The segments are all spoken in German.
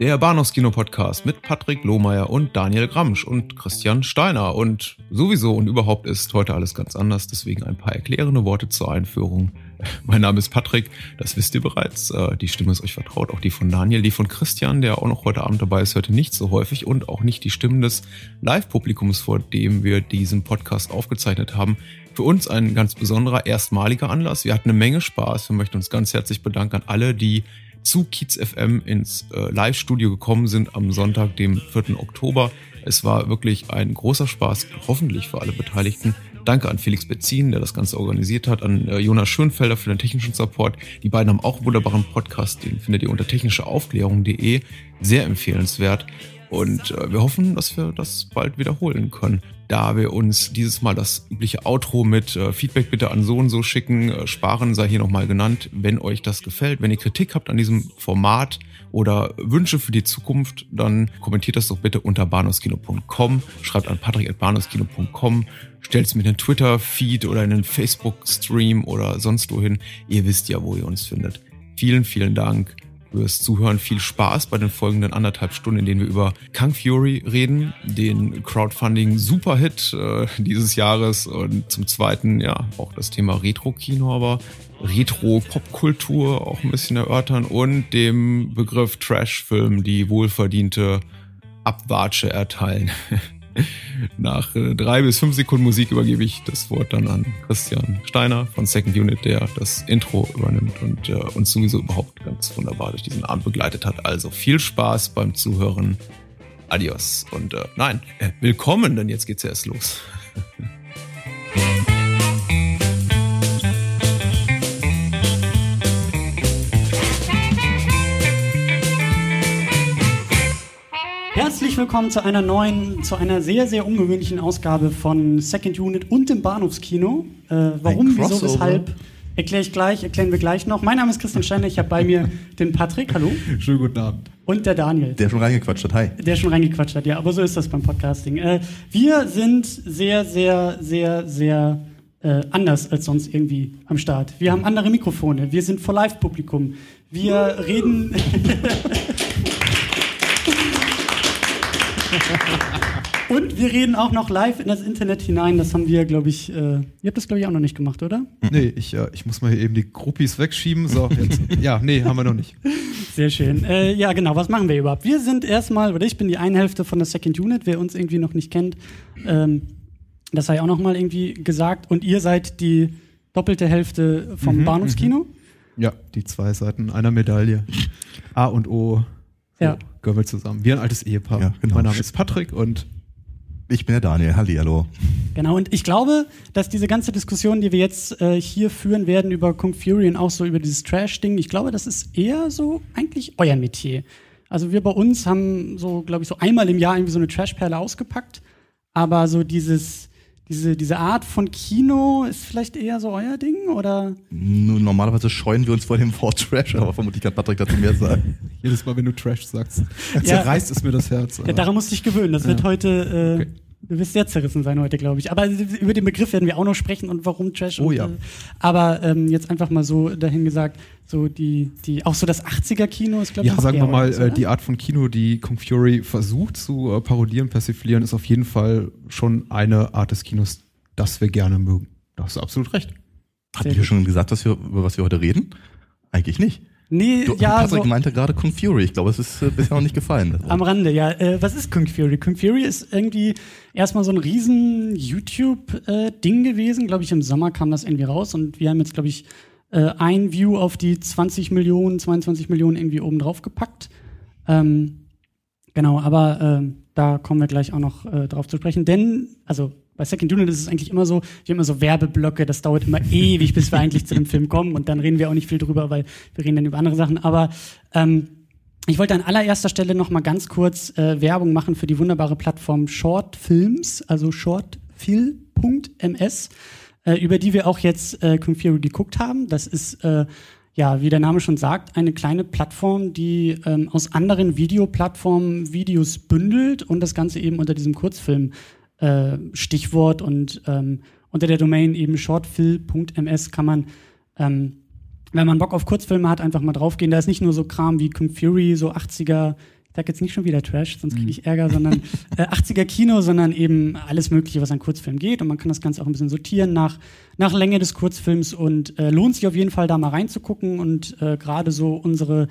Der Bahnhofskino-Podcast mit Patrick Lohmeier und Daniel Gramsch und Christian Steiner. Und sowieso und überhaupt ist heute alles ganz anders, deswegen ein paar erklärende Worte zur Einführung. Mein Name ist Patrick, das wisst ihr bereits. Äh, die Stimme ist euch vertraut, auch die von Daniel, die von Christian, der auch noch heute Abend dabei ist, heute nicht so häufig und auch nicht die Stimmen des Live-Publikums, vor dem wir diesen Podcast aufgezeichnet haben. Für uns ein ganz besonderer, erstmaliger Anlass. Wir hatten eine Menge Spaß. Wir möchten uns ganz herzlich bedanken an alle, die zu Kiez FM ins äh, Live-Studio gekommen sind am Sonntag, dem 4. Oktober. Es war wirklich ein großer Spaß, hoffentlich für alle Beteiligten. Danke an Felix Betzin, der das Ganze organisiert hat, an äh, Jonas Schönfelder für den technischen Support. Die beiden haben auch einen wunderbaren Podcast, den findet ihr unter technischeaufklärung.de. Sehr empfehlenswert. Und äh, wir hoffen, dass wir das bald wiederholen können. Da wir uns dieses Mal das übliche Outro mit äh, Feedback bitte an so und so schicken, äh, sparen sei hier nochmal genannt. Wenn euch das gefällt, wenn ihr Kritik habt an diesem Format oder Wünsche für die Zukunft, dann kommentiert das doch bitte unter bahnhofskino.com, schreibt an patrick.bahnhofskino.com, stellt es mit einem Twitter-Feed oder in einen Facebook-Stream oder sonst wohin. Ihr wisst ja, wo ihr uns findet. Vielen, vielen Dank fürs Zuhören. Viel Spaß bei den folgenden anderthalb Stunden, in denen wir über Kung Fury reden, den Crowdfunding-Superhit äh, dieses Jahres und zum Zweiten ja auch das Thema Retro-Kino, aber Retro-Popkultur auch ein bisschen erörtern und dem Begriff Trash-Film die wohlverdiente Abwatsche erteilen. Nach äh, drei bis fünf Sekunden Musik übergebe ich das Wort dann an Christian Steiner von Second Unit, der das Intro übernimmt und äh, uns sowieso überhaupt ganz wunderbar durch diesen Abend begleitet hat. Also viel Spaß beim Zuhören. Adios. Und äh, nein, äh, willkommen, denn jetzt geht's erst los. willkommen zu einer neuen, zu einer sehr, sehr ungewöhnlichen Ausgabe von Second Unit und dem Bahnhofskino. Äh, warum, wieso, weshalb, erkläre ich gleich, erklären wir gleich noch. Mein Name ist Christian Steiner, ich habe bei mir den Patrick, hallo. Schönen guten Abend. Und der Daniel. Der schon reingequatscht hat, hi. Der schon reingequatscht hat, ja, aber so ist das beim Podcasting. Äh, wir sind sehr, sehr, sehr, sehr äh, anders als sonst irgendwie am Start. Wir haben andere Mikrofone, wir sind vor Live-Publikum. Wir reden. Und wir reden auch noch live in das Internet hinein. Das haben wir, glaube ich, äh, ihr habt das, glaube ich, auch noch nicht gemacht, oder? Nee, ich, äh, ich muss mal hier eben die Gruppis wegschieben. So, jetzt. ja, nee, haben wir noch nicht. Sehr schön. Äh, ja, genau, was machen wir überhaupt? Wir sind erstmal, oder ich bin die eine Hälfte von der Second Unit, wer uns irgendwie noch nicht kennt. Ähm, das sei auch noch mal irgendwie gesagt. Und ihr seid die doppelte Hälfte vom mhm, Bahnhofskino. Mhm. Ja, die zwei Seiten einer Medaille. A und O. So. Ja gehören wir zusammen. Wir ein altes Ehepaar. Ja, genau. Mein Name ist Patrick und ich bin der Daniel. Halli, hallo. Genau, und ich glaube, dass diese ganze Diskussion, die wir jetzt äh, hier führen werden über Kung Fury und auch so über dieses Trash-Ding, ich glaube, das ist eher so eigentlich euer Metier. Also wir bei uns haben so, glaube ich, so einmal im Jahr irgendwie so eine Trash-Perle ausgepackt, aber so dieses diese, diese Art von Kino ist vielleicht eher so euer Ding, oder? Normalerweise scheuen wir uns vor dem Wort Trash, aber vermutlich kann Patrick dazu mehr sagen. Jedes Mal, wenn du Trash sagst, zerreißt ja, es mir das Herz. Ja, daran musste ich gewöhnen. Das ja. wird heute äh, okay. Du wirst sehr zerrissen sein heute, glaube ich. Aber über den Begriff werden wir auch noch sprechen und warum Trash. Oh und, ja. Äh, aber ähm, jetzt einfach mal so dahin gesagt, so die, die, auch so das 80er-Kino ist, glaube ich. Ja, sagen wir mal, was, äh, die Art von Kino, die Kung Fury versucht zu äh, parodieren, persiflieren, ist auf jeden Fall schon eine Art des Kinos, das wir gerne mögen. Da hast du absolut recht. Hatten wir schon gesagt, dass wir, über was wir heute reden? Eigentlich nicht. Nee, du, ja. Patrick so meinte gerade Kung Fury. Ich glaube, es ist äh, bisher noch nicht gefallen. Am Rande, ja. Äh, was ist Kung Fury? Kung Fury ist irgendwie erstmal so ein riesen YouTube-Ding äh, gewesen. Glaube ich, im Sommer kam das irgendwie raus und wir haben jetzt, glaube ich, äh, ein View auf die 20 Millionen, 22 Millionen irgendwie oben drauf gepackt. Ähm, genau, aber ähm, da kommen wir gleich auch noch äh, drauf zu sprechen. Denn, also bei Second Unit ist es eigentlich immer so, wir haben immer so Werbeblöcke, das dauert immer ewig, bis wir eigentlich zu dem Film kommen und dann reden wir auch nicht viel drüber, weil wir reden dann über andere Sachen. Aber ähm, ich wollte an allererster Stelle noch mal ganz kurz äh, Werbung machen für die wunderbare Plattform Short Films, also shortfilm.ms, äh, über die wir auch jetzt äh, Fury geguckt haben. Das ist äh, ja, wie der Name schon sagt, eine kleine Plattform, die ähm, aus anderen Videoplattformen Videos bündelt und das Ganze eben unter diesem Kurzfilm äh, Stichwort und ähm, unter der Domain eben shortfil.ms kann man, ähm, wenn man Bock auf Kurzfilme hat, einfach mal draufgehen. Da ist nicht nur so Kram wie Kung Fury, so 80er ich sag jetzt nicht schon wieder Trash, sonst kriege ich Ärger, sondern äh, 80er Kino, sondern eben alles Mögliche, was an Kurzfilm geht. Und man kann das Ganze auch ein bisschen sortieren nach, nach Länge des Kurzfilms und äh, lohnt sich auf jeden Fall da mal reinzugucken. Und äh, gerade so unsere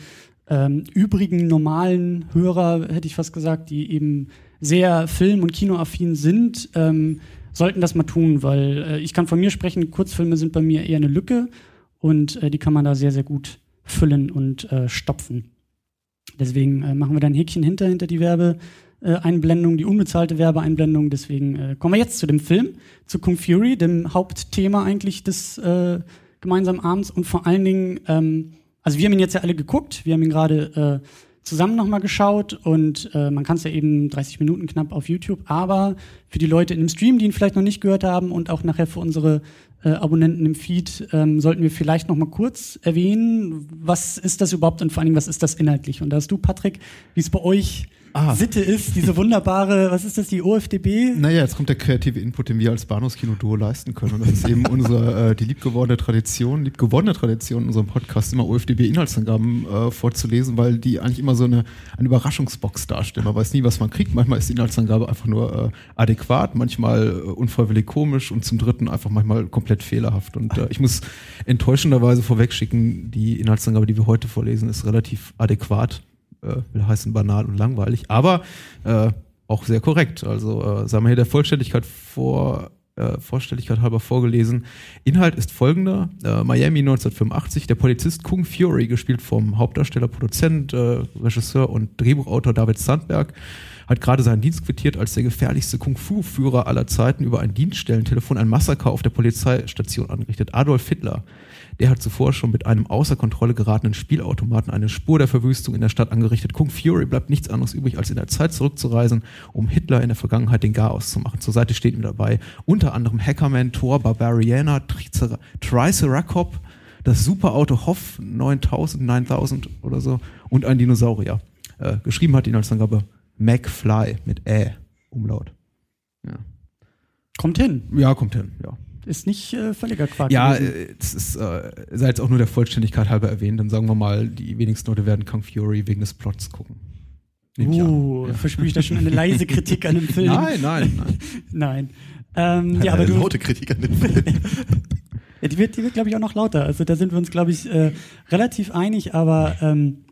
ähm, übrigen normalen Hörer, hätte ich fast gesagt, die eben sehr film- und kinoaffin sind, ähm, sollten das mal tun, weil äh, ich kann von mir sprechen, Kurzfilme sind bei mir eher eine Lücke und äh, die kann man da sehr, sehr gut füllen und äh, stopfen. Deswegen äh, machen wir da ein Häkchen hinter, hinter die Werbeeinblendung, die unbezahlte Werbeeinblendung. Deswegen äh, kommen wir jetzt zu dem Film, zu Kung Fury, dem Hauptthema eigentlich des äh, gemeinsamen Abends und vor allen Dingen, ähm, also wir haben ihn jetzt ja alle geguckt, wir haben ihn gerade äh, zusammen nochmal geschaut und äh, man kann es ja eben 30 Minuten knapp auf YouTube, aber für die Leute in dem Stream, die ihn vielleicht noch nicht gehört haben und auch nachher für unsere äh, Abonnenten im Feed, ähm, sollten wir vielleicht noch mal kurz erwähnen, was ist das überhaupt und vor allem, was ist das inhaltlich? Und da hast du, Patrick, wie es bei euch Ah. Sitte ist, diese wunderbare, was ist das, die OFDB? Naja, jetzt kommt der kreative Input, den wir als Bahnhofskino-Duo leisten können. Und das ist eben unsere, äh, die liebgewordene Tradition, liebgewonnene Tradition in unserem Podcast, immer OFDB-Inhaltsangaben äh, vorzulesen, weil die eigentlich immer so eine, eine Überraschungsbox darstellen. Man weiß nie, was man kriegt. Manchmal ist die Inhaltsangabe einfach nur äh, adäquat, manchmal äh, unfreiwillig komisch und zum dritten einfach manchmal komplett fehlerhaft. Und äh, ich muss enttäuschenderweise vorwegschicken, die Inhaltsangabe, die wir heute vorlesen, ist relativ adäquat äh, will heißen banal und langweilig, aber äh, auch sehr korrekt. Also äh, sagen wir hier der Vollständigkeit vor äh, Vorstelligkeit halber vorgelesen. Inhalt ist folgender: äh, Miami 1985. Der Polizist Kung Fury, gespielt vom Hauptdarsteller, Produzent, äh, Regisseur und Drehbuchautor David Sandberg, hat gerade seinen Dienst quittiert, als der gefährlichste Kung-Fu-Führer aller Zeiten über ein Dienststellentelefon ein Massaker auf der Polizeistation angerichtet. Adolf Hitler. Der hat zuvor schon mit einem außer Kontrolle geratenen Spielautomaten eine Spur der Verwüstung in der Stadt angerichtet. Kung Fury bleibt nichts anderes übrig, als in der Zeit zurückzureisen, um Hitler in der Vergangenheit den Garaus zu machen. Zur Seite steht ihm dabei unter anderem Hackerman, Thor, Barbariana, Tricer- Triceracop, das Superauto Hoff 9000, 9000 oder so und ein Dinosaurier. Äh, geschrieben hat ihn als Angabe McFly mit Ä, Umlaut. Kommt hin. Ja, kommt hin, ja. Ist nicht äh, völliger Quark. Ja, gewesen. äh, es ist, äh, sei jetzt auch nur der Vollständigkeit halber erwähnt, dann sagen wir mal, die wenigsten Leute werden Kung Fury wegen des Plots gucken. Nehme ich uh. Ja. verspüre ich da schon eine leise Kritik an dem Film? Nein, nein, nein. Nein. Ähm, ja, aber Eine du, laute Kritik an den Film. Ja, die wird, die wird glaube ich, auch noch lauter. Also da sind wir uns, glaube ich, äh, relativ einig, aber ähm,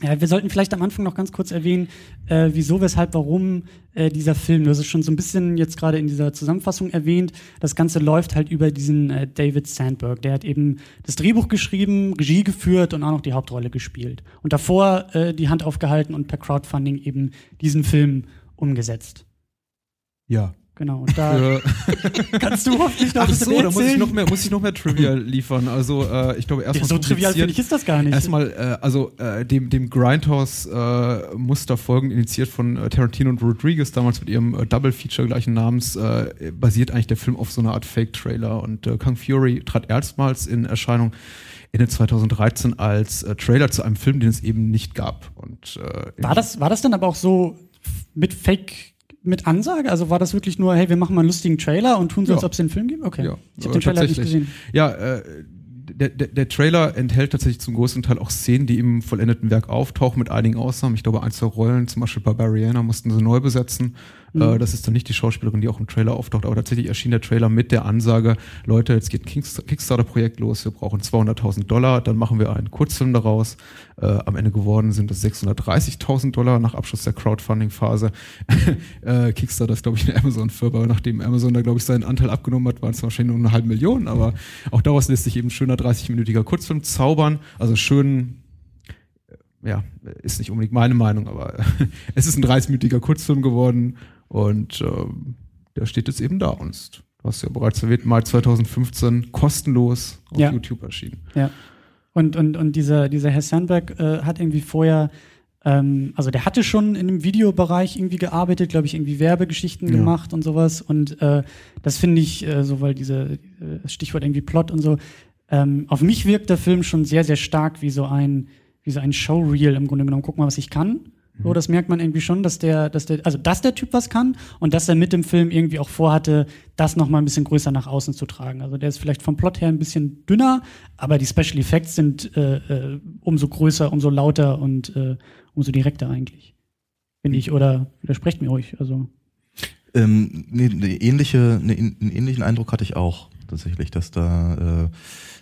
ja, wir sollten vielleicht am Anfang noch ganz kurz erwähnen, äh, wieso, weshalb, warum äh, dieser Film. Du hast es schon so ein bisschen jetzt gerade in dieser Zusammenfassung erwähnt. Das Ganze läuft halt über diesen äh, David Sandberg. Der hat eben das Drehbuch geschrieben, Regie geführt und auch noch die Hauptrolle gespielt. Und davor äh, die Hand aufgehalten und per Crowdfunding eben diesen Film umgesetzt. Ja. Genau. Und da kannst du hoffentlich noch ach ein so, da muss ich noch mehr, muss ich noch mehr Trivia liefern. Also, äh, ich glaube, ja, erstmal so trivial finde ich ist das gar nicht. Erstmal, äh, also äh, dem, dem Grindhouse-Muster folgen, initiiert von äh, Tarantino und Rodriguez, damals mit ihrem äh, Double-Feature gleichen Namens, äh, basiert eigentlich der Film auf so einer Art Fake-Trailer. Und äh, Kung Fury trat erstmals in Erscheinung Ende 2013 als äh, Trailer zu einem Film, den es eben nicht gab. Und, äh, War das, war das dann aber auch so mit Fake, mit Ansage? Also war das wirklich nur, hey, wir machen mal einen lustigen Trailer und tun so, Ja. als ob es den Film gibt? Okay. Ja, ich habe den Trailer nicht gesehen. Ja, äh, der, der, der Trailer enthält tatsächlich zum größten Teil auch Szenen, die im vollendeten Werk auftauchen, mit einigen Ausnahmen. Ich glaube, ein, zwei Rollen, zum Beispiel Barbariana, mussten sie neu besetzen. Mhm. Äh, das ist dann nicht die Schauspielerin, die auch im Trailer auftaucht, aber tatsächlich erschien der Trailer mit der Ansage, Leute, jetzt geht ein Kickst- Kickstarter-Projekt los, wir brauchen 200.000 Dollar, dann machen wir einen Kurzfilm daraus. Äh, am Ende geworden sind es 630.000 Dollar nach Abschluss der Crowdfunding-Phase. äh, Kickstarter ist, glaube ich, eine Amazon-Firma, nachdem Amazon da, glaube ich, seinen Anteil abgenommen hat, waren es wahrscheinlich nur eine halbe Million, aber auch daraus lässt sich eben ein schöner 30-minütiger Kurzfilm zaubern. Also schön, äh, ja, ist nicht unbedingt meine Meinung, aber es ist ein 30-minütiger Kurzfilm geworden und ähm, der steht jetzt eben da und du hast ja bereits erwähnt, Mai 2015 kostenlos auf Ja. YouTube erschienen. Ja. Und, und, und dieser, dieser Herr Sandberg äh, hat irgendwie vorher, ähm, also der hatte schon in dem Videobereich irgendwie gearbeitet, glaube ich, irgendwie Werbegeschichten Ja. gemacht und sowas. Und äh, das finde ich, äh, so weil diese äh, Stichwort irgendwie Plot und so, ähm, auf mich wirkt der Film schon sehr, sehr stark wie so ein, wie so ein Showreel im Grunde genommen. Guck mal, was ich kann. So, das merkt man irgendwie schon, dass der, dass der, also dass der Typ was kann und dass er mit dem Film irgendwie auch vorhatte, das noch mal ein bisschen größer nach außen zu tragen. Also der ist vielleicht vom Plot her ein bisschen dünner, aber die Special Effects sind äh, äh, umso größer, umso lauter und äh, umso direkter eigentlich. bin ich, oder widersprecht mir ruhig. Also. Ähm, nee, eine ähnliche, eine, einen ähnlichen Eindruck hatte ich auch tatsächlich, dass da, äh,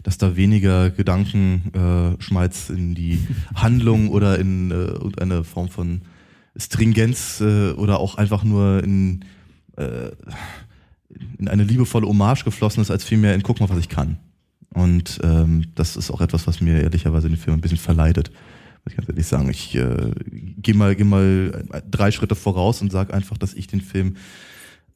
dass da weniger Gedankenschmalz in die Handlung oder in äh, irgendeine Form von Stringenz äh, oder auch einfach nur in, äh, in eine liebevolle Hommage geflossen ist, als vielmehr in guck mal, was ich kann. Und ähm, das ist auch etwas, was mir ehrlicherweise den Film ein bisschen verleidet. Muss ich ganz ehrlich sagen. Ich äh, gehe mal, geh mal drei Schritte voraus und sage einfach, dass ich den Film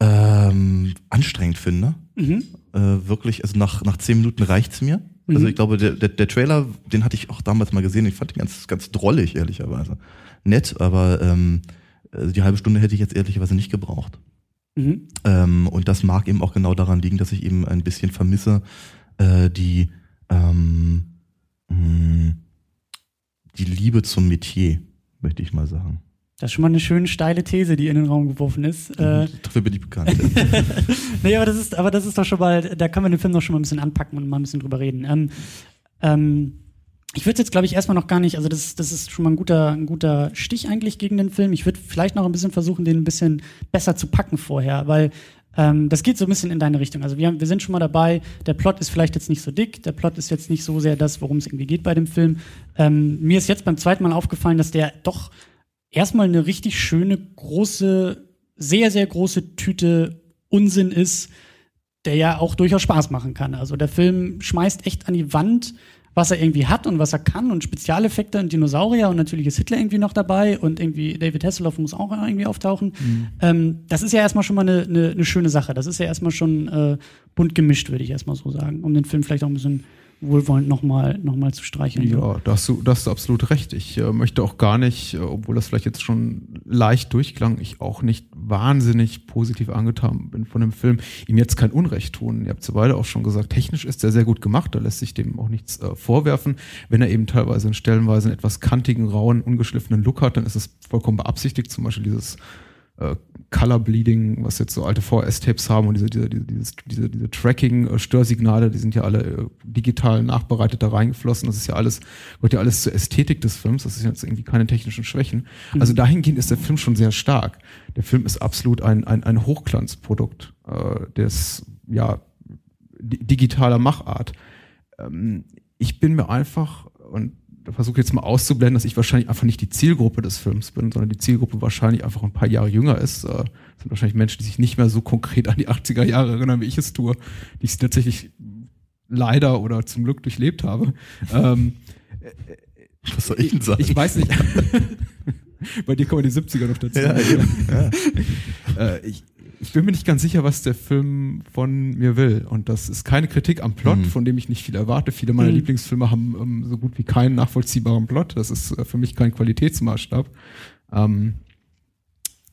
ähm, anstrengend finde. Mhm. Äh, wirklich, also nach, nach zehn Minuten reicht's mir. Also mhm. ich glaube, der, der, der Trailer, den hatte ich auch damals mal gesehen, ich fand ihn ganz, ganz drollig, ehrlicherweise. Nett, aber ähm, also die halbe Stunde hätte ich jetzt ehrlicherweise nicht gebraucht. Mhm. Ähm, und das mag eben auch genau daran liegen, dass ich eben ein bisschen vermisse, äh, die, ähm, mh, hm, die Liebe zum Metier, möchte ich mal sagen. Das ist schon mal eine schöne steile These, die in den Raum geworfen ist. Äh, Dafür bin ich bekannt. nee, aber das ist, aber das ist doch schon mal, da kann man den Film doch schon mal ein bisschen anpacken und mal ein bisschen drüber reden. Ähm, ähm, ich würde jetzt, glaube ich, erstmal noch gar nicht, also das, das ist schon mal ein guter, ein guter Stich eigentlich gegen den Film. Ich würde vielleicht noch ein bisschen versuchen, den ein bisschen besser zu packen vorher, weil ähm, das geht so ein bisschen in deine Richtung. Also wir, wir sind schon mal dabei, der Plot ist vielleicht jetzt nicht so dick, der Plot ist jetzt nicht so sehr das, worum es irgendwie geht bei dem Film. Ähm, mir ist jetzt beim zweiten Mal aufgefallen, dass der doch erstmal eine richtig schöne, große, sehr, sehr große Tüte Unsinn ist, der ja auch durchaus Spaß machen kann. Also der Film schmeißt echt an die Wand was er irgendwie hat und was er kann und Spezialeffekte und Dinosaurier und natürlich ist Hitler irgendwie noch dabei und irgendwie David Hasselhoff muss auch irgendwie auftauchen. Mhm. Ähm, das ist ja erstmal schon mal eine, eine, eine, schöne Sache. Das ist ja erstmal schon äh, bunt gemischt, würde ich erstmal so sagen, um den Film vielleicht auch ein bisschen wohlwollend nochmal noch mal zu streicheln. Ja, da hast, du, da hast du absolut recht. Ich äh, möchte auch gar nicht, äh, obwohl das vielleicht jetzt schon leicht durchklang, ich auch nicht wahnsinnig positiv angetan bin von dem Film, ihm jetzt kein Unrecht tun. Ihr habt ja beide auch schon gesagt, technisch ist er sehr gut gemacht, da lässt sich dem auch nichts äh, vorwerfen. Wenn er eben teilweise in Stellenweise einen etwas kantigen, rauen, ungeschliffenen Look hat, dann ist es vollkommen beabsichtigt, zum Beispiel dieses äh, Color Bleeding, was jetzt so alte VS-Tapes haben und diese, diese, diese, diese, diese Tracking-Störsignale, die sind ja alle äh, digital nachbereitet da reingeflossen. Das ist ja alles, gehört ja alles zur Ästhetik des Films. Das ist jetzt irgendwie keine technischen Schwächen. Mhm. Also dahingehend ist der Film schon sehr stark. Der Film ist absolut ein, ein, ein Hochglanzprodukt äh, des, ja, digitaler Machart. Ähm, ich bin mir einfach, und versuche jetzt mal auszublenden, dass ich wahrscheinlich einfach nicht die Zielgruppe des Films bin, sondern die Zielgruppe wahrscheinlich einfach ein paar Jahre jünger ist. Das sind wahrscheinlich Menschen, die sich nicht mehr so konkret an die 80er Jahre erinnern, wie ich es tue, die ich tatsächlich leider oder zum Glück durchlebt habe. ähm, Was soll ich denn sagen? Ich weiß nicht. Bei dir kommen die 70er noch dazu. Ja, ja. äh, ich, ich bin mir nicht ganz sicher, was der Film von mir will. Und das ist keine Kritik am Plot, mhm. von dem ich nicht viel erwarte. Viele meiner mhm. Lieblingsfilme haben ähm, so gut wie keinen nachvollziehbaren Plot. Das ist äh, für mich kein Qualitätsmaßstab. Ähm,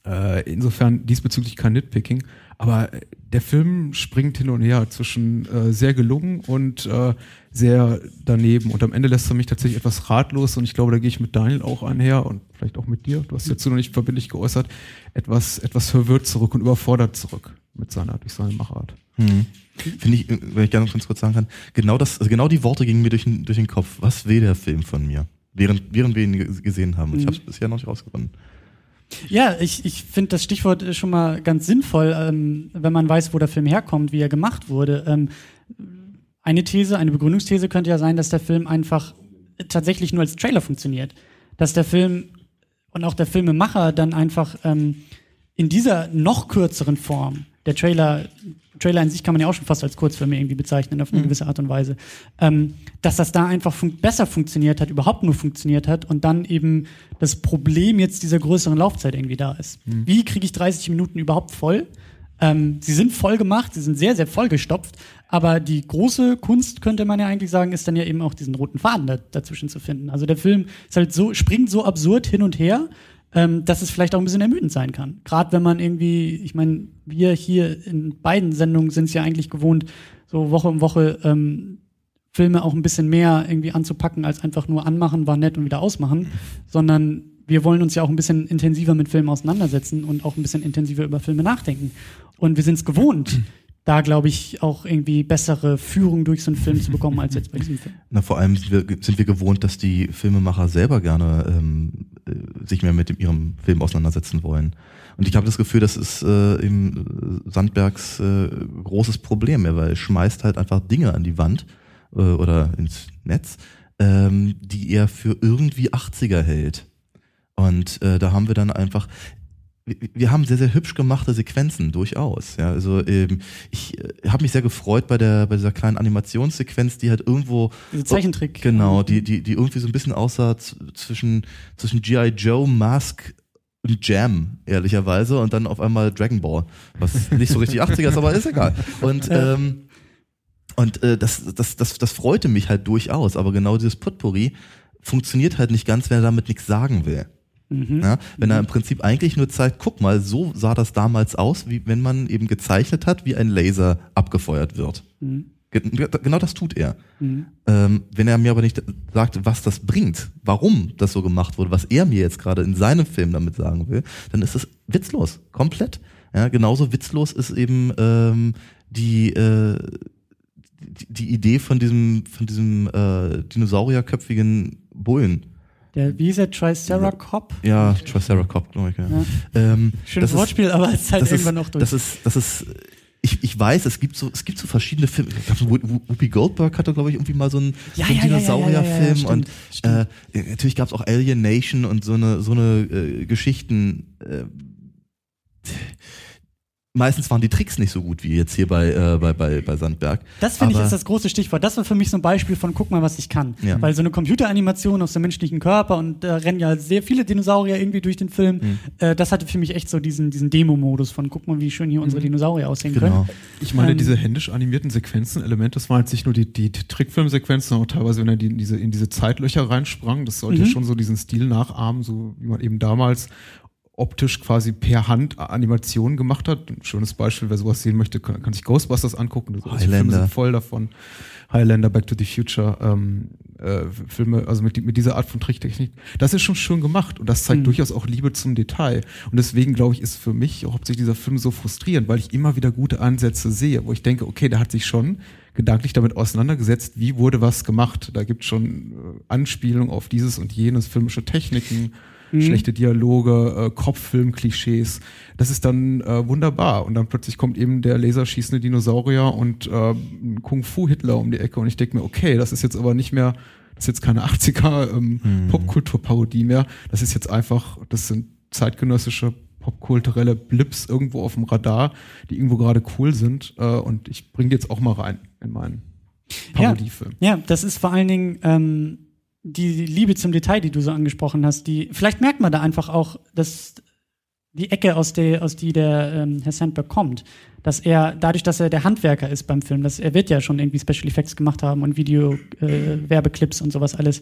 äh, insofern diesbezüglich kein Nitpicking. Aber äh, der Film springt hin und her zwischen äh, sehr gelungen und äh, sehr daneben. Und am Ende lässt er mich tatsächlich etwas ratlos und ich glaube, da gehe ich mit Daniel auch einher und vielleicht auch mit dir. Du hast dazu noch nicht verbindlich geäußert, etwas, etwas verwirrt zurück und überfordert zurück mit seiner, durch seine Machart. Hm. Finde ich, wenn ich gerne noch ganz kurz sagen kann, genau das, also genau die Worte gingen mir durch den, durch den Kopf. Was will der Film von mir? Während, während wir ihn gesehen haben. Und ich hm. habe es bisher noch nicht rausgefunden. Ja, ich, ich finde das Stichwort schon mal ganz sinnvoll, ähm, wenn man weiß, wo der Film herkommt, wie er gemacht wurde. Ähm, eine These, eine Begründungsthese könnte ja sein, dass der Film einfach tatsächlich nur als Trailer funktioniert. Dass der Film und auch der Filmemacher dann einfach ähm, in dieser noch kürzeren Form, der Trailer Trailer in sich kann man ja auch schon fast als Kurzfilme irgendwie bezeichnen, auf eine mhm. gewisse Art und Weise. Ähm, dass das da einfach fun besser funktioniert hat, überhaupt nur funktioniert hat und dann eben das Problem jetzt dieser größeren Laufzeit irgendwie da ist. Mhm. Wie kriege ich 30 Minuten überhaupt voll? Ähm, sie sind voll gemacht, sie sind sehr, sehr vollgestopft, aber die große Kunst, könnte man ja eigentlich sagen, ist dann ja eben auch diesen roten Faden da, dazwischen zu finden. Also der Film ist halt so, springt so absurd hin und her ähm, dass es vielleicht auch ein bisschen ermüdend sein kann. Gerade wenn man irgendwie, ich meine, wir hier in beiden Sendungen sind es ja eigentlich gewohnt, so Woche um Woche ähm, Filme auch ein bisschen mehr irgendwie anzupacken, als einfach nur anmachen, war nett und wieder ausmachen, sondern wir wollen uns ja auch ein bisschen intensiver mit Filmen auseinandersetzen und auch ein bisschen intensiver über Filme nachdenken. Und wir sind es gewohnt, da, glaube ich, auch irgendwie bessere Führung durch so einen Film zu bekommen, als jetzt bei diesem Film. Na, vor allem sind wir, sind wir gewohnt, dass die Filmemacher selber gerne ähm, äh, sich mehr mit dem, ihrem Film auseinandersetzen wollen. Und ich habe das Gefühl, das ist äh, eben Sandbergs äh, großes Problem, weil er schmeißt halt einfach Dinge an die Wand äh, oder ins Netz, ähm, die er für irgendwie 80er hält. Und äh, da haben wir dann einfach, wir haben sehr, sehr hübsch gemachte Sequenzen, durchaus. Ja, also ähm, ich äh, habe mich sehr gefreut bei der bei dieser kleinen Animationssequenz, die halt irgendwo Diese Zeichentrick. genau, die die die irgendwie so ein bisschen aussah zwischen zwischen GI Joe, Mask und Jam, ehrlicherweise, und dann auf einmal Dragon Ball, was nicht so richtig 80er ist, aber ist egal. Und ähm, und äh, das, das, das, das freute mich halt durchaus, aber genau dieses Potpourri funktioniert halt nicht ganz, wenn er damit nichts sagen will. Mhm. Ja, wenn er im Prinzip eigentlich nur zeigt, guck mal, so sah das damals aus, wie wenn man eben gezeichnet hat, wie ein Laser abgefeuert wird. Mhm. Ge- Genau das tut er. Mhm. Ähm, wenn er mir aber nicht sagt, was das bringt, warum das so gemacht wurde, was er mir jetzt gerade in seinem Film damit sagen will, dann ist das witzlos, komplett. Ja, genauso witzlos ist eben ähm, die, äh, die, die Idee von diesem, von diesem äh, dinosaurierköpfigen Bullen. Der, wie hieß der, Triceracop? Ja, Triceracop, glaube ich. Ja. Ja. Ähm, Schönes das ist- Wortspiel, aber es ist halt irgendwann ist, noch durch. Das ist, das ist, ich, ich weiß, es gibt so, es gibt so verschiedene Filme. Ich glaub, Whoopi Whoopi Goldberg hatte, glaube ich, irgendwie mal so einen, Ja, so einen ja, ja, ja, ja, ja, Dinosaurierfilm stimmt, und stimmt. Äh, natürlich gab es auch Alien Nation und so eine, so eine äh, Geschichten. Äh, meistens waren die Tricks nicht so gut wie jetzt hier bei, äh, bei, bei, bei Sandberg. Das finde ich ist das große Stichwort. Das war für mich so ein Beispiel von guck mal, was ich kann. Ja. Weil so eine Computeranimation aus dem menschlichen Körper und da rennen ja sehr viele Dinosaurier irgendwie durch den Film. Mhm. Äh, das hatte für mich echt so diesen, diesen Demo-Modus von guck mal, wie schön hier unsere Dinosaurier aussehen Genau. können. Ich meine, Ähm, diese händisch animierten Sequenzen, Elemente, das waren jetzt nicht nur die, die Trickfilmsequenzen, sondern auch teilweise, wenn er die, in, diese, in diese Zeitlöcher reinsprang. Das sollte Mhm. ja schon so diesen Stil nachahmen, so wie man eben damals optisch quasi per Hand Animationen gemacht hat. Ein schönes Beispiel, wer sowas sehen möchte, kann, kann sich Ghostbusters angucken. Das- die Filme Highlander. sind voll davon. Highlander, Back to the Future, ähm, äh, Filme, also mit, mit dieser Art von Tricktechnik. Das ist schon schön gemacht und das zeigt Mhm. durchaus auch Liebe zum Detail. Und deswegen, glaube ich, ist für mich auch hauptsächlich dieser Film so frustrierend, weil ich immer wieder gute Ansätze sehe, wo ich denke, okay, der hat sich schon gedanklich damit auseinandergesetzt, wie wurde was gemacht. Da gibt es schon äh, Anspielungen auf dieses und jenes, filmische Techniken, Mhm. schlechte Dialoge, äh, Kopffilm-Klischees. Das ist dann äh, wunderbar. Und dann plötzlich kommt eben der laserschießende Dinosaurier und äh, Kung-Fu-Hitler um die Ecke. Und ich denke mir, okay, das ist jetzt aber nicht mehr, das ist jetzt keine 80er ähm, Mhm. Popkulturparodie mehr. Das ist jetzt einfach, das sind zeitgenössische popkulturelle Blips irgendwo auf dem Radar, die irgendwo gerade cool sind. Äh, und ich bringe die jetzt auch mal rein in meinen Parodiefilm. Ja, das ist vor allen Dingen ähm, die Liebe zum Detail, die du so angesprochen hast. Die, vielleicht merkt man da einfach auch, dass die Ecke, aus der, aus die der ähm, Herr Sandberg kommt, dass er, dadurch, dass er der Handwerker ist beim Film, dass er wird ja schon irgendwie Special Effects gemacht haben und Video, äh, Werbeclips und sowas alles.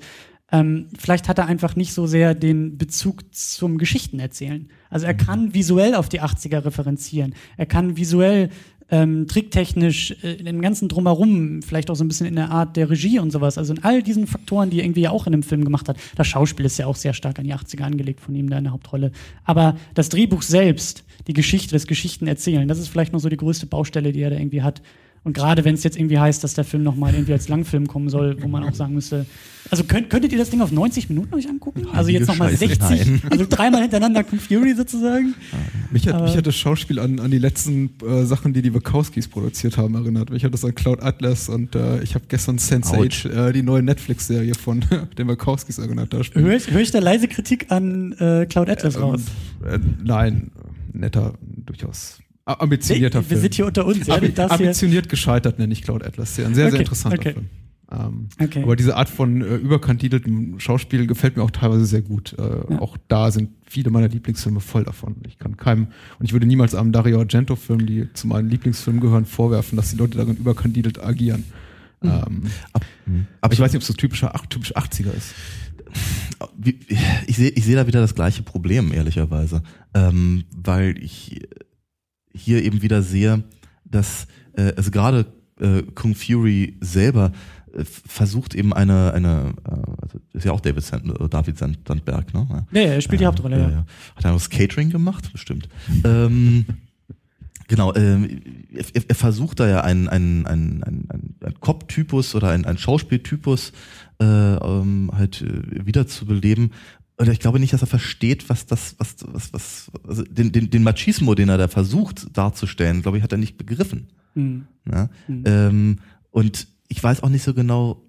Ähm, vielleicht hat er einfach nicht so sehr den Bezug zum Geschichtenerzählen. Also er kann visuell auf die 80er referenzieren. Er kann visuell ähm, tricktechnisch, äh, in dem ganzen Drumherum, vielleicht auch so ein bisschen in der Art der Regie und sowas. Also in all diesen Faktoren, die er irgendwie auch in dem Film gemacht hat. Das Schauspiel ist ja auch sehr stark an die 80er angelegt von ihm da in der Hauptrolle. Aber das Drehbuch selbst, die Geschichte, das Geschichtenerzählen, das ist vielleicht noch so die größte Baustelle, die er da irgendwie hat. Und gerade wenn es jetzt irgendwie heißt, dass der Film nochmal irgendwie als Langfilm kommen soll, wo man auch sagen müsste, also könnt, könntet ihr das Ding auf 90 Minuten euch angucken? Also jetzt nochmal Scheiße, 60, nein. also dreimal hintereinander Kung Fury sozusagen. Mich hat, Aber- mich hat das Schauspiel an, an die letzten äh, Sachen, die die Wachowskis produziert haben, erinnert. Mich hat das an Cloud Atlas und äh, ich habe gestern Sense8, äh, die neue Netflix-Serie von den Wachowskis erinnert. Höre ich, hör ich da leise Kritik an äh, Cloud Atlas raus? Ähm, äh, nein, netter, durchaus ambitionierter wir Film. sind hier unter uns. Ja, Ambi das hier, ambitioniert gescheitert nenne ich Cloud Atlas. Sehr, ein sehr, Okay, sehr interessanter okay. Film. Ähm, Okay. Aber diese Art von äh, überkandideltem Schauspiel gefällt mir auch teilweise sehr gut. Äh, Ja. Auch da sind viele meiner Lieblingsfilme voll davon. Ich kann keinem, und ich würde niemals einem Dario Argento-Film, die zu meinen Lieblingsfilmen gehören, vorwerfen, dass die Leute darin überkandidelt agieren. Mhm. Ähm, Ab, aber ich weiß nicht, ob es so typischer, ach, typisch 80er ist. Ich sehe ich sehe da wieder das gleiche Problem, ehrlicherweise. Ähm, weil ich hier eben wieder sehe, dass äh, also gerade äh, Kung Fury selber äh, versucht eben eine, eine äh, also ist ja auch David, Sand, äh, David Sand, Sandberg, ne? Ja, ja, er spielt die Hauptrolle, ja. Hat er noch das Catering gemacht? Bestimmt. ähm, Genau, ähm, er, er versucht da ja einen, einen, einen, einen, einen, einen Cop-Typus oder einen, einen Schauspieltypus äh, ähm, halt äh, wiederzubeleben. Und ich glaube nicht, dass er versteht, was das, was, was, was, also den, den, den Machismo, den er da versucht darzustellen, glaube ich, hat er nicht begriffen. Mhm. Ja? Mhm. Ähm, und ich weiß auch nicht so genau,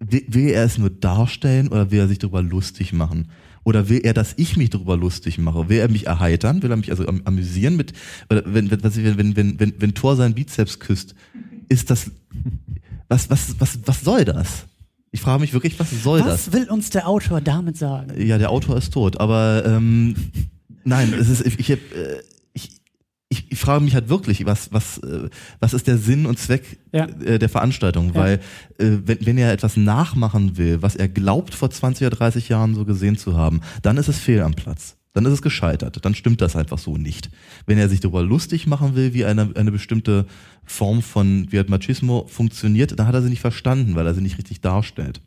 will, will er es nur darstellen oder will er sich darüber lustig machen? Oder will er, dass ich mich darüber lustig mache? Will er mich erheitern? Will er mich also am, amüsieren mit, oder wenn, wenn, wenn, wenn, wenn, wenn Thor seinen Bizeps küsst, ist das, was, was, was, was soll das? Ich frage mich wirklich, was soll das? Was will uns der Autor damit sagen? Ja, der Autor ist tot, aber ähm, nein, es ist, ich, ich, äh, ich, ich, ich frage mich halt wirklich, was, was, äh, was ist der Sinn und Zweck Ja. äh, der Veranstaltung? Ja. Weil äh, wenn, wenn er etwas nachmachen will, was er glaubt vor 20 oder 30 Jahren so gesehen zu haben, dann ist es fehl am Platz. Dann ist es gescheitert. Dann stimmt das einfach so nicht. Wenn er sich darüber lustig machen will, wie eine, eine bestimmte Form von wie halt Machismo funktioniert, dann hat er sie nicht verstanden, weil er sie nicht richtig darstellt.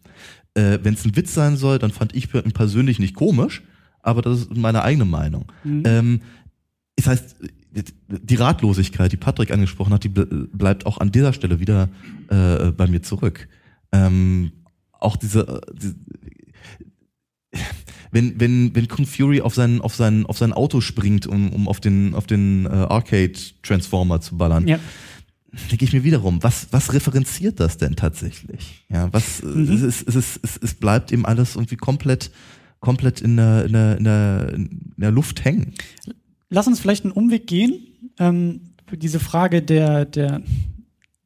Äh, Wenn es ein Witz sein soll, dann fand ich ihn persönlich nicht komisch, aber das ist meine eigene Meinung. Mhm. Ähm, das heißt, die Ratlosigkeit, die Patrick angesprochen hat, die ble- bleibt auch an dieser Stelle wieder äh, bei mir zurück. Ähm, auch diese, äh, die, wenn, wenn, wenn Kung Fury auf sein, auf sein, auf sein Auto springt, um, um auf den, auf den äh, Arcade Transformer zu ballern, Ja. denke ich mir wiederum, was, was referenziert das denn tatsächlich? Ja, was, Mhm. es, ist, es, ist, es, es bleibt eben alles irgendwie komplett, komplett in der, in der, in der, in der Luft hängen. Lass uns vielleicht einen Umweg gehen. Ähm, für diese Frage der, der,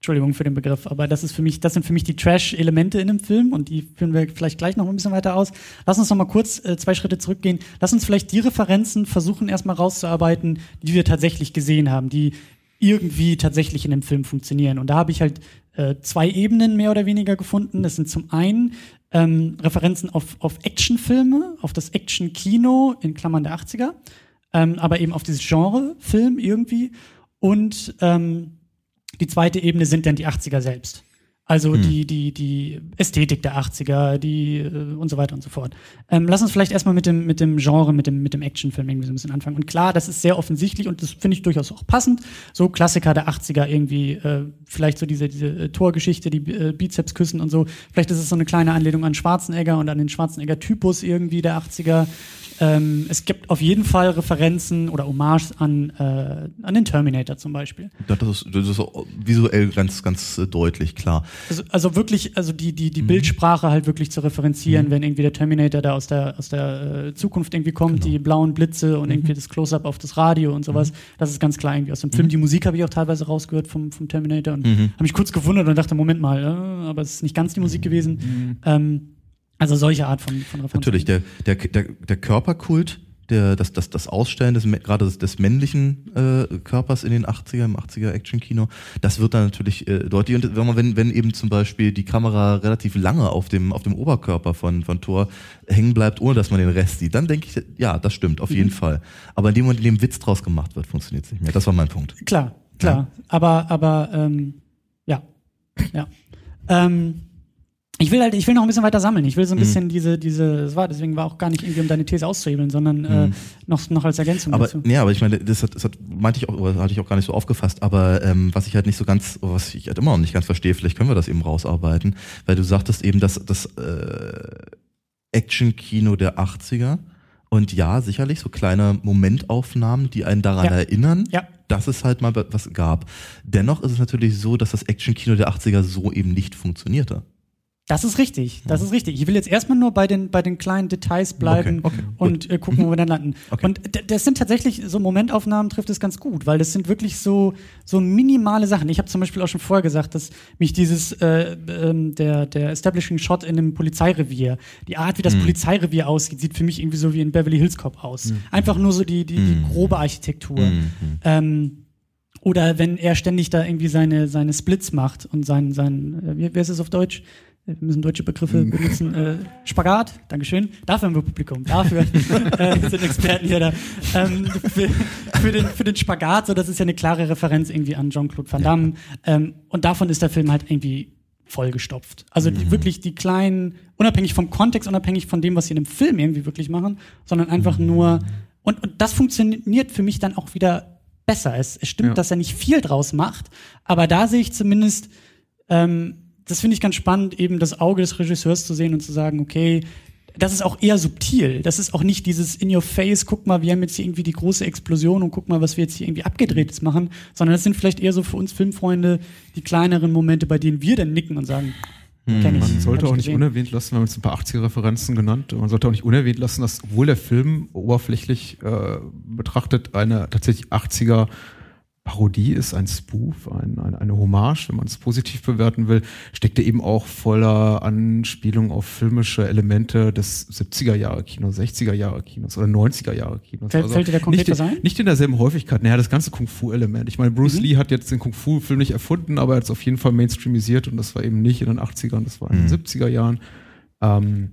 Entschuldigung für den Begriff, aber das ist für mich, das sind für mich die Trash-Elemente in dem Film und die führen wir vielleicht gleich noch ein bisschen weiter aus. Lass uns noch mal kurz äh, zwei Schritte zurückgehen. Lass uns vielleicht die Referenzen versuchen erstmal rauszuarbeiten, die wir tatsächlich gesehen haben, die irgendwie tatsächlich in dem Film funktionieren. Und da habe ich halt äh, zwei Ebenen mehr oder weniger gefunden. Das sind zum einen ähm, Referenzen auf, auf Actionfilme, auf das Action-Kino in Klammern der 80er, ähm, aber eben auf dieses Genre Film irgendwie. Und ähm, die zweite Ebene sind dann die 80er selbst. Also Hm. die, die, die Ästhetik der 80er, die äh, und so weiter und so fort. Ähm, lass uns vielleicht erstmal mit dem, mit dem Genre, mit dem, mit dem Actionfilm irgendwie so ein bisschen anfangen. Und klar, das ist sehr offensichtlich und das finde ich durchaus auch passend. So Klassiker der 80er irgendwie, äh, vielleicht so diese, diese äh, Torgeschichte, die äh, Bizeps küssen und so. Vielleicht ist es so eine kleine Anlehnung an Schwarzenegger und an den Schwarzenegger-Typus irgendwie der 80er. Ähm, es gibt auf jeden Fall Referenzen oder Hommage an, äh, an den Terminator zum Beispiel. Das ist, das ist visuell ganz, ganz äh, deutlich, klar. Also, also wirklich, also die, die, die Bildsprache halt wirklich zu referenzieren, wenn irgendwie der Terminator da aus der, aus der äh, Zukunft irgendwie kommt, die blauen Blitze und irgendwie das Close-Up auf das Radio und sowas. Das ist ganz klar irgendwie aus dem Film. Die Musik habe ich auch teilweise rausgehört vom, vom Terminator und habe mich kurz gewundert und dachte, Moment mal, äh, aber es ist nicht ganz die Musik gewesen. Ähm, also solche Art von, von Referenzen. Natürlich, der, der, der, der Körperkult, der, das, das, das Ausstellen des, gerade des, des männlichen äh, Körpers in den 80er, im 80er Action-Kino, das wird dann natürlich äh, deutlich. Und wenn, man, wenn, wenn eben zum Beispiel die Kamera relativ lange auf dem, auf dem Oberkörper von, von Thor hängen bleibt, ohne dass man den Rest sieht, dann denke ich, ja, das stimmt, auf jeden Fall. Aber in dem Moment, in dem Witz draus gemacht wird, funktioniert es nicht mehr. Das war mein Punkt. Klar, klar. Aber, aber ähm, ja. Ja. Ähm, ich will halt, ich will noch ein bisschen weiter sammeln. Ich will so Mhm. ein bisschen diese, diese, das war, deswegen war auch gar nicht irgendwie, um deine These auszuhebeln, sondern äh, noch, noch als Ergänzung Mhm. Aber dazu. nee, aber ich meine, das hat, das hat meinte ich auch, oder hatte ich auch gar nicht so aufgefasst, aber ähm, was ich halt nicht so ganz, was ich halt immer noch nicht ganz verstehe, vielleicht können wir das eben rausarbeiten, weil du sagtest eben, dass das äh, Action-Kino der 80er und ja, sicherlich so kleine Momentaufnahmen, die einen daran Ja. erinnern, Ja. dass es halt mal was gab. Dennoch ist es natürlich so, dass das Action-Kino der 80er so eben nicht funktionierte. Das ist richtig, das ist richtig. Ich will jetzt erstmal nur bei den, bei den kleinen Details bleiben Okay, okay, und äh, gucken, wo wir dann landen. Okay. Und das sind tatsächlich, so Momentaufnahmen trifft es ganz gut, weil das sind wirklich so, so minimale Sachen. Ich habe zum Beispiel auch schon vorher gesagt, dass mich dieses, äh, ähm, der, der Establishing Shot in einem Polizeirevier, die Art, wie das Polizeirevier aussieht, sieht für mich irgendwie so wie in Beverly Hills Cop aus. Einfach nur so die, die, die grobe Architektur. Ähm, oder wenn er ständig da irgendwie seine, seine Splits macht und sein, sein äh, wie, wie heißt es auf Deutsch? Wir müssen deutsche Begriffe benutzen. Äh, Spagat, Dankeschön. Dafür haben wir Publikum. Dafür äh, sind Experten hier da. Ähm, für, für, den, für den Spagat, so das ist ja eine klare Referenz irgendwie an Jean-Claude Van Damme. Ähm, und davon ist der Film halt irgendwie vollgestopft. Also die, wirklich die kleinen, unabhängig vom Kontext, unabhängig von dem, was sie in dem Film irgendwie wirklich machen, sondern einfach nur, und, und das funktioniert für mich dann auch wieder besser. Es, es stimmt, Ja. dass er nicht viel draus macht, aber da sehe ich zumindest, ähm, das finde ich ganz spannend, eben das Auge des Regisseurs zu sehen und zu sagen, okay, das ist auch eher subtil. Das ist auch nicht dieses in your face, guck mal, wir haben jetzt hier irgendwie die große Explosion und guck mal, was wir jetzt hier irgendwie abgedrehtes machen, sondern das sind vielleicht eher so für uns Filmfreunde die kleineren Momente, bei denen wir dann nicken und sagen, kenn ich. Man sollte auch nicht unerwähnt lassen, wir haben jetzt ein paar 80er-Referenzen genannt, man sollte auch nicht unerwähnt lassen, dass obwohl der Film oberflächlich äh, betrachtet eine tatsächlich 80er Parodie ist, ein Spoof, ein, ein, eine Hommage, wenn man es positiv bewerten will, steckt er eben auch voller Anspielung auf filmische Elemente des 70er-Jahre-Kinos, 60er-Jahre-Kinos oder 90er-Jahre-Kinos. Fällt- fällt dir da konkret nicht, ein? Nicht in derselben Häufigkeit. Naja, das ganze Kung-Fu-Element. Ich meine, Bruce Mhm. Lee hat jetzt den Kung-Fu-Film nicht erfunden, aber er hat es auf jeden Fall mainstreamisiert und das war eben nicht in den 80ern, das war in Mhm. den 70er Jahren. Ähm,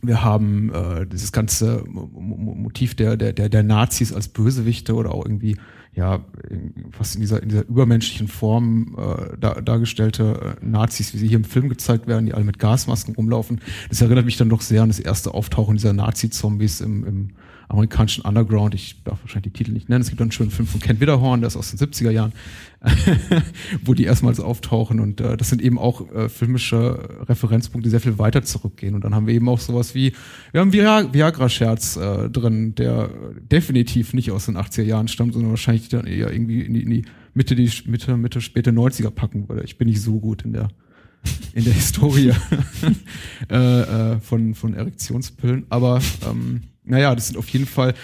wir haben äh, dieses ganze Mo- Mo- Motiv der, der, der, der Nazis als Bösewichte oder auch irgendwie, ja, in- fast in dieser, in dieser übermenschlichen Form äh, dar, dargestellte äh, Nazis, wie sie hier im Film gezeigt werden, die alle mit Gasmasken rumlaufen. Das erinnert mich dann doch sehr an das erste Auftauchen dieser Nazi-Zombies im, im amerikanischen Underground. Ich darf wahrscheinlich die Titel nicht nennen. Es gibt einen schönen Film von Ken Widerhorn, der ist aus den 70er Jahren, wo die erstmals auftauchen. Und äh, das sind eben auch äh, filmische Referenzpunkte, die sehr viel weiter zurückgehen. Und dann haben wir eben auch sowas wie, wir haben Viag- Viagra-Scherz äh, drin, der definitiv nicht aus den 80er Jahren stammt, sondern wahrscheinlich dann eher irgendwie in die, in die Mitte, die Mitte, Mitte, späte 90er packen würde. Ich bin nicht so gut in der in der Historie äh, äh, von, von Erektionspillen. Aber ähm, naja, das sind auf jeden Fall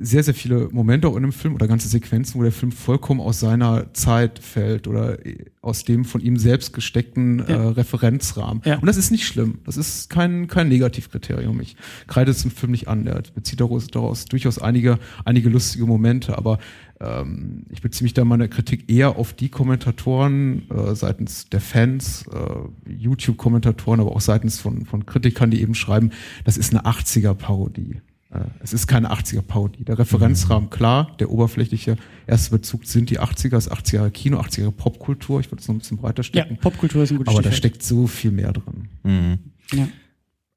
sehr, sehr viele Momente auch in dem Film oder ganze Sequenzen, wo der Film vollkommen aus seiner Zeit fällt oder äh, aus dem von ihm selbst gesteckten äh, Ja. Referenzrahmen. Ja. Und das ist nicht schlimm. Das ist kein, kein Negativkriterium. Ich kreide es dem Film nicht an. Der bezieht daraus, daraus durchaus einige, einige lustige Momente, aber ähm, ich beziehe mich da in meiner Kritik eher auf die Kommentatoren äh, seitens der Fans, äh, YouTube-Kommentatoren, aber auch seitens von, von Kritikern, die eben schreiben, das ist eine 80er-Parodie. Äh, es ist keine 80er-Parodie. Der Referenzrahmen, klar, der oberflächliche erste Bezug sind die 80er, das 80er Kino, 80er Popkultur. Ich würde es noch ein bisschen breiter Ja, stecken. Popkultur ist ein gutes aber da Stichwort. steckt so viel mehr drin. Mhm. Ja.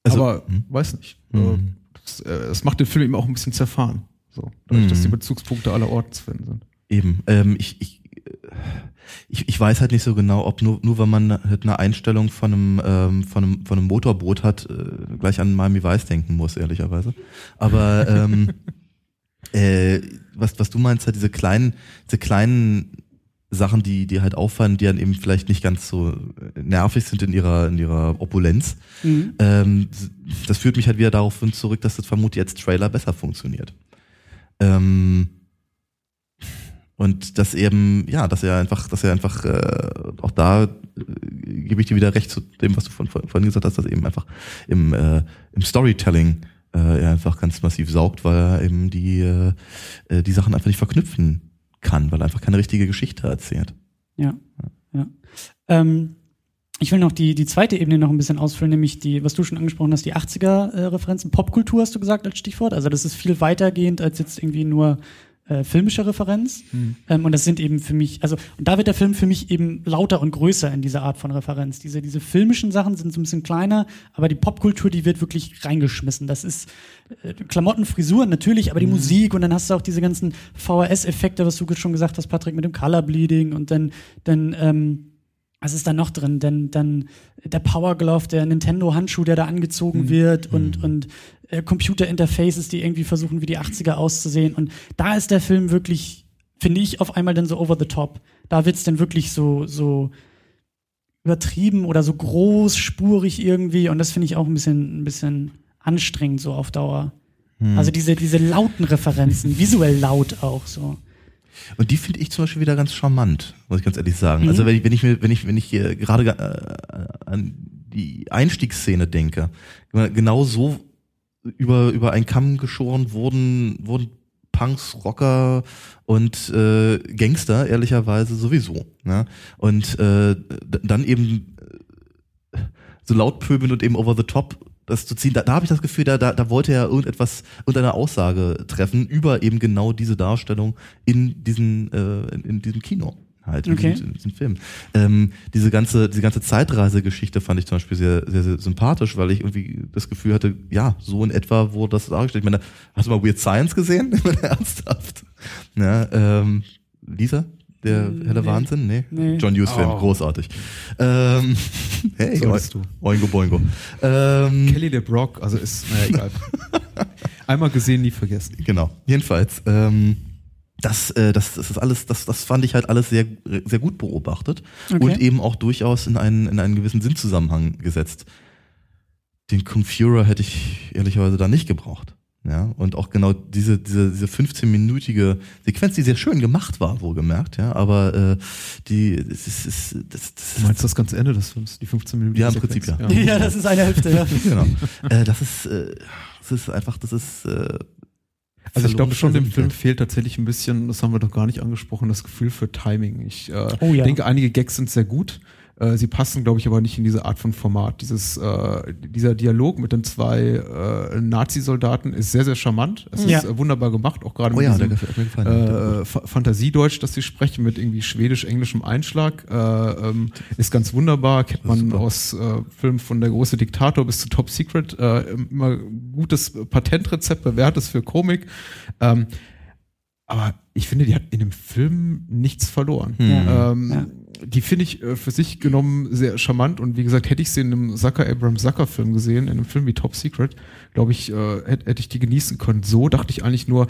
Also- aber hm. weiß nicht. Mhm. Äh, Das, äh, es macht den Film eben auch ein bisschen zerfahren. So, dadurch, Mhm. dass die Bezugspunkte aller Orten zu finden sind. Eben. Ähm, ich, ich, ich, ich weiß halt nicht so genau, ob nur, nur wenn man halt eine Einstellung von einem, ähm, von einem, von einem Motorboot hat, äh, gleich an Miami Vice denken muss, ehrlicherweise. Aber ähm, äh, was, was du meinst, halt diese kleinen, diese kleinen Sachen, die, die halt auffallen, die dann eben vielleicht nicht ganz so nervig sind in ihrer, in ihrer Opulenz. Mhm. Ähm, das führt mich halt wieder darauf hin zurück, dass das vermutlich als Trailer besser funktioniert. Ähm, und dass eben, ja, dass er einfach, dass er einfach, äh, auch da äh, gebe ich dir wieder recht zu dem, was du von, von, vorhin gesagt hast, dass eben einfach im, äh, im Storytelling äh, er einfach ganz massiv saugt, weil er eben die, äh, äh, die Sachen einfach nicht verknüpfen kann, weil er einfach keine richtige Geschichte erzählt. Ja, ja. Ähm, ich will noch die, die zweite Ebene noch ein bisschen ausfüllen, nämlich die, was du schon angesprochen hast, die 80er-Referenzen. Popkultur hast du gesagt als Stichwort. Also das ist viel weitergehend als jetzt irgendwie nur äh, filmische Referenz. Ähm, und das sind eben für mich, also und da wird der Film für mich eben lauter und größer in dieser Art von Referenz. Diese, diese filmischen Sachen sind so ein bisschen kleiner, aber die Popkultur, die wird wirklich reingeschmissen. Das ist äh, Klamotten, Frisuren natürlich, aber die Musik und dann hast du auch diese ganzen VHS-Effekte, was du schon gesagt hast, Patrick, mit dem Color Bleeding und dann, dann ähm, was ist da noch drin? Denn dann der Power Glove, der Nintendo-Handschuh, der da angezogen wird und, und äh, Computer-Interfaces, die irgendwie versuchen, wie die 80er auszusehen. Und da ist der Film wirklich, finde ich, auf einmal dann so over the top. Da wird's dann wirklich so, so übertrieben oder so großspurig irgendwie. Und das finde ich auch ein bisschen, ein bisschen anstrengend so auf Dauer. Also diese, diese lauten Referenzen, visuell laut auch so. Und die finde ich zum Beispiel wieder ganz charmant, muss ich ganz ehrlich sagen. Mhm. Also wenn ich, wenn ich mir, wenn ich, wenn ich hier gerade äh, an die Einstiegsszene denke, genau so über, über einen Kamm geschoren wurden, wurden Punks, Rocker und äh, Gangster ehrlicherweise sowieso. Ne? Und äh, dann eben äh, so laut pöbeln und eben over the top das zu ziehen, da, da habe ich das Gefühl, da, da, da wollte er irgendetwas, irgendeine Aussage treffen über eben genau diese Darstellung in diesen, äh, in, in diesem Kino. Halt, in, Okay. diesem, in diesem Film. Ähm, diese ganze, diese ganze Zeitreisegeschichte fand ich zum Beispiel sehr, sehr, sehr sympathisch, weil ich irgendwie das Gefühl hatte, ja, so in etwa wurde das dargestellt. Ich meine, hast du mal Weird Science gesehen? Ich meine, Ernsthaft. Ja, ähm, Lisa? Der helle Nee. Wahnsinn? Nee. Nee. John Hughes Film, Oh. großartig. Ähm, hey, Solltest du. Oingo Boingo. Ähm, Kelly LeBrock, also ist, naja, egal. Einmal gesehen, nie vergessen. Genau, jedenfalls. Ähm, das, äh, das, das ist alles, das, das fand ich halt alles sehr, sehr gut beobachtet Okay. und eben auch durchaus in einen, in einen gewissen Sinnzusammenhang gesetzt. Den Confurer hätte ich ehrlicherweise da nicht gebraucht. Ja, und auch genau diese, diese, diese 15-minütige Sequenz, die sehr schön gemacht war, wohlgemerkt, ja, aber äh, die, das ist, ist das, das Du meinst das ganze Ende des Films, die 15 Minuten? Ja, im Prinzip, ja. Ja, das ist eine Hälfte, ja. genau. äh, das ist, äh, das ist einfach, das ist. Äh, Also ich glaube schon, dem Film fehlt tatsächlich ein bisschen, das haben wir doch gar nicht angesprochen, das Gefühl für Timing. Ich äh, Oh ja. denke, einige Gags sind sehr gut. Äh, sie passen, glaube ich, aber nicht in diese Art von Format. Dieses, äh, dieser Dialog mit den zwei äh, Nazi-Soldaten ist sehr, sehr charmant. Es Ja. ist äh, wunderbar gemacht, auch gerade Oh mit ja, der diesem gefällt äh, Fa- Fantasiedeutsch, das sie sprechen, mit irgendwie schwedisch-englischem Einschlag, äh, ähm, ist ganz wunderbar. Kennt man Super. aus äh, Filmen von Der große Diktator bis zu Top Secret. Äh, immer gutes Patentrezept, bewährtes für Komik. Ähm, aber ich finde, die hat in dem Film nichts verloren. Hm. Ja. Ähm, Ja. Die finde ich äh, für sich genommen sehr charmant und wie gesagt, hätte ich sie in einem Zucker Abrams Zucker Film gesehen, in einem Film wie Top Secret, glaube ich, äh, hätte, hätte ich die genießen können. So dachte ich eigentlich nur,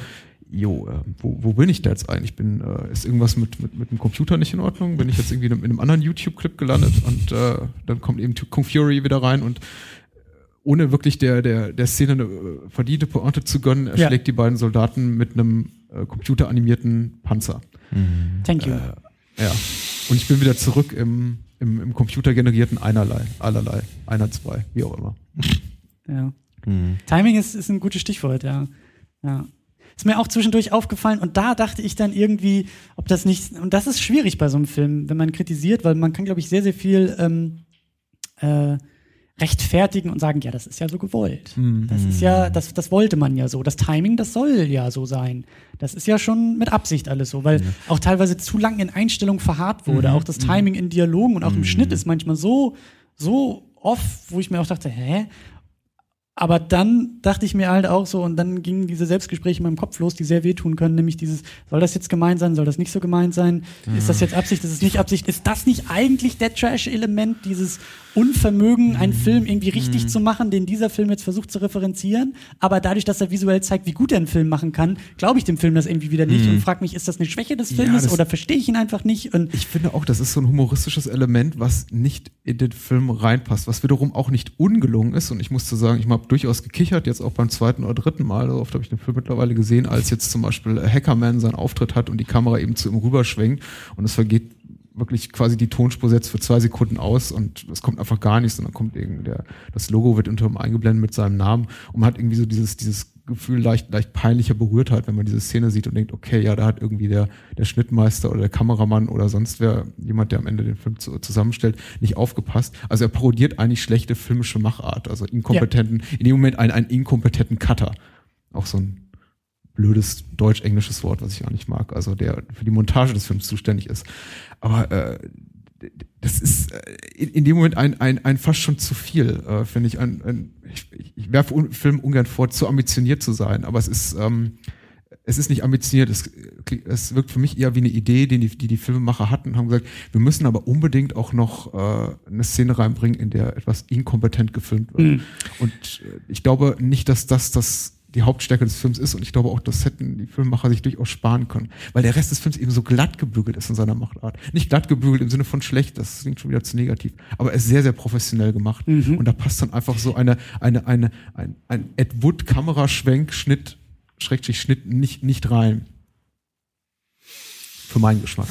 jo, äh, wo, wo bin ich da jetzt eigentlich? Bin, äh, ist irgendwas mit, mit, mit dem Computer nicht in Ordnung? Bin ich jetzt irgendwie in einem, in einem anderen YouTube-Clip gelandet und äh, dann kommt eben Kung Fury wieder rein und ohne wirklich der, der, der Szene eine äh, verdiente Pointe zu gönnen, Ja. erschlägt die beiden Soldaten mit einem äh, computeranimierten Panzer. Mhm. Thank you. Äh, ja. Und ich bin wieder zurück im, im, im computergenerierten Einerlei, allerlei, einer, zwei, wie auch immer. Ja. Mhm. Timing ist, ist ein gutes Stichwort, ja. ja. Ist mir auch zwischendurch aufgefallen und da dachte ich dann irgendwie, ob das nicht, und das ist schwierig bei so einem Film, wenn man kritisiert, weil man kann, glaube ich, sehr, sehr viel ähm, äh, rechtfertigen und sagen, ja, das ist ja so gewollt. Das ist ja, das, das wollte man ja so. Das Timing, das soll ja so sein. Das ist ja schon mit Absicht alles so, weil auch teilweise zu lang in Einstellungen verharrt wurde. Auch das Timing in Dialogen und auch im Schnitt ist manchmal so, so off, wo ich mir auch dachte, hä? Aber dann dachte ich mir halt auch so, und dann gingen diese Selbstgespräche in meinem Kopf los, die sehr wehtun können, nämlich dieses, soll das jetzt gemeint sein, soll das nicht so gemeint sein? Ist das jetzt Absicht, ist es nicht Absicht? Ist das nicht eigentlich der Trash-Element, dieses Unvermögen, einen Film irgendwie richtig zu machen, den dieser Film jetzt versucht zu referenzieren? Aber dadurch, dass er visuell zeigt, wie gut er einen Film machen kann, glaube ich dem Film das irgendwie wieder nicht und frage mich, ist das eine Schwäche des Ja, Filmes das- oder verstehe ich ihn einfach nicht? Und Ich finde auch, das ist so ein humoristisches Element, was nicht in den Film reinpasst, was wiederum auch nicht ungelungen ist. Und ich musste sagen, ich habe durchaus gekichert, jetzt auch beim zweiten oder dritten Mal, so oft habe ich den Film mittlerweile gesehen, als jetzt zum Beispiel Hackerman seinen Auftritt hat und die Kamera eben zu ihm rüberschwenkt. Und es vergeht wirklich quasi die Tonspur setzt für zwei Sekunden aus und es kommt einfach gar nichts. Und dann kommt irgendwie der, das Logo wird unter ihm eingeblendet mit seinem Namen. Und man hat irgendwie so dieses, dieses Gefühl leicht, leicht peinlicher Berührtheit, wenn man diese Szene sieht und denkt, okay, ja, da hat irgendwie der, der Schnittmeister oder der Kameramann oder sonst wer, jemand, der am Ende den Film zu, zusammenstellt, nicht aufgepasst. Also er parodiert eigentlich schlechte filmische Machart, also inkompetenten, in dem Moment einen, einen inkompetenten Cutter. Auch so ein blödes deutsch-englisches Wort, was ich auch nicht mag, also der für die Montage des Films zuständig ist. Aber äh, das ist äh, in, in dem Moment ein, ein, ein fast schon zu viel, äh, finde ich. Ein, ein, ich, ich- werfe un, Film ungern vor, zu ambitioniert zu sein, aber es ist, ähm, es ist nicht ambitioniert. Es, es wirkt für mich eher wie eine Idee, die die, die, die Filmemacher hatten und haben gesagt, wir müssen aber unbedingt auch noch äh, eine Szene reinbringen, in der etwas inkompetent gefilmt wird. Mhm. Und äh, ich glaube nicht, dass das das die Hauptstärke des Films ist und ich glaube auch, das hätten die Filmemacher sich durchaus sparen können, weil der Rest des Films eben so glatt gebügelt ist in seiner Machtart. Nicht glatt gebügelt im Sinne von schlecht, das klingt schon wieder zu negativ, aber er ist sehr, sehr professionell gemacht und da passt dann einfach so eine, eine, eine, ein, ein Ed Wood Kameraschwenk, Schnitt, Schrägstrich Schnitt nicht, nicht rein. Für meinen Geschmack.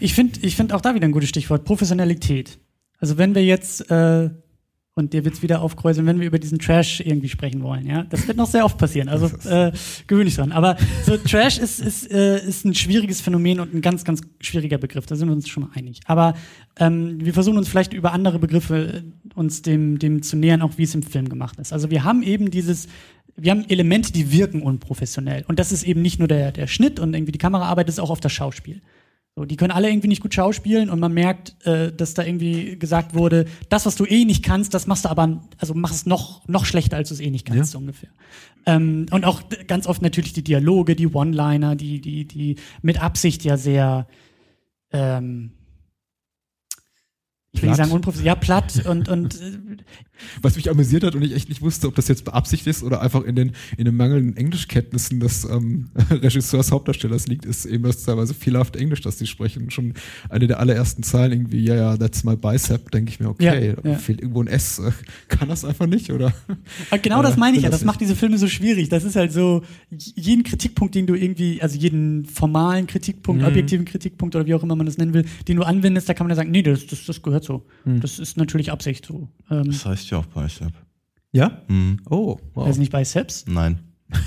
Ich finde ich find auch da wieder ein gutes Stichwort, Professionalität. Also wenn wir jetzt, äh, und dir wird's wieder aufkreuzeln, wenn wir über diesen Trash irgendwie sprechen wollen, ja, das wird noch sehr oft passieren, also äh, gewöhn dich dran. Aber so Trash ist, ist, äh, ist ein schwieriges Phänomen und ein ganz, ganz schwieriger Begriff, da sind wir uns schon mal einig. Aber ähm, wir versuchen uns vielleicht über andere Begriffe äh, uns dem, dem zu nähern, auch wie es im Film gemacht ist. Also wir haben eben dieses, wir haben Elemente, die wirken unprofessionell. Und das ist eben nicht nur der, der Schnitt und irgendwie die Kameraarbeit, das ist auch oft das Schauspiel. So, die können alle irgendwie nicht gut schauspielen und man merkt, äh, dass da irgendwie gesagt wurde, das, was du eh nicht kannst, das machst du aber, also mach es noch, noch schlechter, als du es eh nicht kannst, so ungefähr. Ähm, und auch ganz oft natürlich die Dialoge, die One-Liner, die, die, die mit Absicht ja sehr, ähm, ich will nicht sagen unprofessionell, ja, platt und, und Was mich amüsiert hat und ich echt nicht wusste, ob das jetzt beabsichtigt ist oder einfach in den, in den mangelnden Englischkenntnissen des ähm, Regisseurs, Hauptdarstellers liegt, ist eben das teilweise fehlerhaft Englisch, das die sprechen. Schon eine der allerersten Zeilen irgendwie, ja, ja, that's my bicep, denke ich mir, okay, Ja, ja. fehlt irgendwo ein S. Kann das einfach nicht, oder? Aber genau das meine ich ja. das Das macht diese Filme so schwierig. Das ist halt so, jeden Kritikpunkt, den du irgendwie, also jeden formalen Kritikpunkt, Mhm. objektiven Kritikpunkt oder wie auch immer man das nennen will, den du anwendest, da kann man ja sagen, nee, das, das, das gehört so. Mhm. Das ist natürlich Absicht so. Ähm, Das heißt ja auch Bicep. Ja? Hm, Oh, wow. Weiß nicht Biceps? nein,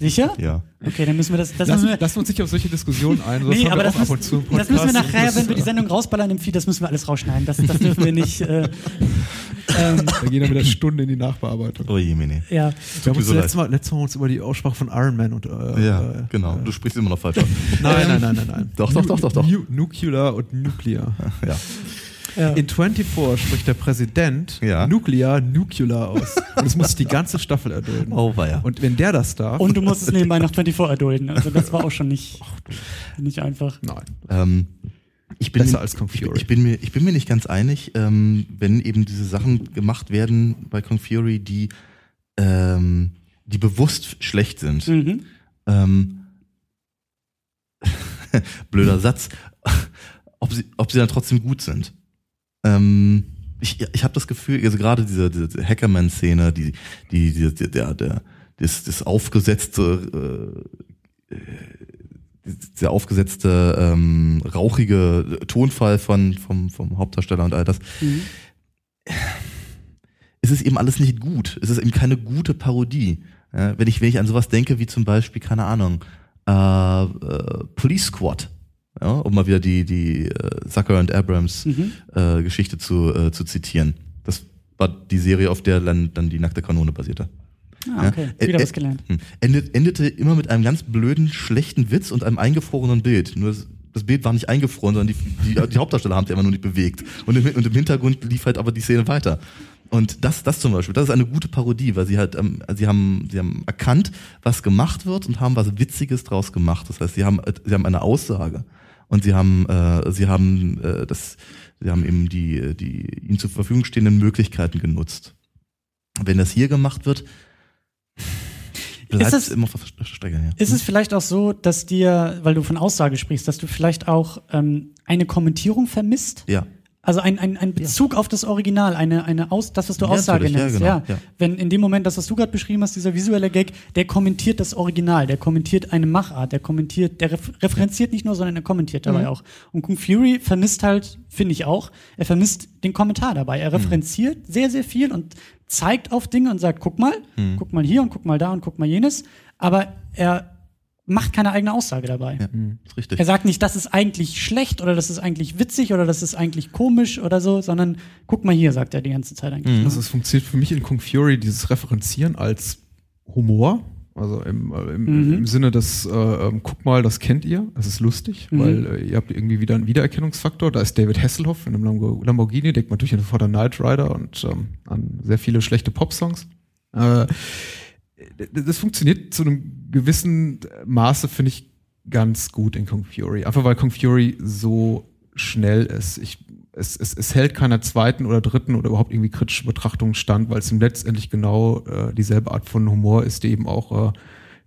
Sicher? ja. Okay, dann müssen wir das, das Lassen, müssen wir, lassen wir uns nicht auf solche Diskussionen ein. Nee, aber das müssen, das müssen wir nachher, wenn wir die Sendung rausballern im Feed, das müssen wir alles rausschneiden. Das, das dürfen wir nicht. Äh, ähm, Da gehen dann wieder Stunden in die Nachbearbeitung. Oh je, Mene. ja. Wir haben uns so letztes Mal, letztes Mal uns über die Aussprache von Iron Man und äh, Ja, äh, genau. Äh, Du sprichst immer noch falsch nein, nein, nein, nein, nein. Doch, doch, doch, doch, doch. Nu Nuclear und Nuclear. Ja. Ja. In 24 spricht der Präsident Ja. Nuclear, Nuclear aus. Und das muss sich die ganze Staffel erdulden. Oh, weia. Und wenn der das darf. Und du musst es nebenbei nach 24 erdulden. Also das war auch schon nicht, nicht einfach. nein. Ähm, ich bin Besser mir, als Kung ich, ich, bin mir, ich bin mir nicht ganz einig, ähm, wenn eben diese Sachen gemacht werden bei Kung Fury, die, ähm, die bewusst schlecht sind. Mhm. Ähm, blöder Satz, ob sie, ob sie dann trotzdem gut sind. Ähm, ich ich habe das Gefühl, also gerade diese, diese Hackerman-Szene, die, die, die, die, der, der, das, das aufgesetzte, äh, der aufgesetzte, ähm, rauchige Tonfall von, vom, vom Hauptdarsteller und all das, Mhm. es ist eben alles nicht gut. Es ist eben keine gute Parodie. Ja, wenn ich, wenn ich an sowas denke, wie zum Beispiel, keine Ahnung, äh, äh, Police Squad, ja, um mal wieder die, die äh, Zucker und Abrams Mhm. äh, Geschichte zu, äh, zu zitieren. Das war die Serie, auf der dann, dann die nackte Kanone basierte. Ah, okay. Ja, Wieder äh, was gelernt. Hm. Endet, endete immer mit einem ganz blöden, schlechten Witz und einem eingefrorenen Bild. Nur das, das Bild war nicht eingefroren, sondern die, die, die Hauptdarsteller haben sich einfach nur nicht bewegt. Und im, und im Hintergrund lief halt aber die Szene weiter. Und das, das zum Beispiel, das ist eine gute Parodie, weil sie halt, ähm, sie haben, sie haben erkannt, was gemacht wird und haben was Witziges draus gemacht. Das heißt, sie haben, äh, sie haben eine Aussage und sie haben, äh, sie haben äh, das, sie haben eben die, die ihnen zur Verfügung stehenden Möglichkeiten genutzt. Wenn das hier gemacht wird, bleibt Ist es immer Strecke. Ja. Ist es vielleicht auch so, dass dir, weil du von Aussage sprichst, dass du vielleicht auch ähm, eine Kommentierung vermisst? ja. Also ein, ein, ein Bezug auf das Original, eine, eine Aus, das, was du Ja, Aussage ja, nennst. genau, Ja, ja. Wenn in dem Moment, das, was du gerade beschrieben hast, dieser visuelle Gag, der kommentiert das Original, der kommentiert eine Machart, der kommentiert, der ref referenziert nicht nur, sondern er kommentiert dabei Mhm. auch. Und Kung Fury vermisst halt, finde ich auch, er vermisst den Kommentar dabei. Mhm. Er referenziert sehr, sehr viel und zeigt auf Dinge und sagt, guck mal, Mhm. guck mal hier und guck mal da und guck mal jenes. Aber er macht keine eigene Aussage dabei. ja, ist richtig. Er sagt nicht, das ist eigentlich schlecht oder das ist eigentlich witzig oder das ist eigentlich komisch oder so, sondern guck mal hier, sagt er die ganze Zeit eigentlich. Also es funktioniert für mich in Kung Fury dieses Referenzieren als Humor. Also im, im, Mhm. im Sinne des, äh, ähm, guck mal, das kennt ihr, das ist lustig, Mhm. weil äh, ihr habt irgendwie wieder einen Wiedererkennungsfaktor. Da ist David Hasselhoff in einem Lambo- Lamborghini, denkt man natürlich sofort an Knight Rider und ähm, an sehr viele schlechte Popsongs. Äh, das funktioniert zu einem gewissen Maße, finde ich, ganz gut in Kung Fury. Einfach weil Kung Fury so schnell ist. Ich, es, es, es hält keiner zweiten oder dritten oder überhaupt irgendwie kritischen Betrachtung stand, weil es letztendlich genau äh, dieselbe Art von Humor ist, die eben auch äh,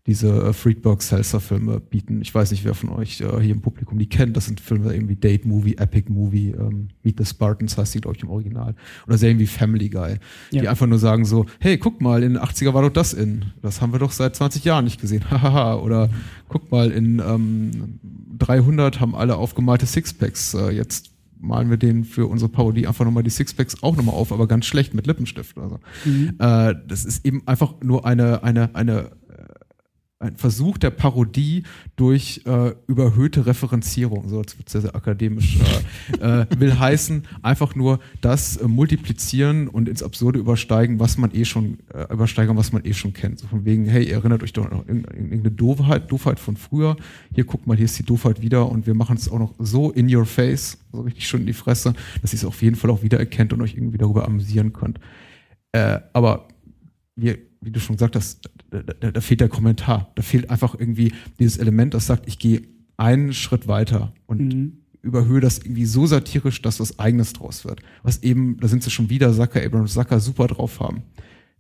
diese äh, Friedberg Seltzer Filme bieten. Ich weiß nicht, wer von euch äh, hier im Publikum die kennt. Das sind Filme irgendwie Date Movie, Epic Movie, ähm, Meet the Spartans heißt die, glaube ich, im Original. Oder Serien wie Family Guy, die Ja. einfach nur sagen so, hey, guck mal, in den 80er war doch das in. Das haben wir doch seit 20 Jahren nicht gesehen. Hahaha. Oder guck mal, in ähm, 300 haben alle aufgemalte Sixpacks. Äh, jetzt malen wir denen für unsere Parodie einfach nochmal die Sixpacks auch nochmal auf, aber ganz schlecht mit Lippenstift. Also, Mhm. äh, das ist eben einfach nur eine, eine, eine, ein Versuch der Parodie durch äh, überhöhte Referenzierung, so als wird sehr, sehr akademisch, äh, äh, will heißen, einfach nur das äh, multiplizieren und ins Absurde übersteigen, was man eh schon, äh, übersteigern, was man eh schon kennt. So von wegen, hey, ihr erinnert euch doch noch irgendeine Doofheit, Doofheit von früher, hier guckt mal, hier ist die Doofheit wieder und wir machen es auch noch so in your face, so richtig schön in die Fresse, dass ihr es auf jeden Fall auch wiedererkennt und euch irgendwie darüber amüsieren könnt. Äh, aber wir, wie du schon gesagt hast, da, da, da, fehlt der Kommentar. Da fehlt einfach irgendwie dieses Element, das sagt, ich gehe einen Schritt weiter und mhm. überhöhe das irgendwie so satirisch, dass was Eigenes draus wird. Was eben, da sind sie schon wieder, Sacker, Abrams Sacker super drauf haben.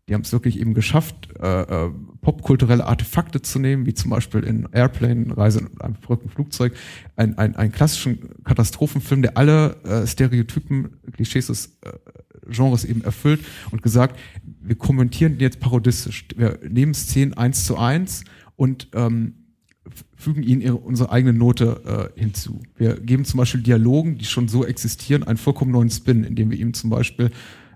Die haben es wirklich eben geschafft, äh, äh, popkulturelle Artefakte zu nehmen, wie zum Beispiel in Airplane, Reise in einem verrückten Flugzeug, ein, ein, einen klassischen Katastrophenfilm, der alle äh, Stereotypen, Klischees des Genres eben erfüllt und gesagt, wir kommentieren jetzt parodistisch. Wir nehmen Szenen eins zu eins und ähm, fügen ihnen ihre, unsere eigene Note äh, hinzu. Wir geben zum Beispiel Dialogen, die schon so existieren, einen vollkommen neuen Spin, indem wir ihm zum Beispiel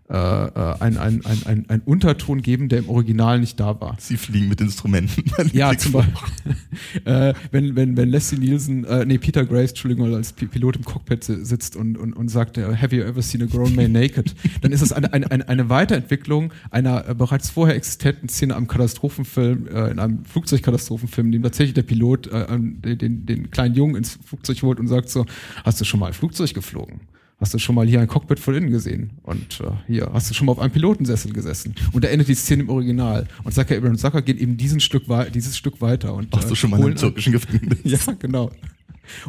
äh, äh ein, ein, ein, ein, Unterton geben, der im Original nicht da war. Sie fliegen mit Instrumenten. ja, zum Beispiel. äh, wenn, wenn, wenn Leslie Nielsen, äh, nee, Peter Grace, Entschuldigung, als Pilot im Cockpit sitzt und, und, und sagt, äh, have you ever seen a grown man naked? Dann ist das eine, eine, eine, eine Weiterentwicklung einer äh, bereits vorher existenten Szene am Katastrophenfilm, äh, in einem Flugzeugkatastrophenfilm, in dem tatsächlich der Pilot äh, den, den, den kleinen Jungen ins Flugzeug holt und sagt so, hast du schon mal ein Flugzeug geflogen? Hast du schon mal hier ein Cockpit von innen gesehen? Und äh, hier, hast du schon mal auf einem Pilotensessel gesessen? Und da endet die Szene im Original. Und Zucker Abraham Zucker geht eben diesen Stück dieses Stück weiter. Und, Warst äh, du schon mal im türkischen Gefängnis? ja, genau.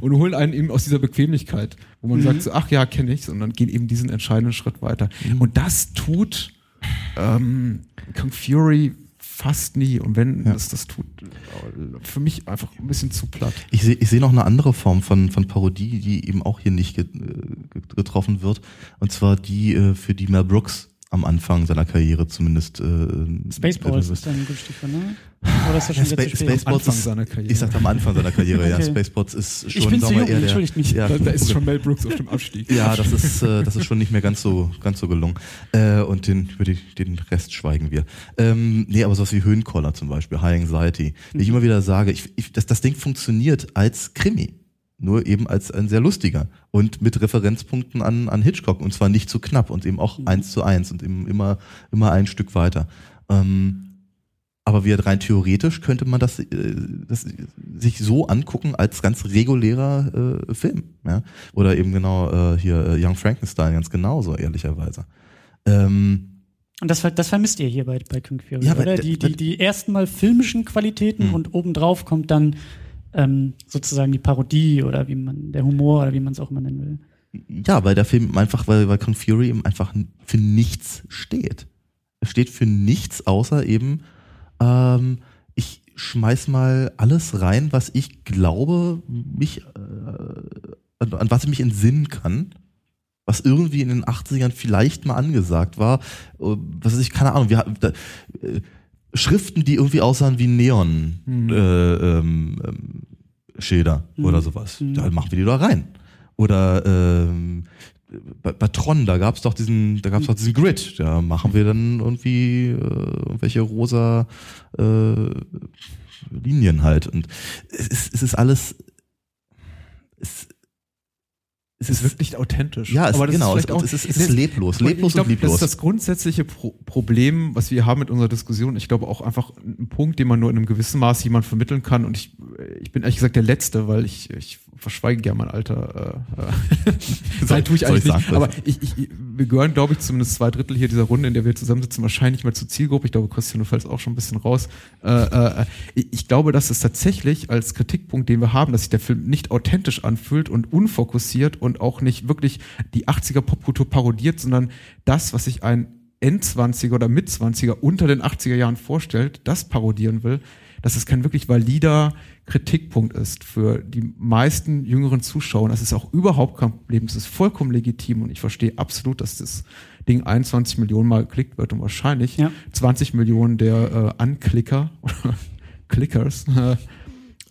Und holen einen eben aus dieser Bequemlichkeit, wo man mhm. sagt so, ach ja, kenne ich, sondern gehen eben diesen entscheidenden Schritt weiter. Mhm. Und das tut ähm, Kung Fury fast nie. Und wenn ja. es das tut, für mich einfach ein bisschen zu platt. Ich sehe ich seh noch eine andere Form von, von Parodie, die eben auch hier nicht getroffen wird. Und zwar die, äh, für die Mel Brooks am Anfang seiner Karriere zumindest. Äh, Spaceballs ist dann ein gutes Stichwort, ne? Oder ist das schon ja, Spa Spaceballs ist, seiner Karriere. Ich sagte am Anfang seiner Karriere, okay. ja. Spaceballs ist schon, ich bin zu jung, eher der, mich. Ja, da, da ist schon Mel Brooks auf dem Abstieg. Ja, das ist, äh, das ist schon nicht mehr ganz so, ganz so gelungen. Äh, und den, über die, den Rest schweigen wir. Ähm, nee, aber sowas wie Höhenkoller zum Beispiel, High Anxiety. Mhm. Ich immer wieder sage, ich, ich, das, das Ding funktioniert als Krimi nur eben als ein sehr lustiger und mit Referenzpunkten an, an Hitchcock und zwar nicht zu knapp und eben auch mhm. eins zu eins und eben immer, immer ein Stück weiter. Ähm, aber wie rein theoretisch könnte man das, äh, das sich so angucken als ganz regulärer äh, Film. Ja? Oder eben genau äh, hier äh, Young Frankenstein ganz genauso, ehrlicherweise. Ähm, und das, das vermisst ihr hier bei, bei Kung Fury, ja, oder? Die, die, die ersten mal filmischen Qualitäten mhm. und obendrauf kommt dann ähm, sozusagen die Parodie oder wie man, der Humor oder wie man es auch immer nennen will. Ja, weil der Film einfach, weil, weil Kung Fury eben einfach für nichts steht. Er steht für nichts außer eben, ähm, ich schmeiß mal alles rein, was ich glaube, mich, äh, an, an was ich mich entsinnen kann was irgendwie in den 80ern vielleicht mal angesagt war. Äh, was weiß ich, keine Ahnung, wir, da, äh, Schriften, die irgendwie aussahen wie Neon mhm. äh, ähm, ähm, Schilder mhm. oder sowas. Mhm. Da machen wir die da rein. Oder ähm, bei, bei Tron, da gab's doch diesen, da gab's doch diesen Grid. Da machen wir dann irgendwie äh, irgendwelche rosa äh, Linien halt. Und es ist, es ist alles. Es, es ist wirklich authentisch. Ja, es, aber das genau, ist auch, es, ist, es ist leblos, leblos glaub, und lieblos. Das ist das grundsätzliche Pro Problem, was wir haben mit unserer Diskussion. Ich glaube auch einfach ein Punkt, den man nur in einem gewissen Maß jemand vermitteln kann. Und ich, ich bin ehrlich gesagt der Letzte, weil ich, ich verschweige gerne mein Alter. Äh, äh. Nein, tue ich eigentlich ich nicht. Aber ich, ich, wir gehören, glaube ich, zumindest zwei Drittel hier dieser Runde, in der wir zusammensitzen, wahrscheinlich mal zur Zielgruppe. Ich glaube, Christian, du fällst auch schon ein bisschen raus. Äh, äh, ich glaube, dass es tatsächlich als Kritikpunkt, den wir haben, dass sich der Film nicht authentisch anfühlt und unfokussiert und auch nicht wirklich die 80er Popkultur parodiert, sondern das, was sich ein Endzwanziger oder Mitzwanziger unter den 80er Jahren vorstellt, das parodieren will, dass es kein wirklich valider Kritikpunkt ist für die meisten jüngeren Zuschauer. Das ist auch überhaupt kein Problem. Das ist vollkommen legitim und ich verstehe absolut, dass das Ding 21 Millionen Mal geklickt wird und wahrscheinlich ja. 20 Millionen der äh, Anklicker oder Clickers äh,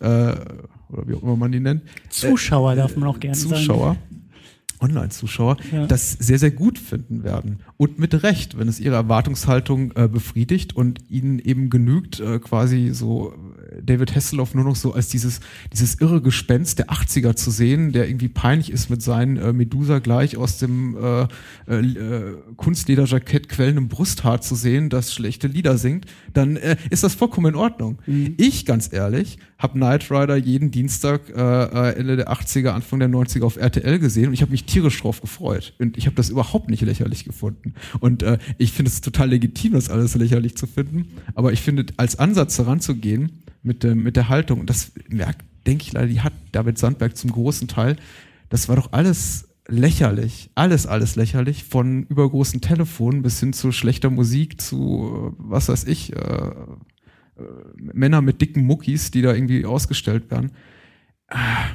äh, oder wie auch immer man die nennt. Zuschauer darf man auch gerne Zuschauer, sagen. Zuschauer Online-Zuschauer ja. das sehr, sehr gut finden werden. Und mit Recht, wenn es ihre Erwartungshaltung äh, befriedigt und ihnen eben genügt, äh, quasi so David Hasselhoff nur noch so als dieses, dieses irre Gespenst der 80er zu sehen, der irgendwie peinlich ist mit seinen äh, Medusa gleich aus dem äh, äh, äh, Kunstlederjackett quellendem Brusthaar zu sehen, das schlechte Lieder singt, dann äh, ist das vollkommen in Ordnung. Mhm. Ich, ganz ehrlich, habe Knight Rider jeden Dienstag äh, äh Ende der 80er, Anfang der 90er auf RTL gesehen und ich habe mich tierisch drauf gefreut. Und ich habe das überhaupt nicht lächerlich gefunden. Und äh, ich finde es total legitim, das alles lächerlich zu finden. Aber ich finde, als Ansatz heranzugehen mit, äh, mit der Haltung, und das ja, denke ich leider, die hat David Sandberg zum großen Teil, das war doch alles lächerlich, alles, alles lächerlich, von übergroßen Telefonen bis hin zu schlechter Musik, zu, was weiß ich, äh, äh, Männer mit dicken Muckis, die da irgendwie ausgestellt werden. Ah,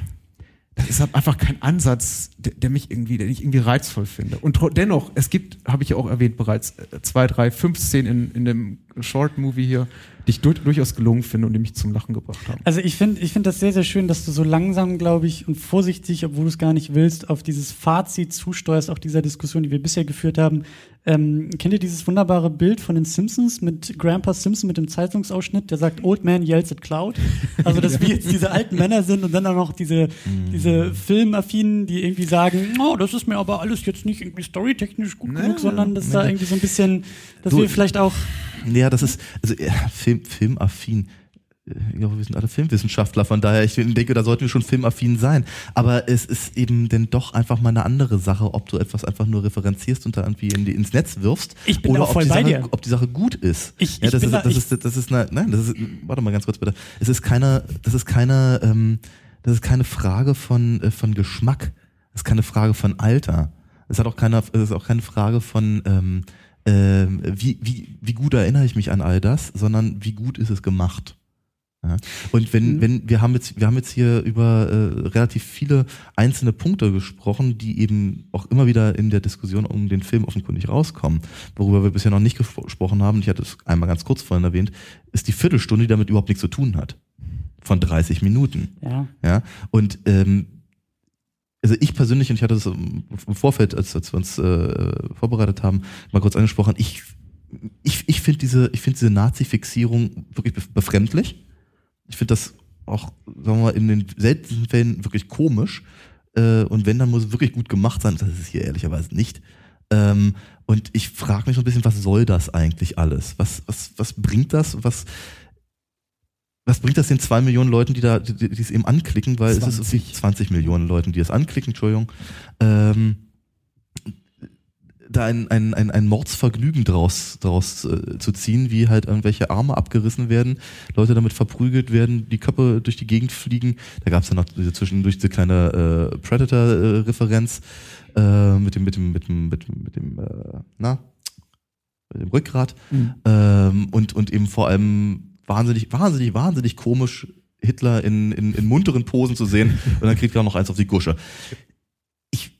das ist einfach kein Ansatz, der, mich irgendwie, den ich irgendwie reizvoll finde. Und dennoch, es gibt, habe ich ja auch erwähnt bereits, äh, zwei, drei, fünf Szenen in, in dem Short-Movie hier, die ich durchaus gelungen finde und die mich zum Lachen gebracht haben. Also ich finde ich finde das sehr, sehr schön, dass du so langsam, glaube ich, und vorsichtig, obwohl du es gar nicht willst, auf dieses Fazit zusteuerst, auch dieser Diskussion, die wir bisher geführt haben. Ähm, kennt ihr dieses wunderbare Bild von den Simpsons mit Grandpa Simpson mit dem Zeitungsausschnitt, der sagt, Old Man yells at Cloud? Also, dass wir jetzt diese alten Männer sind und dann auch noch diese, mm. diese Filmaffinen, die irgendwie sagen, oh, das ist mir aber alles jetzt nicht irgendwie storytechnisch gut nee, genug, sondern dass nee. da irgendwie so ein bisschen, dass du, wir vielleicht auch ja, das ist, also ja, Film, filmaffin. Ich glaube, wir sind alle Filmwissenschaftler, von daher, ich denke, da sollten wir schon filmaffin sein. Aber es ist eben denn doch einfach mal eine andere Sache, ob du etwas einfach nur referenzierst und da irgendwie in die, ins Netz wirfst. Ich bin oder auch voll ob, die bei Sache, dir. ob die Sache gut ist. Ich, ja, das, ist, da, das, ist, das ist eine, nein, das ist, warte mal ganz kurz bitte. Es ist keine, das ist keine, ähm, das ist keine Frage von, äh, von Geschmack. Das ist keine Frage von Alter. Es hat auch keine, es ist auch keine Frage von, ähm, äh, wie, wie, wie gut erinnere ich mich an all das, sondern wie gut ist es gemacht. Ja. Und wenn, mhm. wenn, wir haben jetzt, wir haben jetzt hier über äh, relativ viele einzelne Punkte gesprochen, die eben auch immer wieder in der Diskussion um den Film offenkundig rauskommen. Worüber wir bisher noch nicht gesprochen haben, ich hatte es einmal ganz kurz vorhin erwähnt, ist die Viertelstunde, die damit überhaupt nichts zu tun hat. Von 30 Minuten. Ja. ja? Und ähm, also ich persönlich, und ich hatte das im Vorfeld, als, als wir uns äh, vorbereitet haben, mal kurz angesprochen, ich, ich, ich finde diese, ich diese Nazi-Fixierung wirklich befremdlich. Ich finde das auch, sagen wir mal, in den seltensten Fällen wirklich komisch. Äh, und wenn, dann muss es wirklich gut gemacht sein. Das ist es hier ehrlicherweise nicht. Ähm, und ich frage mich so ein bisschen, was soll das eigentlich alles? Was, was, was bringt das? Was, was bringt das den zwei Millionen Leuten, die da, die, die es eben anklicken, weil 20. es ist 20 Millionen Leuten, die es anklicken, Entschuldigung, ähm, da ein, ein, ein, ein Mordsvergnügen draus, draus äh, zu ziehen, wie halt irgendwelche Arme abgerissen werden, Leute damit verprügelt werden, die Köpfe durch die Gegend fliegen. Da gab es dann noch diese zwischendurch diese kleine äh, Predator-Referenz äh, mit dem, mit dem, mit dem, mit dem, mit dem, äh, na, mit dem Rückgrat. Mhm. Ähm, und, und eben vor allem wahnsinnig, wahnsinnig, wahnsinnig komisch, Hitler in, in, in munteren Posen zu sehen und dann kriegt er auch noch eins auf die Gusche. Ich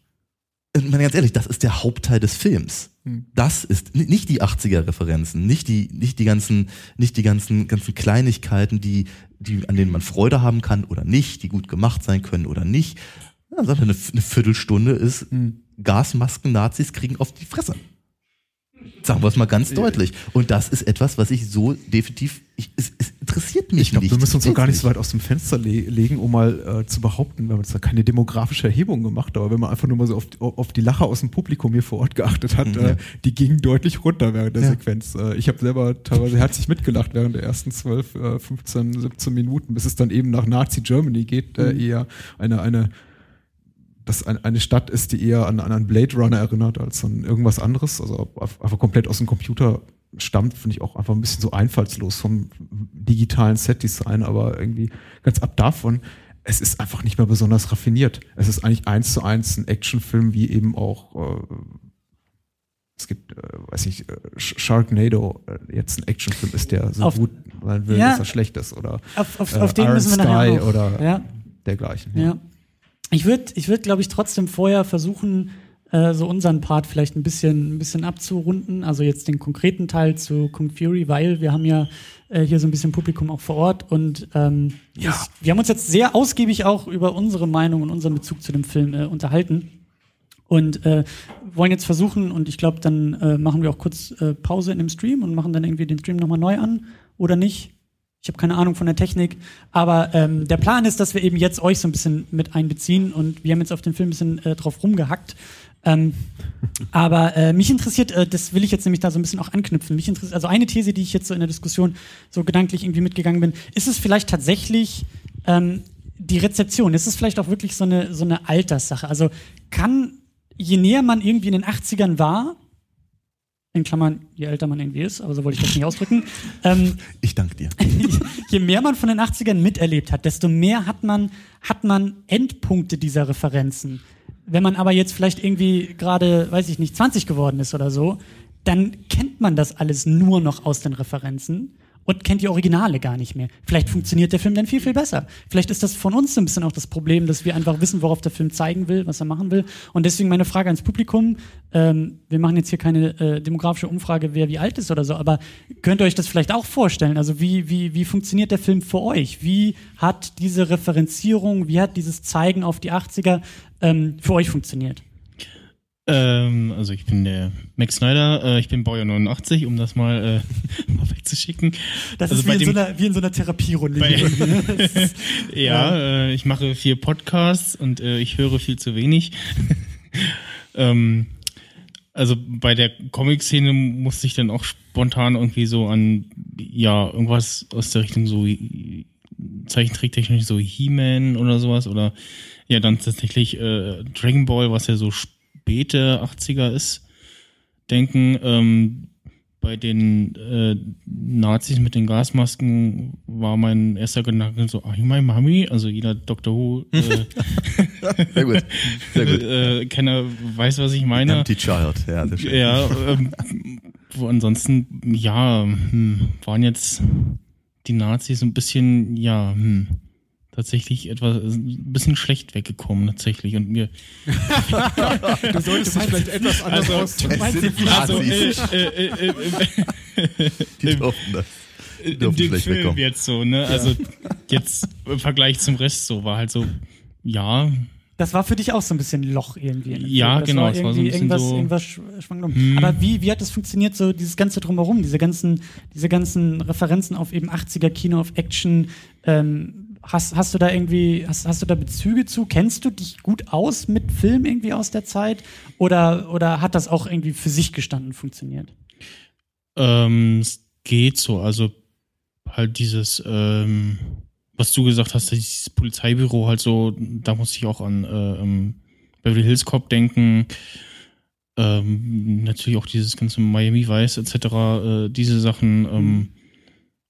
meine ganz ehrlich, das ist der Hauptteil des Films. Hm. Das ist nicht die 80er-Referenzen, nicht die, nicht die ganzen, nicht die ganzen, ganzen Kleinigkeiten, die, die, an denen man Freude haben kann oder nicht, die gut gemacht sein können oder nicht. sondern eine, eine Viertelstunde ist mhm. Gasmasken, Nazis kriegen auf die Fresse. Sagen wir es mal ganz deutlich. Und das ist etwas, was ich so definitiv, ich, es, es interessiert mich ich glaub, nicht. Wir müssen uns doch gar nicht so weit aus dem Fenster le legen, um mal äh, zu behaupten, wir haben jetzt da keine demografische Erhebung gemacht, aber wenn man einfach nur mal so auf, auf die Lacher aus dem Publikum hier vor Ort geachtet hat, mhm. äh, die gingen deutlich runter während der ja. Sequenz. Äh, ich habe selber teilweise herzlich mitgelacht während der ersten 12, äh, 15, 17 Minuten, bis es dann eben nach Nazi Germany geht, äh, mhm. eher eine, eine das eine Stadt ist, die eher an, an einen Blade Runner erinnert als an irgendwas anderes. Also einfach komplett aus dem Computer stammt, finde ich auch einfach ein bisschen so einfallslos vom digitalen Set-Design, aber irgendwie ganz ab davon, es ist einfach nicht mehr besonders raffiniert. Es ist eigentlich eins zu eins ein Actionfilm, wie eben auch äh, es gibt, äh, weiß ich, äh, Sharknado äh, jetzt ein Actionfilm ist, der so auf, gut sein will, ja, dass er schlecht ist. Oder auf, auf, auf den müssen wir Sky oder ja. dergleichen. Ja. ja ich würde, ich würd, glaube ich, trotzdem vorher versuchen, äh, so unseren Part vielleicht ein bisschen, ein bisschen abzurunden. Also jetzt den konkreten Teil zu Kung Fury, weil wir haben ja äh, hier so ein bisschen Publikum auch vor Ort und ähm, ja. ich, wir haben uns jetzt sehr ausgiebig auch über unsere Meinung und unseren Bezug zu dem Film äh, unterhalten. Und äh, wollen jetzt versuchen, und ich glaube, dann äh, machen wir auch kurz äh, Pause in dem Stream und machen dann irgendwie den Stream nochmal neu an oder nicht. Ich habe keine Ahnung von der Technik, aber ähm, der Plan ist, dass wir eben jetzt euch so ein bisschen mit einbeziehen und wir haben jetzt auf den Film ein bisschen äh, drauf rumgehackt. Ähm, aber äh, mich interessiert, äh, das will ich jetzt nämlich da so ein bisschen auch anknüpfen. Mich interessiert, also eine These, die ich jetzt so in der Diskussion so gedanklich irgendwie mitgegangen bin, ist es vielleicht tatsächlich ähm, die Rezeption? Ist es vielleicht auch wirklich so eine, so eine Alterssache? Also kann, je näher man irgendwie in den 80ern war, in Klammern, je älter man irgendwie ist, aber so wollte ich das nicht ausdrücken. Ähm, ich danke dir. je mehr man von den 80ern miterlebt hat, desto mehr hat man, hat man Endpunkte dieser Referenzen. Wenn man aber jetzt vielleicht irgendwie gerade, weiß ich nicht, 20 geworden ist oder so, dann kennt man das alles nur noch aus den Referenzen und kennt die Originale gar nicht mehr. Vielleicht funktioniert der Film dann viel, viel besser. Vielleicht ist das von uns so ein bisschen auch das Problem, dass wir einfach wissen, worauf der Film zeigen will, was er machen will. Und deswegen meine Frage ans Publikum. Ähm, wir machen jetzt hier keine äh, demografische Umfrage, wer wie alt ist oder so, aber könnt ihr euch das vielleicht auch vorstellen? Also wie, wie, wie funktioniert der Film für euch? Wie hat diese Referenzierung, wie hat dieses Zeigen auf die 80er ähm, für euch funktioniert? Ähm, also ich bin der Max Snyder, äh, ich bin Baujahr 89, um das mal, äh, mal wegzuschicken. Das also ist wie in, so einer, wie in so einer Therapierunde. Bei, ne? ja, ja. Äh, ich mache vier Podcasts und äh, ich höre viel zu wenig. ähm, also bei der Comic-Szene musste ich dann auch spontan irgendwie so an, ja, irgendwas aus der Richtung so Zeichentricktechnisch so He-Man oder sowas oder ja, dann tatsächlich äh, Dragon Ball, was ja so späte 80er ist, denken. Ähm, bei den äh, Nazis mit den Gasmasken war mein erster Gedanke so, ach, mein Mami, also jeder Dr. Who äh, sehr gut, sehr gut. äh, Kenner weiß, was ich meine. Empty Child, ja, das Ja, ähm, wo ansonsten, ja, hm, waren jetzt die Nazis ein bisschen, ja, hm, tatsächlich etwas ein bisschen schlecht weggekommen tatsächlich und mir du solltest dich vielleicht etwas anders also, ausdrücken. Also, äh, äh, äh, die durften das. Die durften schlecht Film wegkommen. jetzt so, ne? Also jetzt im Vergleich zum Rest so war halt so, ja. Das war für dich auch so ein bisschen Loch irgendwie. Ja, das genau. War irgendwie war so ein irgendwas, so irgendwas schwang hm. Aber wie, wie hat das funktioniert, so dieses ganze drumherum, diese ganzen, diese ganzen Referenzen auf eben 80er Kino, auf Action, ähm, Hast, hast du da irgendwie, hast, hast du da Bezüge zu? Kennst du dich gut aus mit Film irgendwie aus der Zeit? Oder, oder hat das auch irgendwie für sich gestanden funktioniert? Ähm, es geht so. Also halt dieses, ähm, was du gesagt hast, dieses Polizeibüro halt so, da muss ich auch an äh, Beverly Hills Cop denken. Ähm, natürlich auch dieses ganze Miami Vice etc., äh, diese Sachen. Ähm,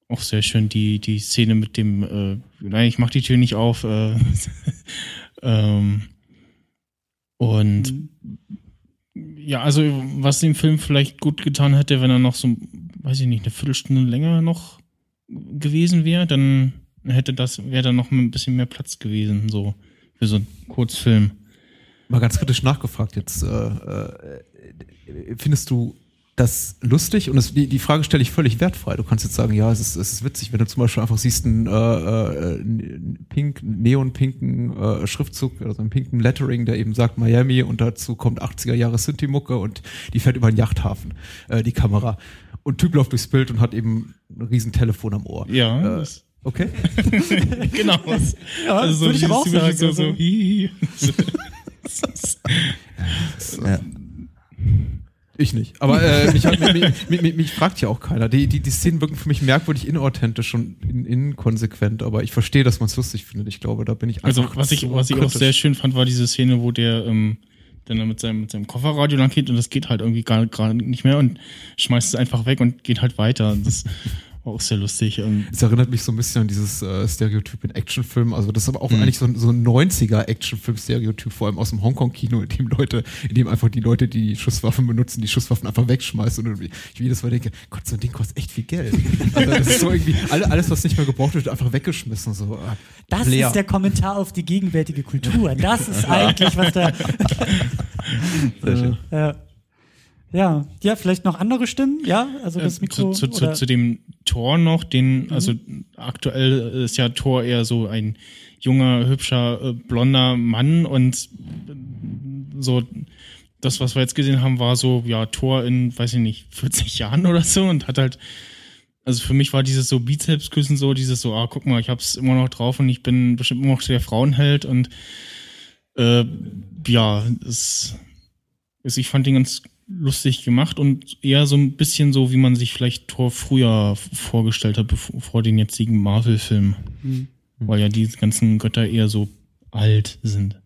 auch sehr schön die, die Szene mit dem, äh, nein, ich mach die Tür nicht auf. Äh, ähm, und mhm. ja, also was dem Film vielleicht gut getan hätte, wenn er noch so, weiß ich nicht, eine Viertelstunde länger noch gewesen wäre, dann hätte das, wäre da noch ein bisschen mehr Platz gewesen, so für so einen Kurzfilm. Mal ganz kritisch nachgefragt jetzt. Äh, äh, findest du das lustig und das, die, die Frage stelle ich völlig wertfrei. Du kannst jetzt sagen, ja, es ist, es ist witzig, wenn du zum Beispiel einfach siehst einen äh, äh, pink, neonpinken äh, Schriftzug, also einen pinken Lettering, der eben sagt Miami und dazu kommt 80er Jahre Sinti-Mucke und die fährt über den Yachthafen, äh, die Kamera. Und Typ läuft durchs Bild und hat eben ein riesen Telefon am Ohr. Ja. Äh, okay. genau. ja, also so, würde ich aber auch sagen. So, so, also. ja. Ich nicht. Aber äh, mich, mich, mich, mich, mich, fragt ja auch keiner. Die, die, die Szenen wirken für mich merkwürdig inauthentisch und in, inkonsequent, aber ich verstehe, dass man es lustig findet. Ich glaube, da bin ich also, einfach. Also, was ich, so was ich auch sehr schön fand, war diese Szene, wo der ähm, dann mit seinem, mit seinem Kofferradio lang geht und das geht halt irgendwie gerade nicht mehr und schmeißt es einfach weg und geht halt weiter. Das auch sehr lustig. Es erinnert mich so ein bisschen an dieses äh, Stereotyp in Actionfilmen. Also das ist aber auch mhm. eigentlich so, so ein 90er Actionfilm-Stereotyp, vor allem aus dem Hongkong-Kino, in dem Leute, in dem einfach die Leute, die, die Schusswaffen benutzen, die Schusswaffen einfach wegschmeißen. Und ich jedes Mal denke, Gott, so ein Ding kostet echt viel Geld. also das ist so irgendwie, alles, was nicht mehr gebraucht wird, einfach weggeschmissen. So, äh, das leer. ist der Kommentar auf die gegenwärtige Kultur. Das ist eigentlich, was da. Sehr schön. Ja. Ja, ja, vielleicht noch andere Stimmen, ja, also das Mikro. Zu, zu, zu, zu dem Tor noch, den, mhm. also aktuell ist ja Tor eher so ein junger, hübscher, äh, blonder Mann und so das, was wir jetzt gesehen haben, war so, ja, Tor in, weiß ich nicht, 40 Jahren oder so und hat halt also für mich war dieses so Bizepsküssen so, dieses so, ah, guck mal, ich hab's immer noch drauf und ich bin bestimmt immer noch der Frauenheld und äh, ja, es, es, ich fand den ganz lustig gemacht und eher so ein bisschen so, wie man sich vielleicht Tor früher vorgestellt hat, bevor, vor den jetzigen Marvel-Filmen. Mhm. Weil ja die ganzen Götter eher so alt sind.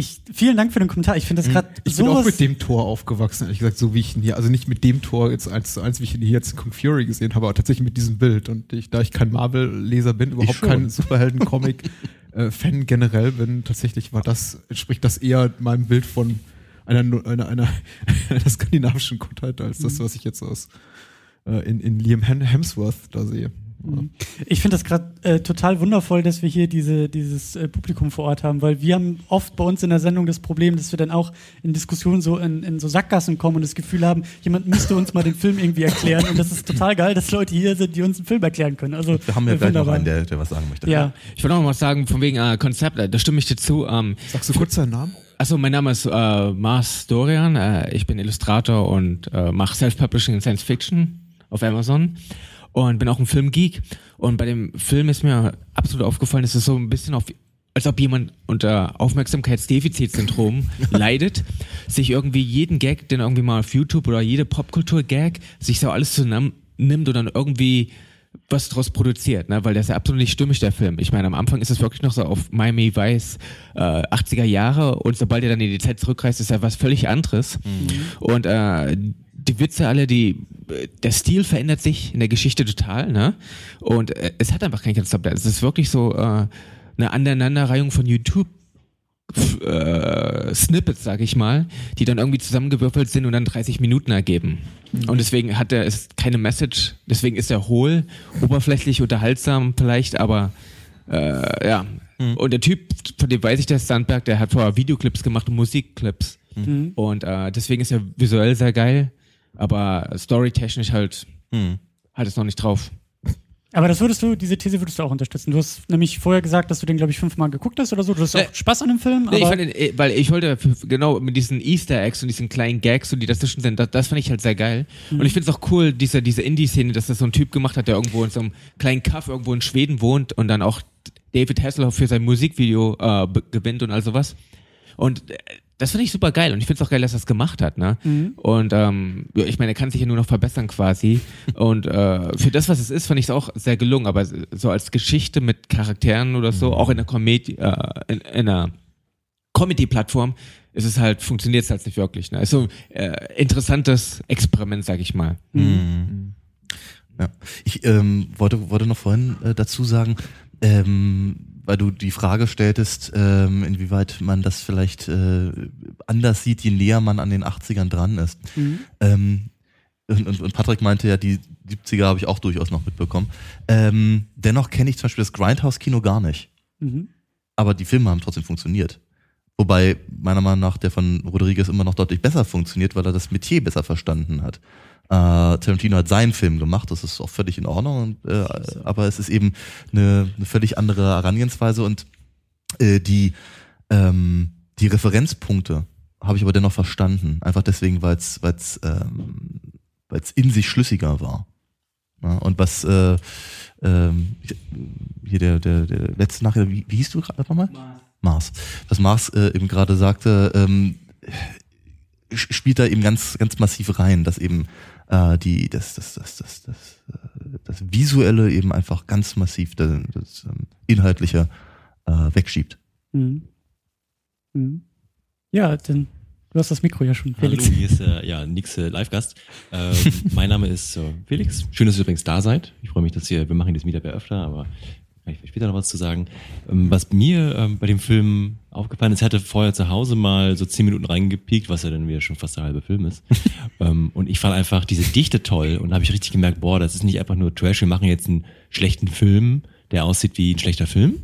Ich, vielen Dank für den Kommentar. Ich finde das gerade Ich bin auch mit dem Tor aufgewachsen, ehrlich gesagt, so wie ich ihn hier, also nicht mit dem Tor jetzt eins zu eins, wie ich ihn hier jetzt in Kung Fury gesehen habe, aber tatsächlich mit diesem Bild. Und ich, da ich kein Marvel-Leser bin, überhaupt kein Superhelden-Comic-Fan generell bin, tatsächlich war das, entspricht das eher meinem Bild von einer, einer, einer, einer skandinavischen Gottheit als das, mhm. was ich jetzt aus äh, in, in Liam Hemsworth da sehe. Mhm. Ich finde das gerade äh, total wundervoll, dass wir hier diese, dieses äh, Publikum vor Ort haben, weil wir haben oft bei uns in der Sendung das Problem, dass wir dann auch in Diskussionen so in, in so Sackgassen kommen und das Gefühl haben, jemand müsste uns mal den Film irgendwie erklären. Und das ist total geil, dass Leute hier sind, die uns einen Film erklären können. Also, wir haben ja gleich noch einen, der, der was sagen möchte. Ja. Ich wollte noch mal was sagen, von wegen äh, Konzept, da stimme ich dir zu. Ähm, Sagst du kurz deinen Namen? Also mein Name ist äh, Mars Dorian, äh, ich bin Illustrator und äh, mache Self-Publishing in Science Fiction auf Amazon und bin auch ein Filmgeek. Und bei dem Film ist mir absolut aufgefallen, dass es so ein bisschen auf als ob jemand unter Aufmerksamkeitsdefizitsyndrom leidet, sich irgendwie jeden Gag, den irgendwie mal auf YouTube oder jede Popkultur-Gag, sich so alles zusammen nimmt und dann irgendwie was draus produziert, ne? weil der ist ja absolut nicht stimmig, der Film. Ich meine, am Anfang ist es wirklich noch so auf Miami Vice äh, 80er Jahre und sobald er dann in die Zeit zurückreist, ist er was völlig anderes. Mhm. Und äh, die Witze alle, die der Stil verändert sich in der Geschichte total, ne? Und äh, es hat einfach kein Konzept. Es ist wirklich so äh, eine Aneinanderreihung von YouTube äh, Snippets, sag ich mal, die dann irgendwie zusammengewürfelt sind und dann 30 Minuten ergeben. Mhm. Und deswegen hat er ist keine Message, deswegen ist er hohl, oberflächlich, unterhaltsam vielleicht, aber äh, ja. Mhm. Und der Typ, von dem weiß ich, der Sandberg, der hat vorher Videoclips gemacht und Musikclips. Mhm. Und äh, deswegen ist er visuell sehr geil, aber storytechnisch halt mhm. hat es noch nicht drauf. Aber das würdest du, diese These würdest du auch unterstützen. Du hast nämlich vorher gesagt, dass du den, glaube ich, fünfmal geguckt hast oder so. Du hast auch äh, Spaß an dem Film. Nee, ich fand den, äh, weil ich wollte genau mit diesen Easter Eggs und diesen kleinen Gags und die dazwischen sind, das, das fand ich halt sehr geil. Mhm. Und ich finde es auch cool, diese, diese Indie-Szene, dass das so ein Typ gemacht hat, der irgendwo in so einem kleinen Kaff irgendwo in Schweden wohnt und dann auch David Hasselhoff für sein Musikvideo äh, gewinnt und all sowas. Und äh, das finde ich super geil und ich finde es auch geil, dass er das gemacht hat. Ne? Mhm. Und ähm, ich meine, er kann sich ja nur noch verbessern quasi. und äh, für das, was es ist, fand ich es auch sehr gelungen. Aber so als Geschichte mit Charakteren oder so, mhm. auch in der Comedy, äh, in, in einer Comedy-Plattform, ist es halt, funktioniert es halt nicht wirklich. Ne? Ist so äh, interessantes Experiment, sag ich mal. Mhm. mhm. Ja. Ich ähm, wollte, wollte noch vorhin äh, dazu sagen, ähm, weil du die Frage stelltest, ähm, inwieweit man das vielleicht äh, anders sieht, je näher man an den 80ern dran ist. Mhm. Ähm, und, und, Patrick meinte ja, die 70er habe ich auch durchaus noch mitbekommen. Ähm, dennoch kenne ich zum Beispiel das Grindhouse-Kino gar nicht. Mhm. Aber die Filme haben trotzdem funktioniert. Wobei meiner Meinung nach der von Rodriguez immer noch deutlich besser funktioniert, weil er das Metier besser verstanden hat. Äh, Tarantino hat seinen Film gemacht, das ist auch völlig in Ordnung, und, äh, aber es ist eben eine, eine völlig andere Herangehensweise und äh, die, ähm, die Referenzpunkte habe ich aber dennoch verstanden. Einfach deswegen, weil es weil's, ähm, weil's in sich schlüssiger war. Ja, und was äh, ähm, hier der, der, der letzte Nachricht, wie, wie hieß du gerade nochmal? Mars. Mars. Was Mars äh, eben gerade sagte, ähm, spielt da eben ganz, ganz massiv rein, dass eben äh, die, das, das, das, das, das, äh, das Visuelle eben einfach ganz massiv das, das ähm, Inhaltliche äh, wegschiebt. Mhm. Mhm. Ja, dann Du hast das Mikro ja schon, Felix. Hallo, hier ist äh, ja Nix äh, Live-Gast. Ähm, mein Name ist äh, Felix. Schön, dass ihr übrigens da seid. Ich freue mich, dass ihr, wir machen das Meetup ja öfter, aber ich später noch was zu sagen. Ähm, was mir ähm, bei dem Film aufgefallen ist, ich hatte vorher zu Hause mal so zehn Minuten reingepiekt, was ja dann wieder schon fast der halbe Film ist. ähm, und ich fand einfach diese Dichte toll und habe ich richtig gemerkt, boah, das ist nicht einfach nur Trash, wir machen jetzt einen schlechten Film, der aussieht wie ein schlechter Film,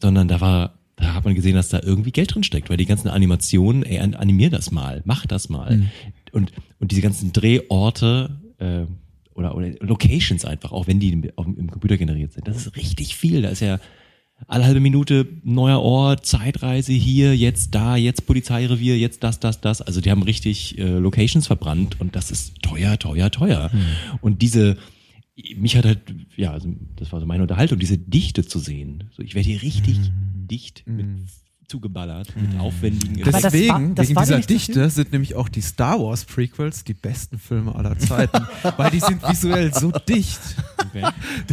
sondern da war da hat man gesehen, dass da irgendwie Geld drin steckt, weil die ganzen Animationen, ey, animier das mal, mach das mal. Mhm. Und, und diese ganzen Drehorte, äh, oder, oder Locations einfach, auch wenn die im, im Computer generiert sind. Das ist richtig viel. Da ist ja alle halbe Minute neuer Ort, Zeitreise hier, jetzt da, jetzt Polizeirevier, jetzt das, das, das. Also die haben richtig äh, Locations verbrannt und das ist teuer, teuer, teuer. Hm. Und diese mich hat halt, ja, also das war so meine Unterhaltung, diese Dichte zu sehen. So, ich werde hier richtig dicht mit zugeballert, mit aufwendigen Aber das Deswegen, war- das wegen dieser Dichte, sind nämlich auch die Star Wars Prequels die besten Filme aller Zeiten, weil die sind visuell so dicht. Okay.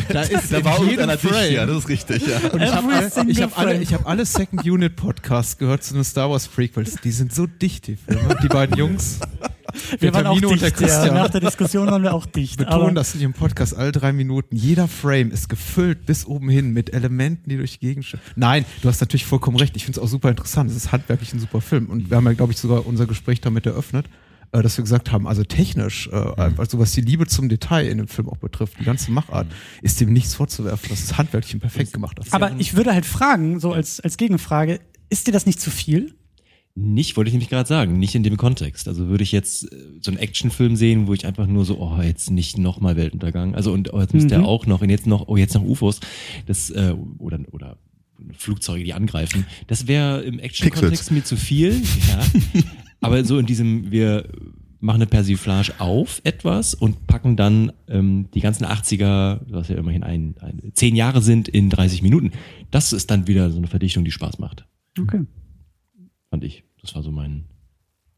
Da ist Da war jedem irgendeiner dicht, Frame. ja, das ist richtig, ja. Und ich habe alle, ich hab alle, frame. ich hab alle Second Unit Podcasts gehört zu den Star Wars Prequels. Die sind so dicht, die Filme. Die beiden Jungs, Wir der waren auch Termino der dicht, ja. Nach der Diskussion waren wir auch dicht. betonen das in ihrem Podcast alle drei Minuten. Jeder Frame ist gefüllt bis oben hin mit Elementen, die durch die Gegend schimmern. Nein, du hast natürlich vollkommen recht. Ich finde es auch super interessant. Es ist handwerklich ein super Film. Und wir haben ja, glaube ich, sogar unser Gespräch damit eröffnet, äh, dass wir gesagt haben, also technisch, äh, also was die Liebe zum Detail in dem Film auch betrifft, die ganze Machart, ist dem nichts vorzuwerfen. Das ist handwerklich und perfekt gemacht. Aber ich würde halt fragen, so als, als Gegenfrage, ist dir das nicht zu viel? Nicht, wollte ich nämlich gerade sagen, nicht in dem Kontext. Also würde ich jetzt äh, so einen Actionfilm sehen, wo ich einfach nur so, oh, jetzt nicht nochmal Weltuntergang. Also und oh, jetzt muss Mhm. der auch noch und jetzt noch, oh, jetzt noch UFOs. Das, äh, oder, oder Flugzeuge, die angreifen. Das wäre im Action-Kontext mir zu viel. Ja. Aber so in diesem, wir machen eine Persiflage auf etwas und packen dann ähm, die ganzen 80er, was ja immerhin ein, ein, zehn Jahre sind, in 30 Minuten. Das ist dann wieder so eine Verdichtung, die Spaß macht Okay. Fand ich. Das war so mein.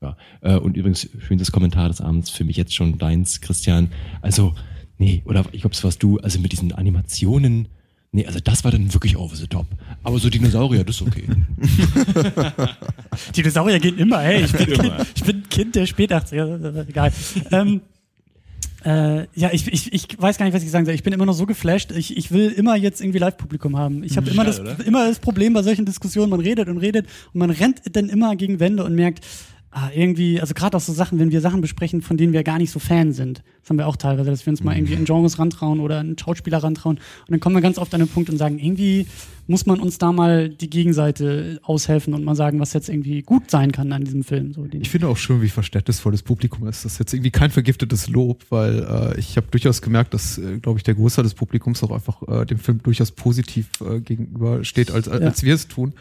Ja. Äh, und übrigens, schönstes Kommentar des Abends für mich jetzt schon deins, Christian. Also, nee, oder ich glaube, es warst du, also mit diesen Animationen. Nee, also das war dann wirklich over the top. Aber so Dinosaurier, das ist okay. Dinosaurier gehen immer, hey, ich bin, Immer. Kind, ich bin Kind der Spät-80er, egal. ähm, äh, ja, ich, ich, ich weiß gar nicht, was ich sagen soll. Ich bin immer noch so geflasht. Ich, ich will immer jetzt irgendwie Live-Publikum haben. Ich habe immer, das, immer das Problem bei solchen Diskussionen, man redet und redet und man rennt dann immer gegen Wände und merkt, ah, irgendwie, also gerade auch so Sachen, wenn wir Sachen besprechen, von denen wir gar nicht so Fan sind. Das haben wir auch teilweise, dass wir uns mal irgendwie in Genres rantrauen oder einen Schauspieler rantrauen. Und dann kommen wir ganz oft an den Punkt und sagen, irgendwie muss man uns da mal die Gegenseite aushelfen und mal sagen, was jetzt irgendwie gut sein kann an diesem Film. So, Ich finde auch schön, wie verständnisvoll das Publikum ist. Das ist jetzt irgendwie kein vergiftetes Lob, weil äh, ich habe durchaus gemerkt, dass, äh, glaube ich, der Großteil des Publikums auch einfach äh, dem Film durchaus positiv äh, gegenübersteht, als, als, Ja. als wir es tun.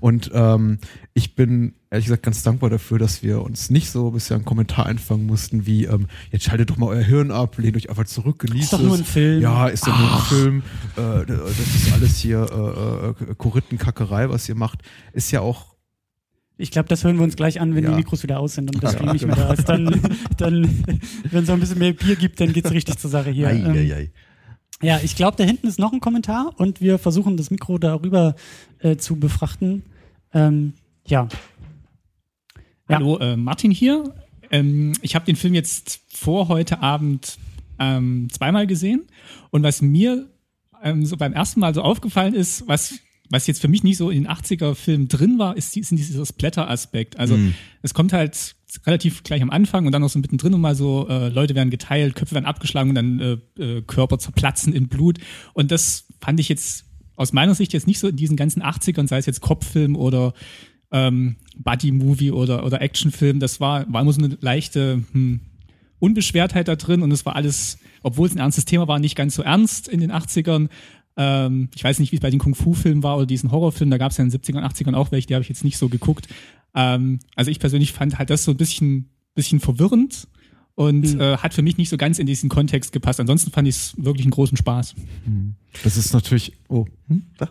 Und ähm, ich bin ehrlich gesagt ganz dankbar dafür, dass wir uns nicht so bisher einen Kommentar einfangen mussten, wie ähm, jetzt schaltet doch mal euer Hirn ab, lehnt euch einfach zurück, genießt Ist doch es. nur ein Film. Ja, ist doch nur ein Film. Äh, das ist alles hier äh, äh, Korinthenkackerei, was ihr macht. Ist ja auch Ich glaube, das hören wir uns gleich an, wenn Ja. die Mikros wieder aus sind und das Ja, nicht mehr da ist. Dann, dann wenn es so ein bisschen mehr Bier gibt, dann geht's richtig zur Sache hier. Ei, Ähm, ei, ei. Ja, ich glaube, da hinten ist noch ein Kommentar und wir versuchen das Mikro darüber äh, zu befrachten. Ähm, ja. Ja. Hallo, äh, Martin hier. Ähm, ich habe den Film jetzt vor heute Abend ähm, zweimal gesehen. Und was mir ähm, so beim ersten Mal so aufgefallen ist, was, was jetzt für mich nicht so in den 80er-Filmen drin war, ist, sind dieser Splatter-Aspekt. Also es kommt halt relativ gleich am Anfang und dann noch so mittendrin und mal so, äh, Leute werden geteilt, Köpfe werden abgeschlagen und dann äh, äh, Körper zerplatzen in Blut. Und das fand ich jetzt aus meiner Sicht jetzt nicht so in diesen ganzen 80ern, sei es jetzt Kopffilm oder ähm, Buddy-Movie oder, oder Actionfilm, das war, war immer so eine leichte hm, Unbeschwertheit da drin und es war alles, obwohl es ein ernstes Thema war, nicht ganz so ernst in den 80ern. Ähm, ich weiß nicht, wie es bei den Kung-Fu-Filmen war oder diesen Horrorfilmen, da gab es ja in den 70ern, 80ern auch welche, die habe ich jetzt nicht so geguckt. Ähm, also ich persönlich fand halt das so ein bisschen, bisschen verwirrend und Mhm. äh, hat für mich nicht so ganz in diesen Kontext gepasst. Ansonsten fand ich es wirklich einen großen Spaß. Das ist natürlich. Oh, hm? Da.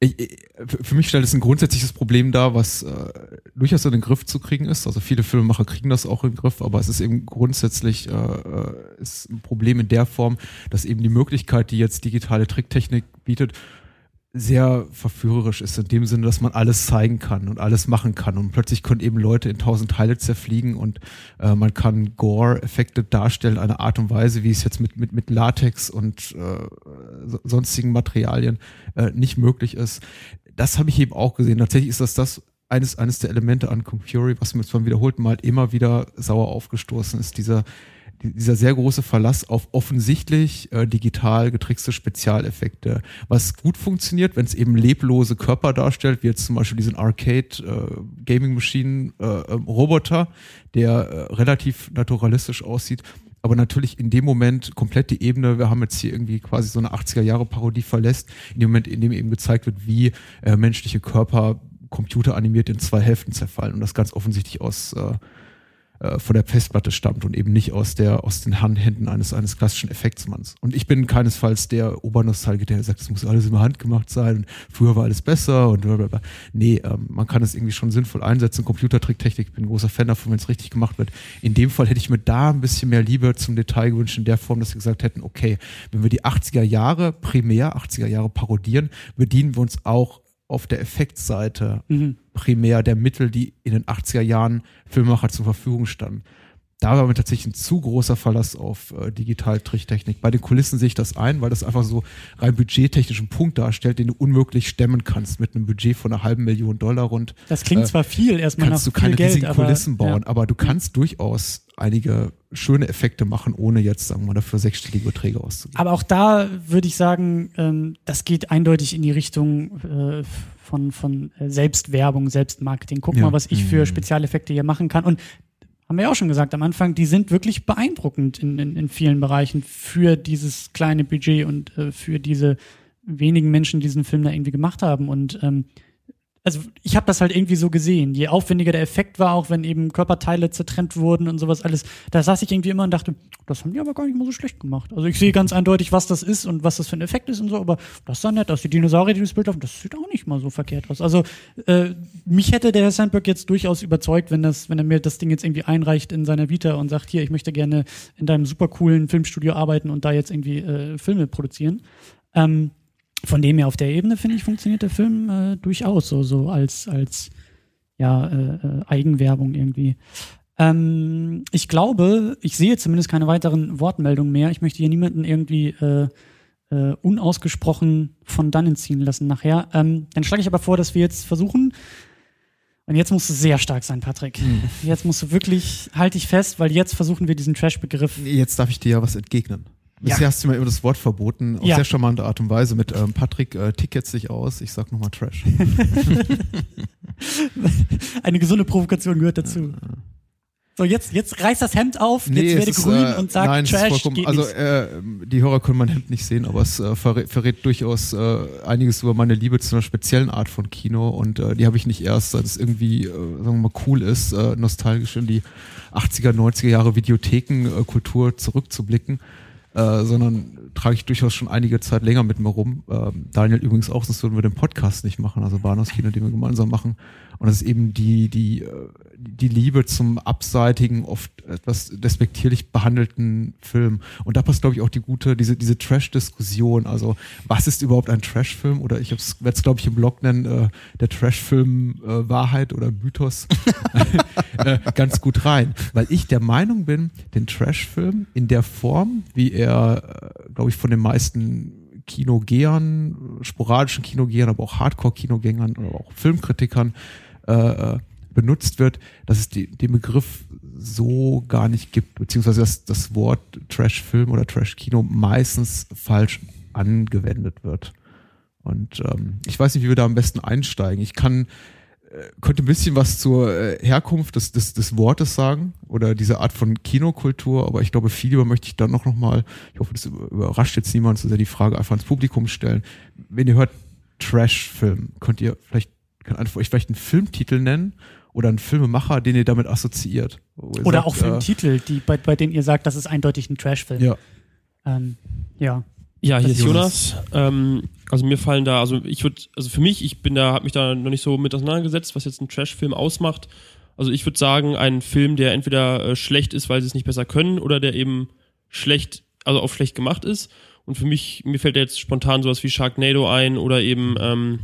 Ich, für mich stellt es ein grundsätzliches Problem dar, was äh, durchaus in den Griff zu kriegen ist. Also viele Filmemacher kriegen das auch in den Griff, aber es ist eben grundsätzlich äh, äh, ist ein Problem in der Form, dass eben die Möglichkeit, die jetzt digitale Tricktechnik bietet, sehr verführerisch ist, in dem Sinne, dass man alles zeigen kann und alles machen kann. Und plötzlich können eben Leute in tausend Teile zerfliegen und äh, man kann Gore-Effekte darstellen, eine Art und Weise, wie es jetzt mit, mit, mit Latex und äh, so- sonstigen Materialien äh, nicht möglich ist. Das habe ich eben auch gesehen. Tatsächlich ist das das eines, eines der Elemente an Kung Fury, was mir zwar wiederholt mal immer wieder sauer aufgestoßen ist, dieser die- dieser sehr große Verlass auf offensichtlich äh, digital getrickste Spezialeffekte, was gut funktioniert, wenn es eben leblose Körper darstellt, wie jetzt zum Beispiel diesen Arcade äh, Gaming Machine äh, ähm, Roboter, der äh, relativ naturalistisch aussieht. Aber natürlich in dem Moment komplett die Ebene, wir haben jetzt hier irgendwie quasi so eine 80er Jahre Parodie verlässt, in dem Moment, in dem eben gezeigt wird, wie äh, menschliche Körper computeranimiert in zwei Hälften zerfallen und das ganz offensichtlich aus äh, von der Festplatte stammt und eben nicht aus der aus den Handhänden eines eines klassischen Effektsmanns. Und ich bin keinesfalls der Obernostalgiker, der sagt, es muss alles in der Hand gemacht sein und früher war alles besser und blablabla. Nee, ähm, man kann es irgendwie schon sinnvoll einsetzen. Computertricktechnik, ich bin ein großer Fan davon, wenn es richtig gemacht wird. In dem Fall hätte ich mir da ein bisschen mehr Liebe zum Detail gewünscht, in der Form, dass wir gesagt hätten, okay, wenn wir die 80er Jahre primär, 80er Jahre parodieren, bedienen wir uns auch auf der Effektseite Mhm. primär der Mittel, die in den 80er Jahren Filmemacher zur Verfügung standen. Da war mir tatsächlich ein zu großer Verlass auf äh, Digitaltricktechnik. Bei den Kulissen sehe ich das ein, weil das einfach so rein budgettechnischen Punkt darstellt, den du unmöglich stemmen kannst mit einem Budget von einer halben Million Dollar rund. Das klingt Äh, zwar viel erstmal nach Kannst du viel keine Geld, riesigen aber, Kulissen bauen, Ja. aber du kannst durchaus einige schöne Effekte machen, ohne jetzt, sagen wir mal, dafür sechsstellige Beträge auszugeben. Aber auch da würde ich sagen, ähm, das geht eindeutig in die Richtung äh, von, von äh, Selbstwerbung, Selbstmarketing. Guck Ja. mal, was ich für Mhm. Spezialeffekte hier machen kann. Und haben wir ja auch schon gesagt am Anfang, die sind wirklich beeindruckend in, in, in vielen Bereichen für dieses kleine Budget und äh, für diese wenigen Menschen, die diesen Film da irgendwie gemacht haben. Und ähm, also ich habe das halt irgendwie so gesehen. Je aufwendiger der Effekt war, auch wenn eben Körperteile zertrennt wurden und sowas alles, da saß ich irgendwie immer und dachte, das haben die aber gar nicht mal so schlecht gemacht. Also ich sehe ganz eindeutig, was das ist und was das für ein Effekt ist und so, aber das sah nett aus. Die Dinosaurier, die das Bild haben, das sieht auch nicht mal so verkehrt aus. Also äh, mich hätte der Herr Sandberg jetzt durchaus überzeugt, wenn das, wenn er mir das Ding jetzt irgendwie einreicht in seiner Vita und sagt, hier, ich möchte gerne in deinem super coolen Filmstudio arbeiten und da jetzt irgendwie äh, Filme produzieren. Ähm, von dem her auf der Ebene, finde ich, funktioniert der Film äh, durchaus so, so als, als ja, äh, äh, Eigenwerbung irgendwie. Ähm, ich glaube, ich sehe zumindest keine weiteren Wortmeldungen mehr. Ich möchte hier niemanden irgendwie äh, äh, unausgesprochen von dannen ziehen lassen nachher. Ähm, dann schlage ich aber vor, dass wir jetzt versuchen, und jetzt musst du sehr stark sein, Patrick. Jetzt musst du wirklich, halt dich fest, weil jetzt versuchen wir diesen Trash-Begriff. Jetzt darf ich dir ja was entgegnen. Bisher hast du mir immer das Wort verboten, auf Ja. sehr charmante Art und Weise mit ähm, Patrick, äh, tick jetzt dich aus, ich sag nochmal Trash. Eine gesunde Provokation gehört dazu. So, jetzt, jetzt reiß das Hemd auf, jetzt werde ist, grün äh, und sag nein, Trash. geht also äh, die Hörer können mein Hemd nicht sehen, aber es äh, verrät, verrät durchaus äh, einiges über meine Liebe zu einer speziellen Art von Kino und äh, die habe ich nicht erst, seit es irgendwie, äh, sagen wir mal, cool ist, nostalgisch in die 80er, 90er Jahre Videothekenkultur zurückzublicken, äh, sondern trage ich durchaus schon einige Zeit länger mit mir rum. Ähm, Daniel übrigens auch, sonst würden wir den Podcast nicht machen, also Bahnhofskino, den wir gemeinsam machen. Und das ist eben die, die, äh, die Liebe zum abseitigen, oft etwas despektierlich behandelten Film. Und da passt, glaube ich, auch die gute, diese, diese Trash-Diskussion. Also, was ist überhaupt ein Trash-Film? Oder ich werde es, glaube ich, im Blog nennen, äh, der Trash-Film äh, Wahrheit oder Mythos äh, ganz gut rein. Weil ich der Meinung bin, den Trash-Film in der Form, wie er, äh, glaube ich, von den meisten Kinogehern, sporadischen Kinogehern, aber auch Hardcore-Kinogängern oder auch Filmkritikern äh, äh, benutzt wird, dass es die, den Begriff so gar nicht gibt, beziehungsweise dass das Wort Trash-Film oder Trash-Kino meistens falsch angewendet wird. Und ähm, ich weiß nicht, wie wir da am besten einsteigen. Ich kann äh, könnte ein bisschen was zur äh, Herkunft des, des, des Wortes sagen oder diese Art von Kinokultur, aber ich glaube, viel lieber möchte ich dann noch, noch mal, ich hoffe, das über- überrascht jetzt niemand so sehr, die Frage einfach ins Publikum stellen. Wenn ihr hört Trash-Film, könnt ihr vielleicht, kann euch vielleicht einen Filmtitel nennen oder einen Filmemacher, den ihr damit assoziiert. Ihr Oder sagt, auch Filmtitel, die, bei, bei denen ihr sagt, das ist eindeutig ein Trash-Film. Äh, ja. Ähm, ja. Ja, hier Das ist Jonas. Jonas. Ähm, also mir fallen da, also ich würde, also für mich, ich bin da, habe mich da noch nicht so mit auseinandergesetzt, was jetzt ein Trash-Film ausmacht. Also ich würde sagen, ein Film, der entweder äh, schlecht ist, weil sie es nicht besser können, oder der eben schlecht, also auf schlecht gemacht ist. Und für mich, mir fällt da jetzt spontan sowas wie Sharknado ein oder eben, ähm,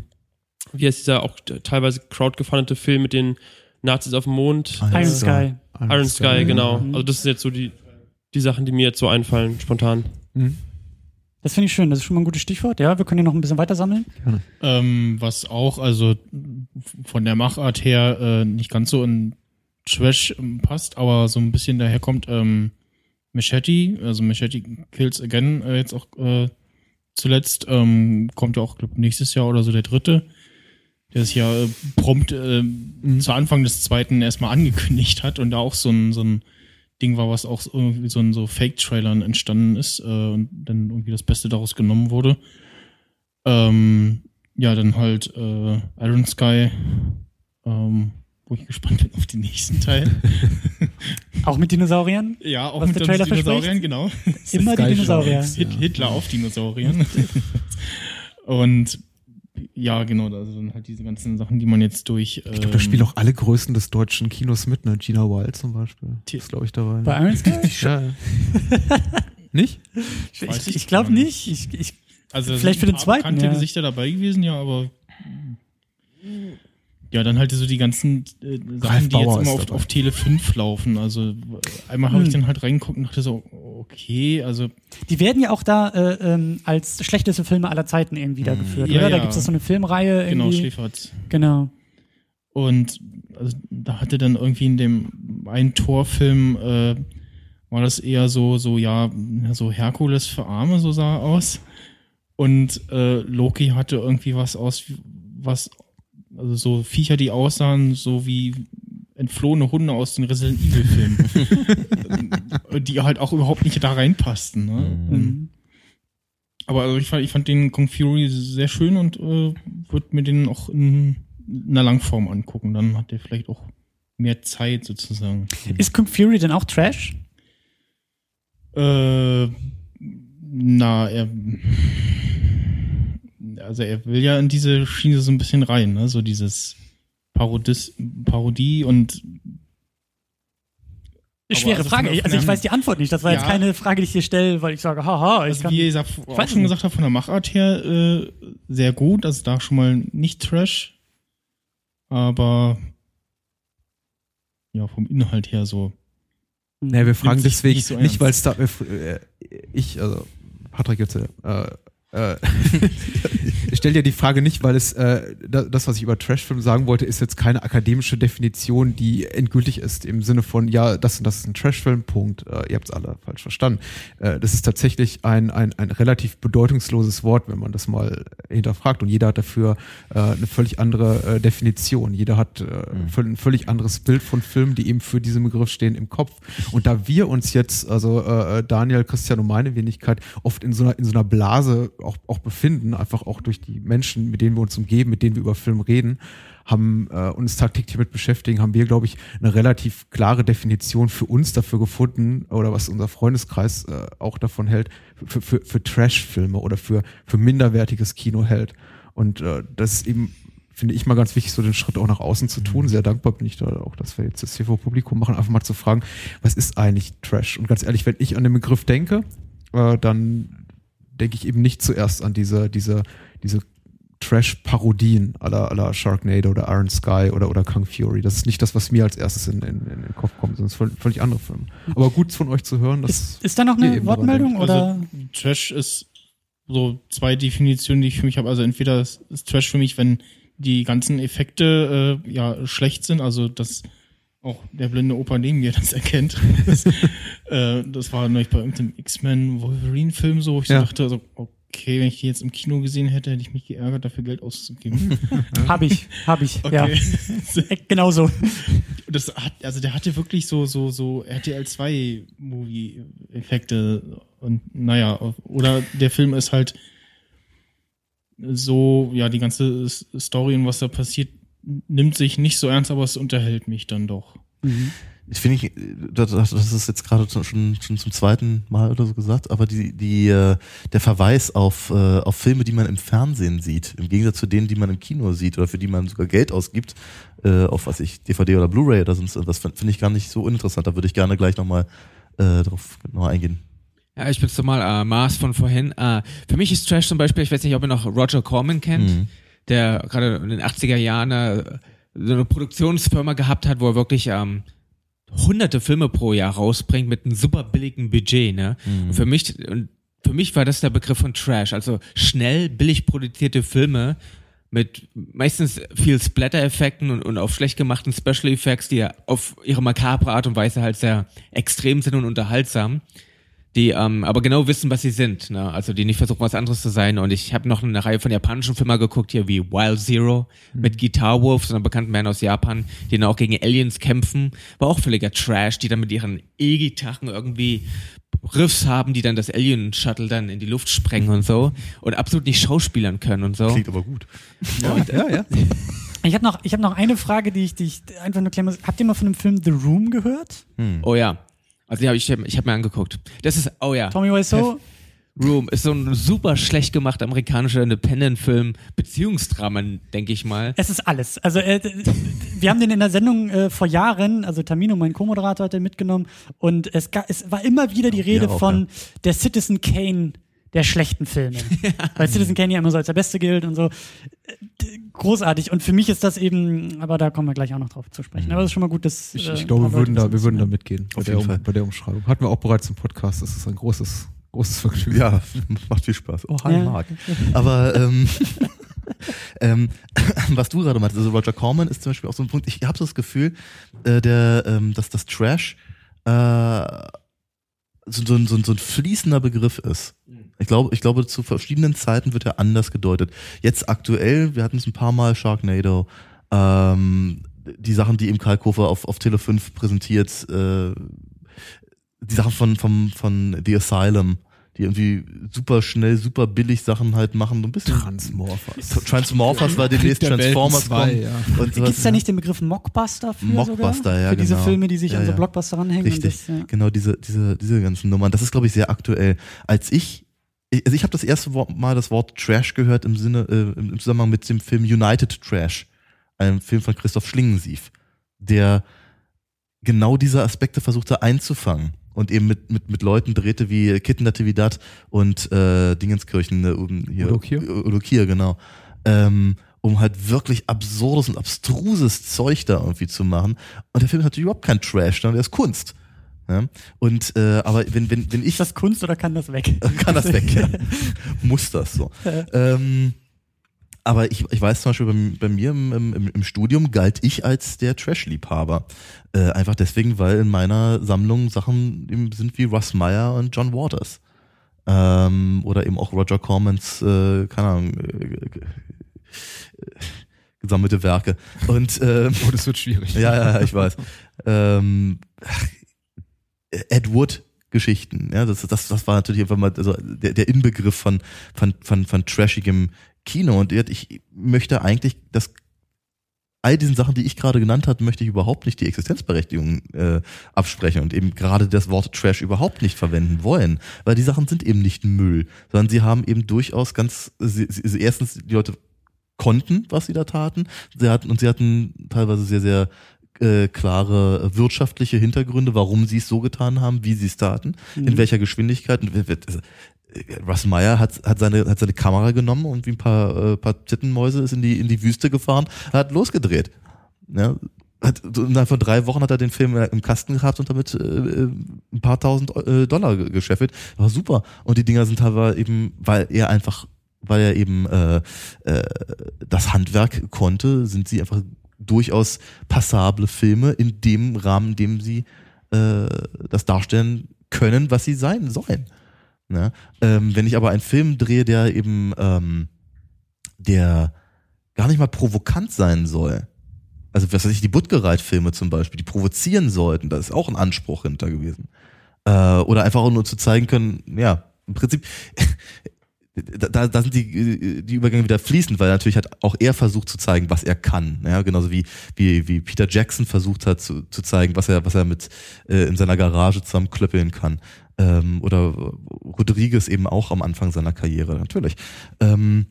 wie heißt dieser auch teilweise crowdgefundete Film mit den Nazis auf dem Mond? Iron Iron Sky. Sky. Iron Sky, genau. Mhm. Also das sind jetzt so die, die Sachen, die mir jetzt so einfallen, spontan. Mhm. Das finde ich schön, das ist schon mal ein gutes Stichwort. Ja, wir können hier noch ein bisschen weiter sammeln. Ähm, was auch, also von der Machart her äh, nicht ganz so in Trash passt, aber so ein bisschen daherkommt, ähm, Machete, also Machete Kills Again äh, jetzt auch äh, zuletzt, ähm, kommt ja auch, glaube nächstes Jahr oder so der dritte, der es ja äh, prompt äh, zu Anfang des zweiten erstmal angekündigt hat und da auch so ein, so ein Ding war, was auch so irgendwie so in so Fake-Trailern entstanden ist äh, und dann irgendwie das Beste daraus genommen wurde. Ähm, ja, dann halt äh, Iron Sky, ähm, wo ich gespannt bin auf den nächsten Teil. Auch mit Dinosauriern? Ja, auch Was mit Dinosauriern, verspricht? genau. Immer die Dinosaurier. Hitler auf Dinosauriern. Und ja, genau, das sind halt diese ganzen Sachen, die man jetzt durch. Ich glaube, da spielen auch alle Größen des deutschen Kinos mit, ne? Gina Wild zum Beispiel. Ti- Ist, glaube ich, dabei. Bei Iron Sky? ja. Nicht? Ich, ich ich glaube nicht. Ich, ich, Also da Vielleicht sind für den zweiten, bekannte ja. Gesichter dabei gewesen, ja, aber ja, dann halt so die ganzen äh, Sachen, die jetzt immer auf, auf Tele 5 laufen. Also einmal habe ich Hm. dann halt reingeguckt und dachte so, okay, also die werden ja auch da äh, ähm, als schlechteste Filme aller Zeiten irgendwie da geführt, Ja, oder? Da ja. gibt es so eine Filmreihe genau, irgendwie. Schläferz. Genau. Und also, da hatte dann irgendwie in dem einen Torfilm äh, war das eher so, so, ja, so Herkules für Arme, so sah er aus. Und äh, Loki hatte irgendwie was aus, was, also so Viecher, die aussahen, so wie entflohene Hunde aus den Resident Evil Filmen. die halt auch überhaupt nicht da reinpassten. Ne? Mhm. Aber also ich, fand, ich fand den Kung Fury sehr schön und äh, würde mir den auch in einer Langform angucken. Dann hat der vielleicht auch mehr Zeit sozusagen. Ist Kung Fury denn auch Trash? Äh, na, er. Also er will ja in diese Schiene so ein bisschen rein, ne? So dieses Parodis, Parodie und Schwere also Frage. Also ich weiß die Antwort nicht. Das war jetzt Ja. keine Frage, die ich dir stelle, weil ich sage, haha, ich Also kann. wie ihr auch schon nicht. gesagt habt, von der Machart her äh, sehr gut. Also da schon mal nicht Trash. Aber ja, vom Inhalt her so. Nee, wir fragen deswegen nicht so nicht, weil es da, äh, ich, also Patrick jetzt, äh, äh, ich stelle dir die Frage nicht, weil es, äh, da- das, was ich über Trashfilm sagen wollte, ist jetzt keine akademische Definition, die endgültig ist, im Sinne von, ja, das und das ist ein Trashfilm, Punkt. Äh, ihr habt es alle falsch verstanden. Äh, das ist tatsächlich ein, ein, ein relativ bedeutungsloses Wort, wenn man das mal hinterfragt. Und jeder hat dafür äh, eine völlig andere äh, Definition. Jeder hat äh, völ- ein völlig anderes Bild von Filmen, die eben für diesen Begriff stehen, im Kopf. Und da wir uns jetzt, also äh, Daniel, Christian und meine Wenigkeit, oft in so einer, in so einer Blase auch, auch befinden, einfach auch durch die Menschen, mit denen wir uns umgeben, mit denen wir über Film reden, haben äh, uns tagtäglich damit beschäftigen, haben wir, glaube ich, eine relativ klare Definition für uns dafür gefunden, oder was unser Freundeskreis äh, auch davon hält, für, für, für Trash-Filme oder für, für minderwertiges Kino hält. Und äh, das ist eben, finde ich mal ganz wichtig, so den Schritt auch nach außen zu tun. Sehr dankbar bin ich da auch, dass wir jetzt das hier vor Publikum machen, einfach mal zu fragen, was ist eigentlich Trash? Und ganz ehrlich, wenn ich an den Begriff denke, äh, dann denke ich eben nicht zuerst an diese, diese, diese Trash-Parodien aller aller Sharknado oder Iron Sky oder, oder Kung Fury. Das ist nicht das, was mir als erstes in, in, in den Kopf kommt, sondern es sind völlig andere Filme. Aber gut von euch zu hören, dass Ist, ist da noch eine Wortmeldung oder? Also Trash ist so zwei Definitionen, die ich für mich habe. Also entweder ist ist Trash für mich, wenn die ganzen Effekte äh, ja schlecht sind, also dass auch der blinde Opa neben mir das erkennt. das, äh, das war neulich bei irgendeinem X-Men Wolverine-Film so, ich so Ja. dachte, also, okay, wenn ich die jetzt im Kino gesehen hätte, hätte ich mich geärgert, dafür Geld auszugeben. Hab ich, hab ich, ja. Okay. Äh, Genau so. Das hat, also der hatte wirklich so, so, so RTL 2 Movie-Effekte und naja, oder der Film ist halt so, ja, die ganze Story und was da passiert, nimmt sich nicht so ernst, aber es unterhält mich dann doch. Ich finde, ich, das, das ist jetzt gerade schon, schon zum zweiten Mal oder so gesagt, aber die, die, äh, der Verweis auf, äh, auf Filme, die man im Fernsehen sieht, im Gegensatz zu denen, die man im Kino sieht oder für die man sogar Geld ausgibt, äh, auf was ich, DVD oder Blu-ray oder sonst, das finde ich gar nicht so uninteressant. Da würde ich gerne gleich nochmal äh, drauf genauer eingehen. Ja, ich bin's nochmal, äh, Mars von vorhin. Äh, für mich ist Trash zum Beispiel, ich weiß nicht, ob ihr noch Roger Corman kennt, Mhm. Der gerade in den 80er Jahren äh, so eine Produktionsfirma gehabt hat, wo er wirklich ähm, hunderte Filme pro Jahr rausbringt mit einem super billigen Budget, ne? Und für mich, und für mich war das der Begriff von Trash, also schnell, billig produzierte Filme mit meistens viel Splatter-Effekten und, und auf schlecht gemachten Special Effects, die ja auf ihre makabre Art und Weise halt sehr extrem sind und unterhaltsam die ähm, aber genau wissen, was sie sind. Ne? Also die nicht versuchen, was anderes zu sein. Und ich habe noch eine Reihe von japanischen Filmen geguckt, hier wie Wild Zero mit Guitar Wolf, so einer bekannten Band aus Japan, die dann auch gegen Aliens kämpfen. War auch völliger Trash, die dann mit ihren E-Gitarren irgendwie Riffs haben, die dann das Alien-Shuttle dann in die Luft sprengen und so. Und absolut nicht schauspielern können und so. Klingt aber gut. ja, ja, ja. Ich habe noch, ich hab noch eine Frage, die ich, die ich einfach nur klären muss. Habt ihr mal von dem Film The Room gehört? Oh ja. Also die hab ich, ich habe mir angeguckt. Das ist, oh ja. Tommy Wiseau? Room ist so ein super schlecht gemachter amerikanischer Independent-Film, Beziehungsdrama, denke ich mal. Es ist alles. Also äh, wir haben den in der Sendung äh, vor Jahren, also Tamino, mein Co-Moderator, hat den mitgenommen und es, es war immer wieder die Rede auch, von ja. der Citizen Kane der schlechten Filme. Weil Citizen Kane ja immer so als der Beste gilt und so. Äh, Großartig. Und für mich ist das eben, aber da kommen wir gleich auch noch drauf zu sprechen. Aber es ist schon mal gut, dass. Ich, äh, ich glaube, ein wir würden, da, wir würden da mitgehen bei Auf der, jeden um, Fall. bei der Umschreibung. Hatten wir auch bereits im Podcast. Das ist ein großes, großes Vergnügen. Ja, macht viel Spaß. Oh, hi, Ja. Marc. Aber ähm, ähm, was du gerade meintest, also Roger Corman ist zum Beispiel auch so ein Punkt, ich habe so das Gefühl, äh, der, ähm, dass das Trash äh, so, so, ein- so, ein- so ein fließender Begriff ist. Ich glaube, ich glaube, zu verschiedenen Zeiten wird er anders gedeutet. Jetzt aktuell, wir hatten es ein paar Mal, Sharknado, ähm, die Sachen, die im Kalkofer auf, auf Tele 5 präsentiert, äh, die Sachen von, von, von The Asylum, die irgendwie super schnell, super billig Sachen halt machen, so ein bisschen. Transmorphers. Transmorphers war demnächst Transformers zwei, kommen. ja. Gibt es da nicht den Begriff Mockbuster für Mockbuster, sogar? ja, Für diese genau. Filme, die sich Ja, an so. Blockbuster ranhängen. Richtig, Und das, ja. genau diese, diese, diese ganzen Nummern. Das ist, glaube ich, sehr aktuell. Als ich, ich also ich habe das erste Mal das Wort Trash gehört im Sinne, äh, im Zusammenhang mit dem Film United Trash, einem Film von Christoph Schlingensief, der genau diese Aspekte versuchte einzufangen und eben mit, mit, mit Leuten drehte wie Kitten Natividad und äh, Dingenskirchen, äh, hier, Udo Kier? Udo Kier, genau. Ähm, um halt wirklich absurdes und abstruses Zeug da irgendwie zu machen. Und der Film ist natürlich überhaupt kein Trash, sondern der ist Kunst. Ja? Und äh, aber wenn, wenn, wenn ich Ist das Kunst oder kann das weg? kann das weg, ja. Muss das so. ähm, aber ich, ich weiß zum Beispiel, bei, bei mir im, im, im Studium galt ich als der Trash-Liebhaber. Äh, einfach deswegen, weil in meiner Sammlung Sachen eben sind wie Russ Meyer und John Waters. Ähm, oder eben auch Roger Cormans, äh, keine Ahnung, äh, äh, gesammelte Werke. Und ähm, Oh, das wird schwierig. ja, ja, ich weiß. ähm, Ed Wood Geschichten, ja, das, das, das war natürlich einfach mal also der, der Inbegriff von, von, von, von trashigem Kino. Und ich möchte eigentlich, dass all diesen Sachen, die ich gerade genannt habe, möchte ich überhaupt nicht die Existenzberechtigung äh, absprechen und eben gerade das Wort Trash überhaupt nicht verwenden wollen, weil die Sachen sind eben nicht Müll, sondern sie haben eben durchaus ganz, sie, sie, erstens die Leute konnten, was sie da taten, sie hatten und sie hatten teilweise sehr, sehr äh, klare wirtschaftliche Hintergründe, warum sie es so getan haben, wie sie es taten, in welcher Geschwindigkeit. Äh, Russ Meyer hat, hat, seine, hat seine Kamera genommen und wie ein paar, äh, paar Tittenmäuse ist in die, in die Wüste gefahren, hat losgedreht. Ja, hat, innerhalb von drei Wochen hat er den Film im Kasten gehabt und damit äh, ein paar tausend äh, Dollar ge- gescheffelt. War super. Und die Dinger sind aber eben, weil er einfach, weil er eben äh, äh, das Handwerk konnte, sind sie einfach durchaus passable Filme in dem Rahmen, in dem sie äh, das darstellen können, was sie sein sollen. Ne? Ähm, wenn ich aber einen Film drehe, der eben ähm, der gar nicht mal provokant sein soll, also was weiß ich, die Buttgereit-Filme zum Beispiel, die provozieren sollten, da ist auch ein Anspruch hinter gewesen. Äh, oder einfach auch nur zu zeigen können, ja, im Prinzip, da, da sind die, die Übergänge wieder fließend, weil natürlich hat auch er versucht zu zeigen, was er kann. Ja, genauso wie, wie, wie Peter Jackson versucht hat zu, zu zeigen, was er, was er mit äh, in seiner Garage zusammenklöppeln kann. Ähm, oder Rodriguez eben auch am Anfang seiner Karriere, natürlich. Ähm,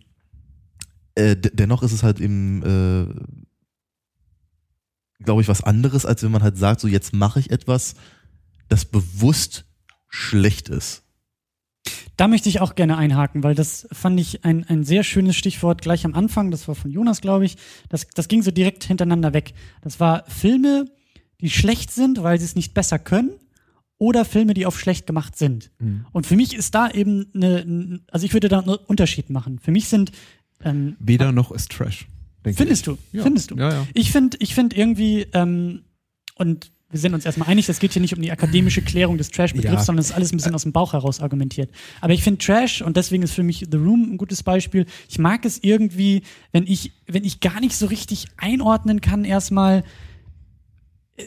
äh, dennoch ist es halt eben, äh, glaube ich, was anderes, als wenn man halt sagt, so jetzt mache ich etwas, das bewusst schlecht ist. Da möchte ich auch gerne einhaken, weil das fand ich ein, ein sehr schönes Stichwort gleich am Anfang. Das war von Jonas, glaube ich. Das, das ging so direkt hintereinander weg. Das war Filme, die schlecht sind, weil sie es nicht besser können, oder Filme, die auf schlecht gemacht sind. Und für mich ist da eben eine, ein- also ich würde da einen Unterschied machen. Für mich sind ähm, Weder noch ist Trash. Findest ich. du? Ja. Findest du? Ja, ja. Ich finde ich find irgendwie, ähm, und wir sind uns erstmal einig, es geht hier nicht um die akademische Klärung des Trash-Begriffs, Ja. sondern es ist alles ein bisschen aus dem Bauch heraus argumentiert. Aber ich finde Trash, und deswegen ist für mich The Room ein gutes Beispiel, ich mag es irgendwie, wenn ich, wenn ich gar nicht so richtig einordnen kann, erstmal, äh,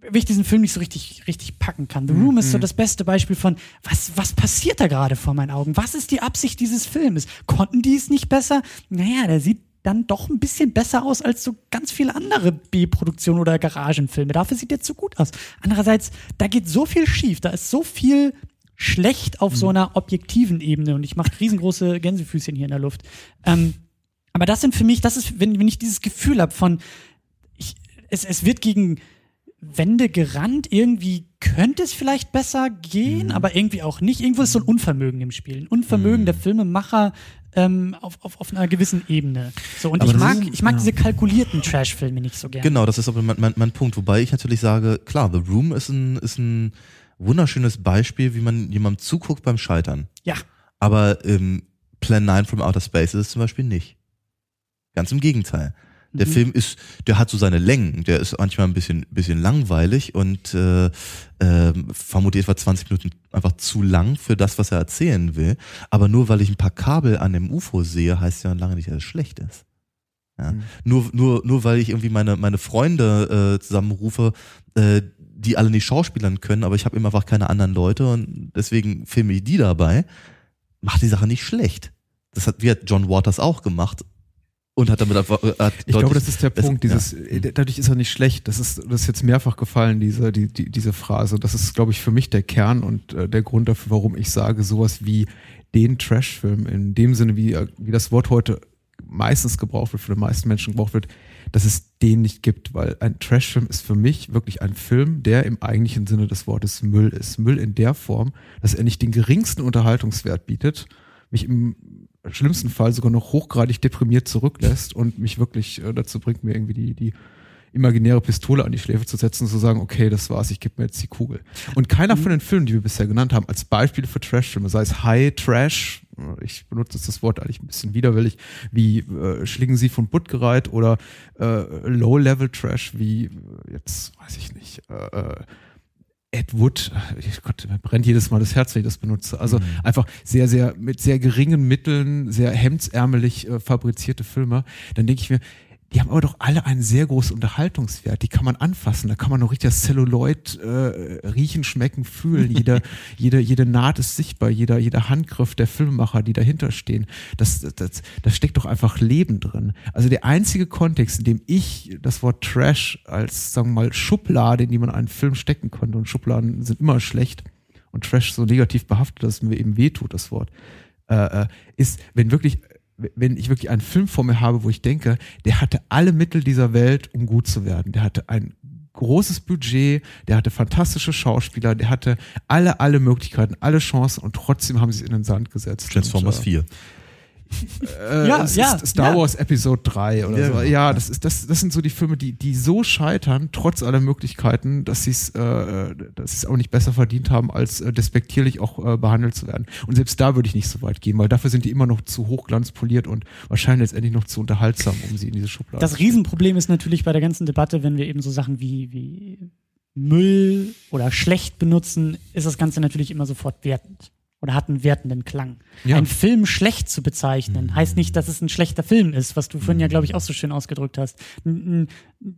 wenn ich diesen Film nicht so richtig, richtig packen kann. The Room ist so das beste Beispiel von, was, was passiert da gerade vor meinen Augen? Was ist die Absicht dieses Filmes? Konnten die es nicht besser? Naja, der sieht dann doch ein bisschen besser aus als so ganz viele andere B-Produktionen oder Garagenfilme. Dafür sieht der zu gut aus. Andererseits, da geht so viel schief, da ist so viel schlecht auf so einer objektiven Ebene und ich mache riesengroße Gänsefüßchen hier in der Luft. Ähm, aber das sind für mich, das ist, wenn, wenn ich dieses Gefühl habe von, ich, es, es wird gegen Wände gerannt, irgendwie könnte es vielleicht besser gehen, aber irgendwie auch nicht. Irgendwo ist so ein Unvermögen im Spiel. Ein Unvermögen der Filmemacher ähm, auf, auf, auf einer gewissen Ebene. So, und Aber ich mag, ist- ich mag ja. diese kalkulierten Trash-Filme nicht so gerne. Genau, das ist aber mein, mein, mein Punkt. Wobei ich natürlich sage, klar, The Room ist ein, ist ein wunderschönes Beispiel, wie man jemandem zuguckt beim Scheitern. Ja. Aber ähm, Plan 9 from Outer Space ist es zum Beispiel nicht. Ganz im Gegenteil. Der Mhm. Film ist, der hat so seine Längen, der ist manchmal ein bisschen, bisschen langweilig und äh, ähm, vermutlich etwa 20 Minuten einfach zu lang für das, was er erzählen will. Aber nur weil ich ein paar Kabel an dem UFO sehe, heißt ja lange nicht, dass es schlecht ist. Ja. Mhm. Nur, nur, nur weil ich irgendwie meine, meine Freunde äh, zusammenrufe, äh, die alle nicht schauspielern können, aber ich habe immer einfach keine anderen Leute und deswegen filme ich die dabei, macht die Sache nicht schlecht. Das hat, wie hat John Waters auch gemacht und hat damit einfach. äh, Hat Ich glaube, das ist der Punkt. Dieses, äh, dadurch ist er nicht schlecht. Das ist, das ist jetzt mehrfach gefallen, diese, die, die, diese Phrase. Das ist, glaube ich, für mich der Kern und äh, der Grund dafür, warum ich sage, sowas wie den Trash-Film in dem Sinne, wie, äh, wie das Wort heute meistens gebraucht wird, für die meisten Menschen gebraucht wird, dass es den nicht gibt, weil ein Trash-Film ist für mich wirklich ein Film, der im eigentlichen Sinne des Wortes Müll ist. Müll in der Form, dass er nicht den geringsten Unterhaltungswert bietet, mich im schlimmsten Fall sogar noch hochgradig deprimiert zurücklässt und mich wirklich äh, dazu bringt, mir irgendwie die, die imaginäre Pistole an die Schläfe zu setzen und zu sagen, okay, das war's, ich gebe mir jetzt die Kugel. Und keiner von den Filmen, die wir bisher genannt haben, als Beispiele für Trash-Filme, sei es High Trash, äh, ich benutze das Wort eigentlich ein bisschen widerwillig, wie äh, Schlingen Sie von Buttgereit oder äh, Low-Level Trash, wie äh, jetzt, weiß ich nicht, äh, Ed Wood, ich Gott, mir brennt jedes Mal das Herz, wenn ich das benutze. Also einfach sehr, sehr, mit sehr geringen Mitteln, sehr hemdsärmelig äh, fabrizierte Filme. Dann denke ich mir, die haben aber doch alle einen sehr großen Unterhaltungswert. Die kann man anfassen. Da kann man noch richtig das Celluloid äh, riechen, schmecken, fühlen. Jede, jede, jede Naht ist sichtbar. Jeder, jeder Handgriff der Filmemacher, die dahinter stehen. Das, das, das, das steckt doch einfach Leben drin. Also der einzige Kontext, in dem ich das Wort Trash als, sagen wir mal, Schublade, in die man einen Film stecken konnte, und Schubladen sind immer schlecht und Trash so negativ behaftet, dass es mir eben wehtut, das Wort, äh, äh, ist, wenn wirklich, wenn ich wirklich einen Film vor mir habe, wo ich denke, der hatte alle Mittel dieser Welt, um gut zu werden. Der hatte ein großes Budget, der hatte fantastische Schauspieler, der hatte alle, alle Möglichkeiten, alle Chancen und trotzdem haben sie es in den Sand gesetzt. Transformers und, 4. äh, Ja, ja, ist Star ja. Wars Episode 3 oder Ja, so. Ja, das ist das das sind so die Filme, die die so scheitern trotz aller Möglichkeiten, dass sie es äh, dass sie es auch nicht besser verdient haben als äh, despektierlich auch äh, behandelt zu werden. Und selbst da würde ich nicht so weit gehen, weil dafür sind die immer noch zu hochglanzpoliert und wahrscheinlich letztendlich noch zu unterhaltsam, um sie in diese Schublade Das zu stecken. Riesenproblem ist natürlich bei der ganzen Debatte, wenn wir eben so Sachen wie, wie Müll oder schlecht benutzen, ist das Ganze natürlich immer sofort wertend oder hat einen wertenden Klang. Ja. Ein Film schlecht zu bezeichnen, heißt nicht, dass es ein schlechter Film ist, was du vorhin ja, glaube ich, auch so schön ausgedrückt hast. Ein, ein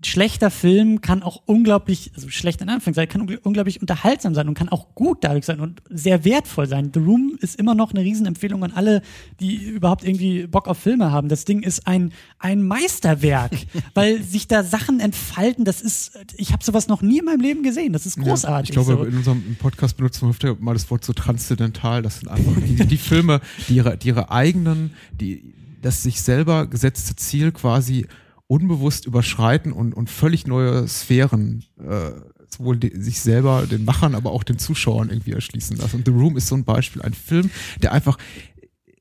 schlechter Film kann auch unglaublich, also schlecht in Anführungszeichen, kann ungl- unglaublich unterhaltsam sein und kann auch gut dadurch sein und sehr wertvoll sein. The Room ist immer noch eine Riesenempfehlung an alle, die überhaupt irgendwie Bock auf Filme haben. Das Ding ist ein, ein Meisterwerk, weil sich da Sachen entfalten, das ist, ich habe sowas noch nie in meinem Leben gesehen. Das ist großartig. Ja, ich glaube, so. in unserem Podcast benutzen wir öfter mal das Wort so transzendental. Das sind einfach die, die Filme, die ihre, die ihre eigenen, die das sich selber gesetzte Ziel quasi unbewusst überschreiten und, und völlig neue Sphären äh, sowohl die, sich selber, den Machern, aber auch den Zuschauern irgendwie erschließen lassen. Und The Room ist so ein Beispiel, ein Film, der einfach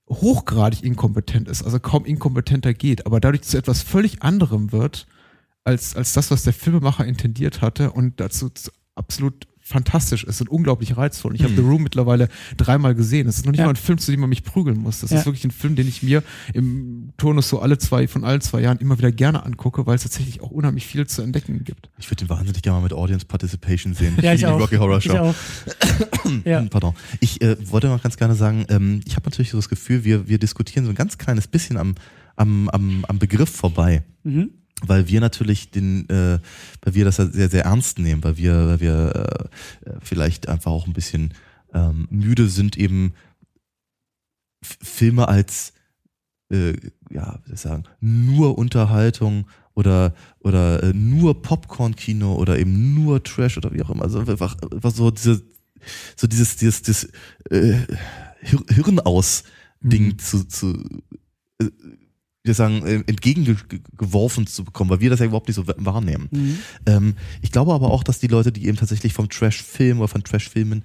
hochgradig inkompetent ist, also kaum inkompetenter geht, aber dadurch zu etwas völlig anderem wird, als, als das, was der Filmemacher intendiert hatte und dazu zu- absolut fantastisch ist und unglaublich reizvoll. Und Ich habe The Room mittlerweile dreimal gesehen. Es ist noch nicht Ja. mal ein Film, zu dem man mich prügeln muss. Das Ja. ist wirklich ein Film, den ich mir im Turnus so alle zwei, von allen zwei Jahren immer wieder gerne angucke, weil es tatsächlich auch unheimlich viel zu entdecken gibt. Ich würde den wahnsinnig gerne mal mit Audience Participation sehen. ja, ich die auch. Rocky Horror Show. Ich auch. ja. Pardon. Ich äh, wollte mal ganz gerne sagen, ähm, ich habe natürlich so das Gefühl, wir, wir diskutieren so ein ganz kleines bisschen am, am, am, am Begriff vorbei. Mhm. Weil wir natürlich den, äh, weil wir das sehr, sehr ernst nehmen, weil wir, weil wir äh, vielleicht einfach auch ein bisschen ähm, müde sind, eben F Filme als äh, ja, wie soll ich sagen, nur Unterhaltung oder, oder äh, nur Popcorn-Kino oder eben nur Trash oder wie auch immer. Also einfach, einfach so diese, so dieses, dieses, dieses äh, Hir Hirnaus-Ding Mhm. zu, zu äh, wir sagen, äh, entgegengeworfen zu bekommen, weil wir das ja überhaupt nicht so wahrnehmen. Mhm. Ähm, ich glaube aber auch, dass die Leute, die eben tatsächlich vom Trash-Film oder von Trash-Filmen,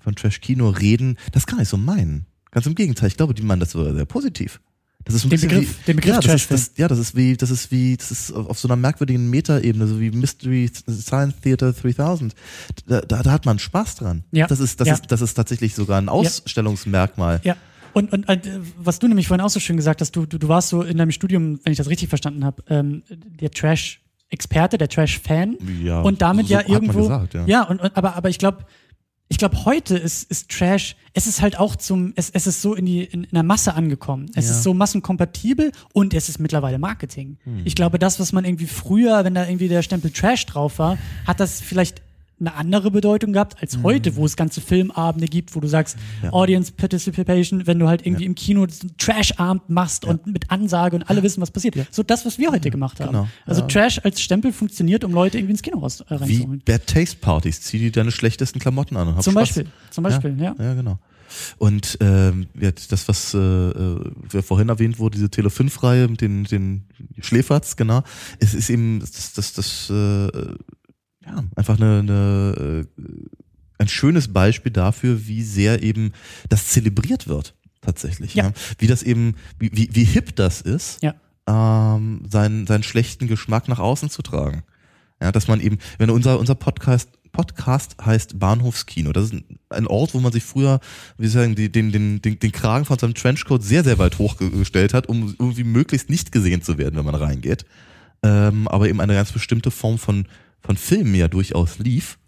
von Trash-Kino reden, das gar nicht so meinen. Ganz im Gegenteil, ich glaube, die meinen das sogar sehr positiv. Das ist so ein Den bisschen Begriff- wie, den Begriff ja, das ist, Trash-Film. das, ja, das ist wie, das ist wie, das ist auf so einer merkwürdigen Metaebene, so wie Mystery Science Theater 3000. Da, da, da hat man Spaß dran. Ja. Das ist, das Ja. ist, das ist tatsächlich sogar ein Ausstellungsmerkmal. Ja. Und, und was du nämlich vorhin auch so schön gesagt hast, du, du, du warst so in deinem Studium, wenn ich das richtig verstanden habe, ähm, der Trash-Experte, der Trash-Fan. Ja, und damit so ja irgendwo. gesagt, ja. und, und aber, aber ich glaube, ich glaube, heute ist, ist Trash, es ist halt auch zum, es, es ist so in die, in, in der Masse angekommen. Es Ja. ist so massenkompatibel und es ist mittlerweile Marketing. Ich glaube, das, was man irgendwie früher, wenn da irgendwie der Stempel Trash drauf war, hat das vielleicht eine andere Bedeutung gehabt als heute, wo es ganze Filmabende gibt, wo du sagst, Ja. Audience Participation, wenn du halt irgendwie im Kino Trash-Abend machst und mit Ansage und alle wissen, was passiert. So das, was wir heute gemacht haben. genau. Also Ja. Trash als Stempel funktioniert, um Leute irgendwie ins Kino raus, äh, Wie reinzuholen. Bad Taste Partys. Zieh dir deine schlechtesten Klamotten an und hab Zum Spaß. Beispiel, zum Beispiel, ja. Ja, genau. Und ähm, ja, das, was äh, äh, vorhin erwähnt wurde, diese Tele 5-Reihe mit den, den Schläferz, genau, es ist eben das, das, das äh, ja, einfach eine, eine, äh, ein schönes Beispiel dafür, wie sehr eben das zelebriert wird, tatsächlich. Ja. Ja. Wie das eben, wie, wie, hip das ist, Ja. ähm, seinen, seinen schlechten Geschmack nach außen zu tragen. Ja, dass man eben, wenn unser, unser Podcast, Podcast heißt Bahnhofskino. Das ist ein- Ort, wo man sich früher, wie soll ich sagen, die, den, den, den, den Kragen von seinem Trenchcoat sehr, sehr weit hochgestellt hat, um irgendwie möglichst nicht gesehen zu werden, wenn man reingeht. Ähm, aber eben eine ganz bestimmte Form von, von Filmen ja durchaus lief,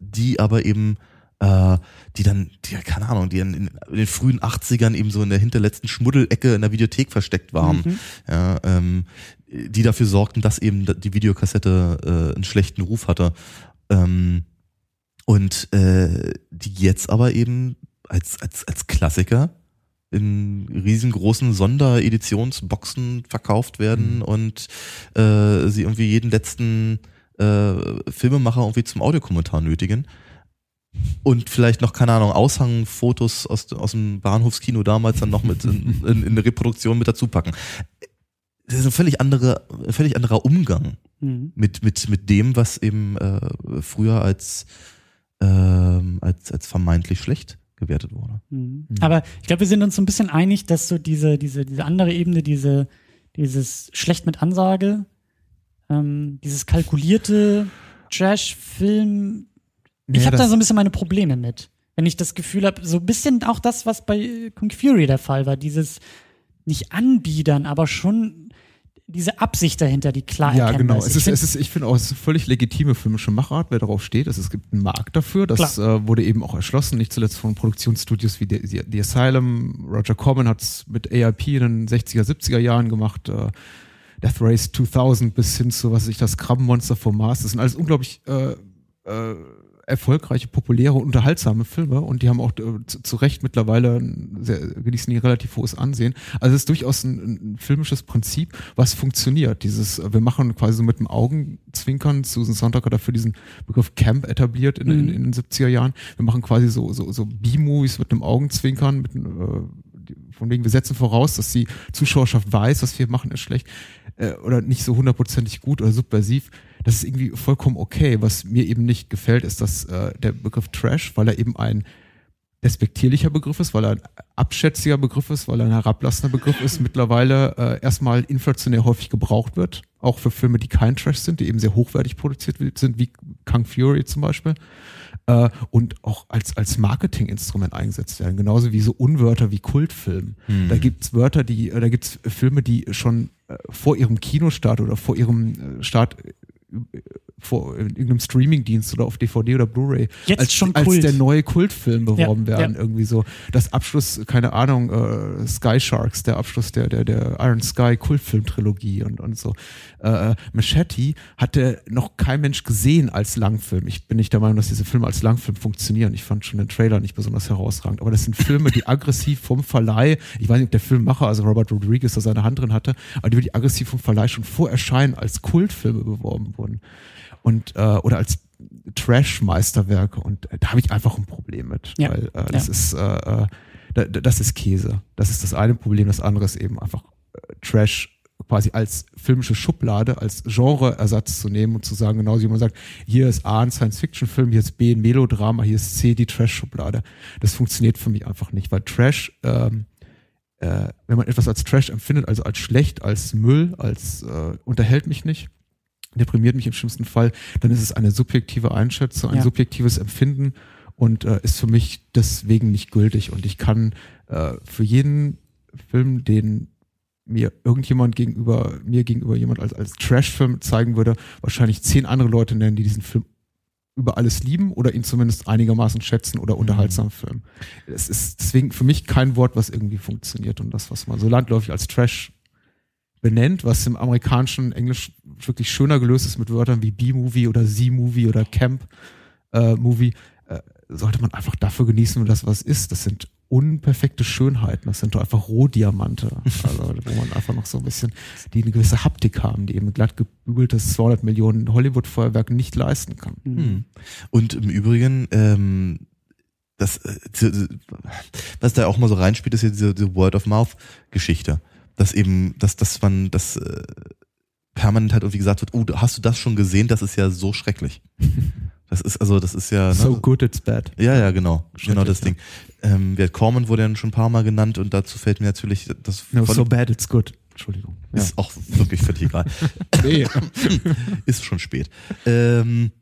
die aber eben äh, die dann, die, keine Ahnung, die in, in den frühen 80ern eben so in der hinterletzten Schmuddelecke in der Videothek versteckt waren, Mhm. ja, ähm, die dafür sorgten, dass eben die Videokassette äh, einen schlechten Ruf hatte. Ähm, und äh, die jetzt aber eben als, als, als Klassiker in riesengroßen Sondereditionsboxen verkauft werden und äh, sie irgendwie jeden letzten äh, Filmemacher irgendwie zum Audiokommentar nötigen. Und vielleicht noch, keine Ahnung, Aushangfotos aus, aus dem Bahnhofskino damals dann noch mit in, in, in eine Reproduktion mit dazu packen. Das ist ein völlig, andere, ein völlig anderer Umgang Mhm. mit, mit, mit dem, was eben äh, früher als, ähm, als, als vermeintlich schlecht gewertet wurde. Mhm. Aber ich glaube, wir sind uns so ein bisschen einig, dass so diese, diese, diese andere Ebene, diese, dieses schlecht mit Ansage, ähm, dieses kalkulierte Trash-Film, ich Ja, habe da so ein bisschen meine Probleme mit. Wenn ich das Gefühl habe, so ein bisschen auch das, was bei Kung Fury der Fall war, dieses nicht anbiedern, aber schon diese Absicht dahinter, die klar Ja, erkennbar genau. Es Ich ist, find- es ist, ich finde auch, es ist völlig legitime filmische Machart, wer darauf steht. Also es gibt einen Markt dafür. Das äh, wurde eben auch erschlossen, nicht zuletzt von Produktionsstudios wie The, The Asylum. Roger Corman hat es mit AIP in den 60er, 70er Jahren gemacht. Äh, Death Race 2000 bis hin zu, was ich, das Krabbenmonster vom Mars. Das sind alles unglaublich äh, äh, erfolgreiche, populäre, unterhaltsame Filme und die haben auch äh, zu, zu Recht mittlerweile sehr, genießen die relativ hohes Ansehen. Also es ist durchaus ein, ein filmisches Prinzip, was funktioniert. Dieses, äh, wir machen quasi so mit dem Augenzwinkern, Susan Sontag hat dafür diesen Begriff Camp etabliert in, in, in den 70er Jahren. Wir machen quasi so, so, so B-Movies mit einem Augenzwinkern, mit, äh, von wegen wir setzen voraus, dass die Zuschauerschaft weiß, was wir machen ist schlecht äh, oder nicht so hundertprozentig gut oder subversiv. Das ist irgendwie vollkommen okay. Was mir eben nicht gefällt, ist, dass äh, der Begriff Trash, weil er eben ein despektierlicher Begriff ist, weil er ein abschätziger Begriff ist, weil er ein herablassender Begriff ist, mittlerweile äh, erstmal inflationär häufig gebraucht wird. Auch für Filme, die kein Trash sind, die eben sehr hochwertig produziert sind, wie Kung Fury zum Beispiel. Äh, und auch als, als Marketinginstrument eingesetzt werden. Genauso wie so Unwörter wie Kultfilm. Hm. Da gibt's Wörter, die, äh, da gibt's Filme, die schon vor ihrem Kinostart oder vor ihrem äh, Start äh, vor in irgendeinem Streamingdienst oder auf DVD oder Blu-ray Jetzt als, schon als Kult. der neue Kultfilm beworben Ja, werden. ja. Irgendwie so. Das Abschluss, keine Ahnung, äh, Sky Sharks, der Abschluss der, der, der Iron Sky Kultfilm-Trilogie und, und so. Äh, Machete hatte noch kein Mensch gesehen als Langfilm. Ich bin nicht der Meinung, dass diese Filme als Langfilm funktionieren. Ich fand schon den Trailer nicht besonders herausragend. Aber das sind Filme, die aggressiv vom Verleih, ich weiß nicht, ob der Filmmacher, also Robert Rodriguez, da seine Hand drin hatte, aber die, die aggressiv vom Verleih schon vor Erscheinen als Kultfilme beworben wurden. Und, äh, oder als Trash-Meisterwerke. Und äh, da habe ich einfach ein Problem mit. Ja. Weil äh, das Ja. ist äh, äh, da, da- das ist Käse. Das ist das eine Problem. Das andere ist eben einfach äh, Trash quasi als filmische Schublade, als Genreersatz zu nehmen und zu sagen, genauso wie man sagt, hier ist A ein Science-Fiction-Film, hier ist B ein Melodrama, hier ist C die Trash-Schublade. Das funktioniert für mich einfach nicht, weil Trash, ähm, äh, wenn man etwas als Trash empfindet, also als schlecht, als Müll, als äh, unterhält mich nicht, deprimiert mich im schlimmsten Fall, dann ist es eine subjektive Einschätzung, ein Ja. subjektives Empfinden und äh, ist für mich deswegen nicht gültig. Und ich kann äh, für jeden Film, den mir irgendjemand gegenüber, mir gegenüber jemand als, als Trash-Film zeigen würde, wahrscheinlich zehn andere Leute nennen, die diesen Film über alles lieben oder ihn zumindest einigermaßen schätzen oder unterhaltsam filmen. Es ist deswegen für mich kein Wort, was irgendwie funktioniert und das, was man so landläufig als Trash benennt, was im amerikanischen Englisch wirklich schöner gelöst ist mit Wörtern wie B-Movie oder Z-Movie oder Camp-Movie, äh, sollte man einfach dafür genießen, wenn das was ist. Das sind unperfekte Schönheiten, das sind doch einfach Rohdiamante, also wo man einfach noch so ein bisschen, die eine gewisse Haptik haben, die eben glatt gebügeltes 200 Millionen Hollywood-Feuerwerk nicht leisten kann. Hm. Und im Übrigen, ähm, das, äh, was da auch mal so reinspielt, ist ja diese, diese Word-of-Mouth-Geschichte. Dass eben, dass, dass man das äh, permanent halt irgendwie gesagt wird, oh, hast du das schon gesehen? Das ist ja so schrecklich. Das ist, also, das ist ja. So ne, good it's bad. ja, ja, genau. Genau das Ding. Ähm, Wert Corman wurde ja schon ein paar Mal genannt und dazu fällt mir natürlich das No, so bad it's good. Entschuldigung. Ja. ist auch wirklich völlig egal. Nee. ist schon spät. Ähm,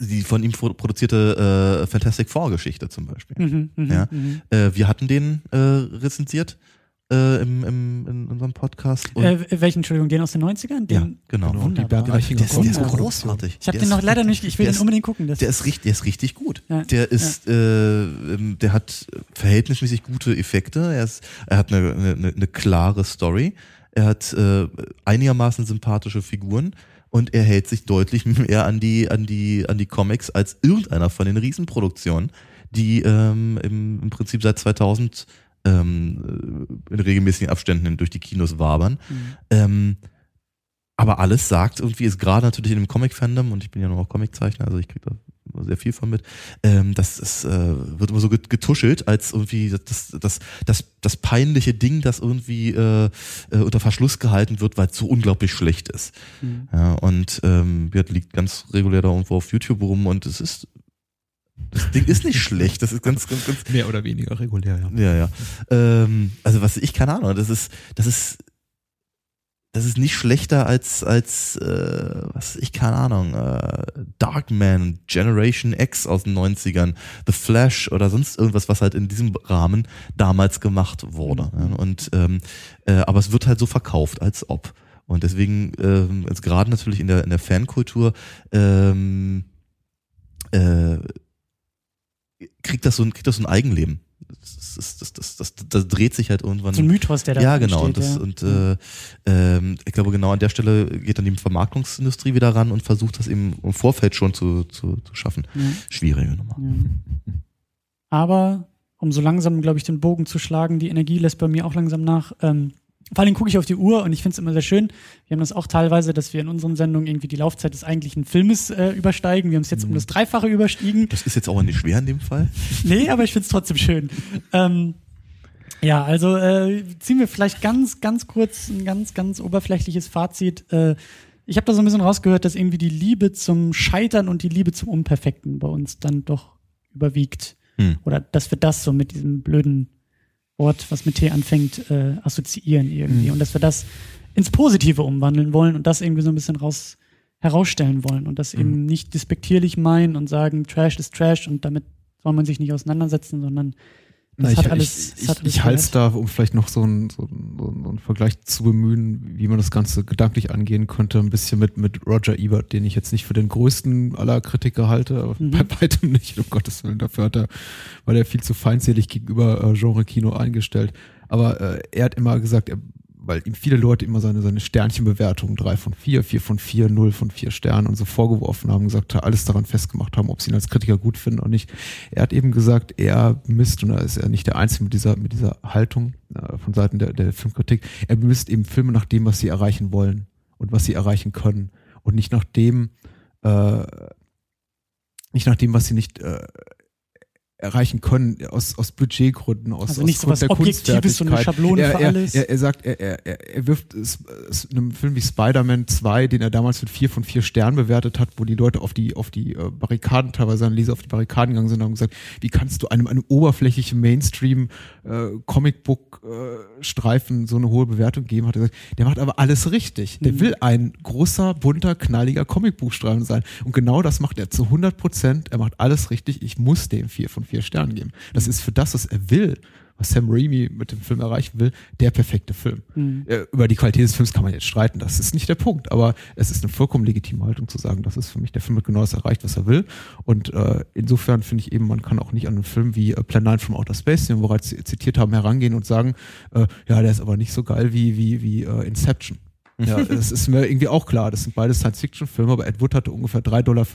die von ihm pro- produzierte äh, Fantastic Four Geschichte zum Beispiel. Mhm, mhm, Ja. mhm. Äh, wir hatten den äh, rezensiert äh, im, im, in unserem Podcast. Und Äh, welchen, Entschuldigung, den aus den 90ern? Den, ja, genau. Genau, die Reichinger Der ist, der ist großartig. Ich habe den noch leider nicht, ich will den unbedingt gucken. Das Der ist richtig, der ist richtig gut. Ja, Der ist, äh, ähm, der hat verhältnismäßig gute Effekte. Er ist, er hat eine, eine, eine klare Story. Er hat äh, einigermaßen sympathische Figuren und er hält sich deutlich mehr an die, an die, an die Comics als irgendeiner von den Riesenproduktionen, die ähm, im, im Prinzip seit 2000 ähm, äh, in regelmäßigen Abständen durch die Kinos wabern. Mhm. Ähm, aber alles sagt irgendwie, ist gerade natürlich in dem Comic-Fandom, und ich bin ja noch auch Comiczeichner, also ich kriege da sehr viel von mit, ähm, das ist, äh, wird immer so get- getuschelt, als irgendwie das, das, das, das peinliche Ding, das irgendwie äh, äh, unter Verschluss gehalten wird, weil es so unglaublich schlecht ist. Mhm. Ja, und ähm, wird liegt ganz regulär da irgendwo auf YouTube rum und es ist das Ding ist nicht schlecht, das ist ganz, ganz, ganz Mehr oder weniger regulär, ja. ja, ja. Ähm, also was ich keine Ahnung, das ist, das ist, das ist nicht schlechter als als äh, was ich keine Ahnung, äh, Darkman, Generation X aus den 90ern, The Flash oder sonst irgendwas, was halt in diesem Rahmen damals gemacht wurde. Ja, und ähm, äh, aber es wird halt so verkauft, als ob. Und deswegen, ähm, jetzt gerade natürlich in der in der Fankultur, ähm, äh, kriegt das so ein kriegt das so ein Eigenleben. Das, das, das, das, das, dreht sich halt irgendwann. So ein Mythos, der da ja, genau. Und, das, ja. und äh, ähm, ich glaube, genau an der Stelle geht dann die Vermarktungsindustrie wieder ran und versucht das eben im Vorfeld schon zu, zu, zu schaffen. Ja. Schwierige Nummer. Ja. Aber um so langsam, glaube ich, den Bogen zu schlagen, die Energie lässt bei mir auch langsam nach. Ähm, vor allem gucke ich auf die Uhr und ich finde es immer sehr schön. Wir haben das auch teilweise, dass wir in unseren Sendungen irgendwie die Laufzeit des eigentlichen Filmes äh, übersteigen. Wir haben es jetzt um das Dreifache überstiegen. Das ist jetzt auch nicht schwer in dem Fall. Nee, aber ich finde es trotzdem schön. Ähm, ja, also äh, ziehen wir vielleicht ganz, ganz kurz ein ganz, ganz oberflächliches Fazit. Äh, ich habe da so ein bisschen rausgehört, dass irgendwie die Liebe zum Scheitern und die Liebe zum Unperfekten bei uns dann doch überwiegt. Hm. Oder dass wir das so mit diesem blöden Wort, was mit T anfängt, äh, assoziieren irgendwie. Und dass wir das ins Positive umwandeln wollen und das irgendwie so ein bisschen raus herausstellen wollen und das eben nicht despektierlich meinen und sagen, Trash ist Trash und damit soll man sich nicht auseinandersetzen, sondern Na, ich alles- ich, ich, ich halte es da, um vielleicht noch so einen so einen- so einen- so einen Vergleich zu bemühen, wie man das Ganze gedanklich angehen könnte, ein bisschen mit, mit Roger Ebert, den ich jetzt nicht für den größten aller Kritiker halte, aber Mhm. bei weitem nicht, um Gottes Willen. Dafür hat er, war er viel zu feindselig gegenüber äh, Genre-Kino eingestellt. Aber äh, er hat immer gesagt, er, weil ihm viele Leute immer seine, seine Sternchenbewertungen, drei von vier, vier von vier, null von vier Sternen und so vorgeworfen haben, gesagt, alles daran festgemacht haben, ob sie ihn als Kritiker gut finden oder nicht. Er hat eben gesagt, er misst, und da ist er nicht der Einzige mit dieser, mit dieser Haltung äh, von Seiten der, der Filmkritik, er misst eben Filme nach dem, was sie erreichen wollen und was sie erreichen können und nicht nach dem, äh, nicht nach dem, was sie nicht äh, erreichen können, aus, aus Budgetgründen, aus, Also aus nicht so Grund was der Objektives, so eine. Schablone er, für er, alles. Er, er sagt, er, er, er- wirft es, es in einem Film wie Spider-Man 2, den er damals mit vier von vier Sternen bewertet hat, wo die Leute auf die, auf die äh, Barrikaden, teilweise seine Leser auf die Barrikaden gegangen sind und haben gesagt, wie kannst du einem, einem oberflächlichen Mainstream äh, Comicbook äh, Streifen so eine hohe Bewertung geben, hat er gesagt, der macht aber alles richtig. Der Mhm. will ein großer, bunter, knalliger Comicbuchstreifen sein. Und genau das macht er zu 100 Prozent. Er macht alles richtig. Ich muss dem vier von vier Sternen geben. Das ist für das, was er will, was Sam Raimi mit dem Film erreichen will, der perfekte Film. Mhm. Äh, Über die Qualität des Films kann man jetzt streiten, das ist nicht der Punkt, aber es ist eine vollkommen legitime Haltung zu sagen, das ist für mich, der Film hat genau das erreicht, was er will. Und äh, insofern finde ich eben, man kann auch nicht an einen Film wie äh, Plan 9 from Outer Space, den wir bereits zitiert haben, herangehen und sagen, äh, ja, der ist aber nicht so geil wie, wie, wie äh, Inception. Ja, das ist mir irgendwie auch klar. Das sind beide Science-Fiction-Filme, aber Ed Wood hatte ungefähr 3,50 Dollar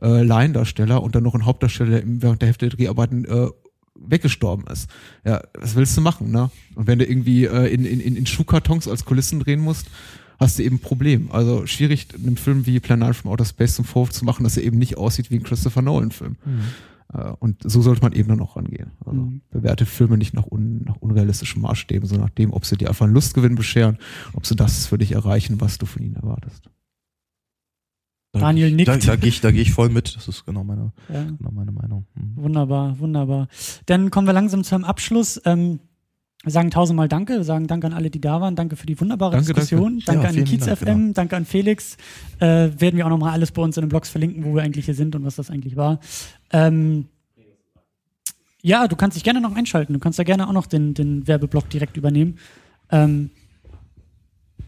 äh, Laiendarsteller und dann noch einen Hauptdarsteller, der während der Hälfte der Dreharbeiten äh, weggestorben ist. Ja, was willst du machen, ne? Und wenn du irgendwie äh, in, in, in Schuhkartons als Kulissen drehen musst, hast du eben ein Problem. Also schwierig, einem Film wie Plan 9 from Outer Space zum Vorwurf zu machen, dass er eben nicht aussieht wie ein Christopher Nolan-Film. Äh, Und so sollte man eben dann auch rangehen. Also Mhm. bewerte Filme nicht nach, un, nach unrealistischen Maßstäben, sondern nach dem, ob sie dir einfach einen Lustgewinn bescheren, ob sie das für dich erreichen, was du von ihnen erwartest. Da- Daniel nickt. Da, da gehe ich, da geh ich voll mit. Das ist genau meine, Ja. genau meine Meinung. Mhm. Wunderbar, wunderbar. Dann kommen wir langsam zum Abschluss. Ähm, wir sagen tausendmal Danke, wir sagen Danke an alle, die da waren. Danke für die wunderbare Danke, Diskussion. danke. Danke, Ja, an Kiez Dank, FM, genau. danke an Felix. Äh, werden wir auch nochmal alles bei uns in den Blogs verlinken, wo wir eigentlich hier sind und was das eigentlich war. Ähm, ja, du kannst dich gerne noch einschalten. Du kannst da gerne auch noch den, den Werbeblock direkt übernehmen. Ähm,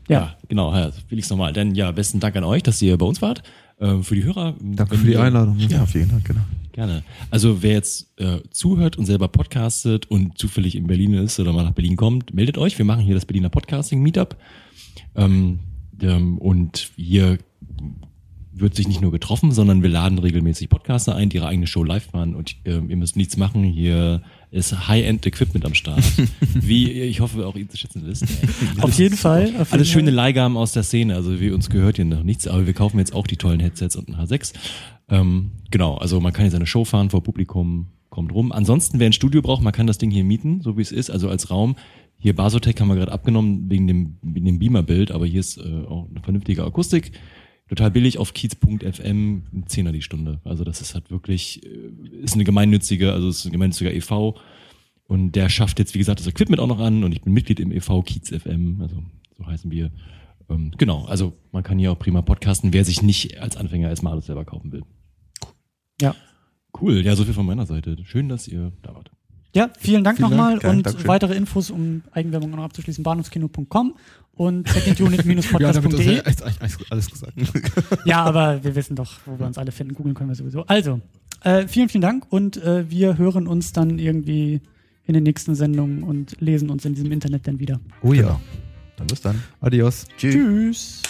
ja. Ja, genau. Ja, Felix nochmal. Dann ja, besten Dank an euch, dass ihr bei uns wart. Ähm, für die Hörer. Danke für die ihr- Einladung. Ja, vielen Dank, genau. Gerne. Also wer jetzt äh, zuhört und selber podcastet und zufällig in Berlin ist oder mal nach Berlin kommt, meldet euch. Wir machen hier das Berliner Podcasting Meetup. Ähm, ähm, und hier wird sich nicht nur getroffen, sondern wir laden regelmäßig Podcaster ein, die ihre eigene Show live machen und ähm, ihr müsst nichts machen. Hier ist High-End-Equipment am Start. Wie ich hoffe auch ihr zu schätzen wisst. Auf jeden Fall. Auf Alles jeden schöne. Leihgaben aus der Szene. Also wie uns gehört hier noch nichts, aber wir kaufen jetzt auch die tollen Headsets und ein H6. Ähm, genau, also man kann hier seine Show fahren vor Publikum, kommt rum. Ansonsten, wer ein Studio braucht, man kann das Ding hier mieten, so wie es ist, also als Raum. Hier Basotec haben wir gerade abgenommen wegen dem, wegen dem Beamer-Bild, aber hier ist äh, auch eine vernünftige Akustik. Total billig auf kiez.fm, ein Zehner die Stunde. Also das ist halt wirklich, äh, ist eine gemeinnützige, also es ist ein gemeinnütziger e.V. Und der schafft jetzt, wie gesagt, das Equipment auch noch an und ich bin Mitglied im e.V. Kiez FM, also so heißen wir. Ähm, genau, also man kann hier auch prima podcasten, wer sich nicht als Anfänger erstmal alles selber kaufen will. Ja. Cool, ja, so viel von meiner Seite. Schön, dass ihr da wart. Ja, vielen Dank Vielen nochmal Dank, und Dankeschön. weitere Infos, um Eigenwerbung noch abzuschließen, bahnhofskino.com und secondunit-podcast.de. ja alles gesagt. Ja, aber wir wissen doch, wo wir uns alle finden. Googeln können wir sowieso. Also, äh, vielen, vielen Dank und äh, wir hören uns dann irgendwie in den nächsten Sendungen und lesen uns in diesem Internet dann wieder. Oh ja. Dann bis dann. Adios. Tschüss. Tschüss.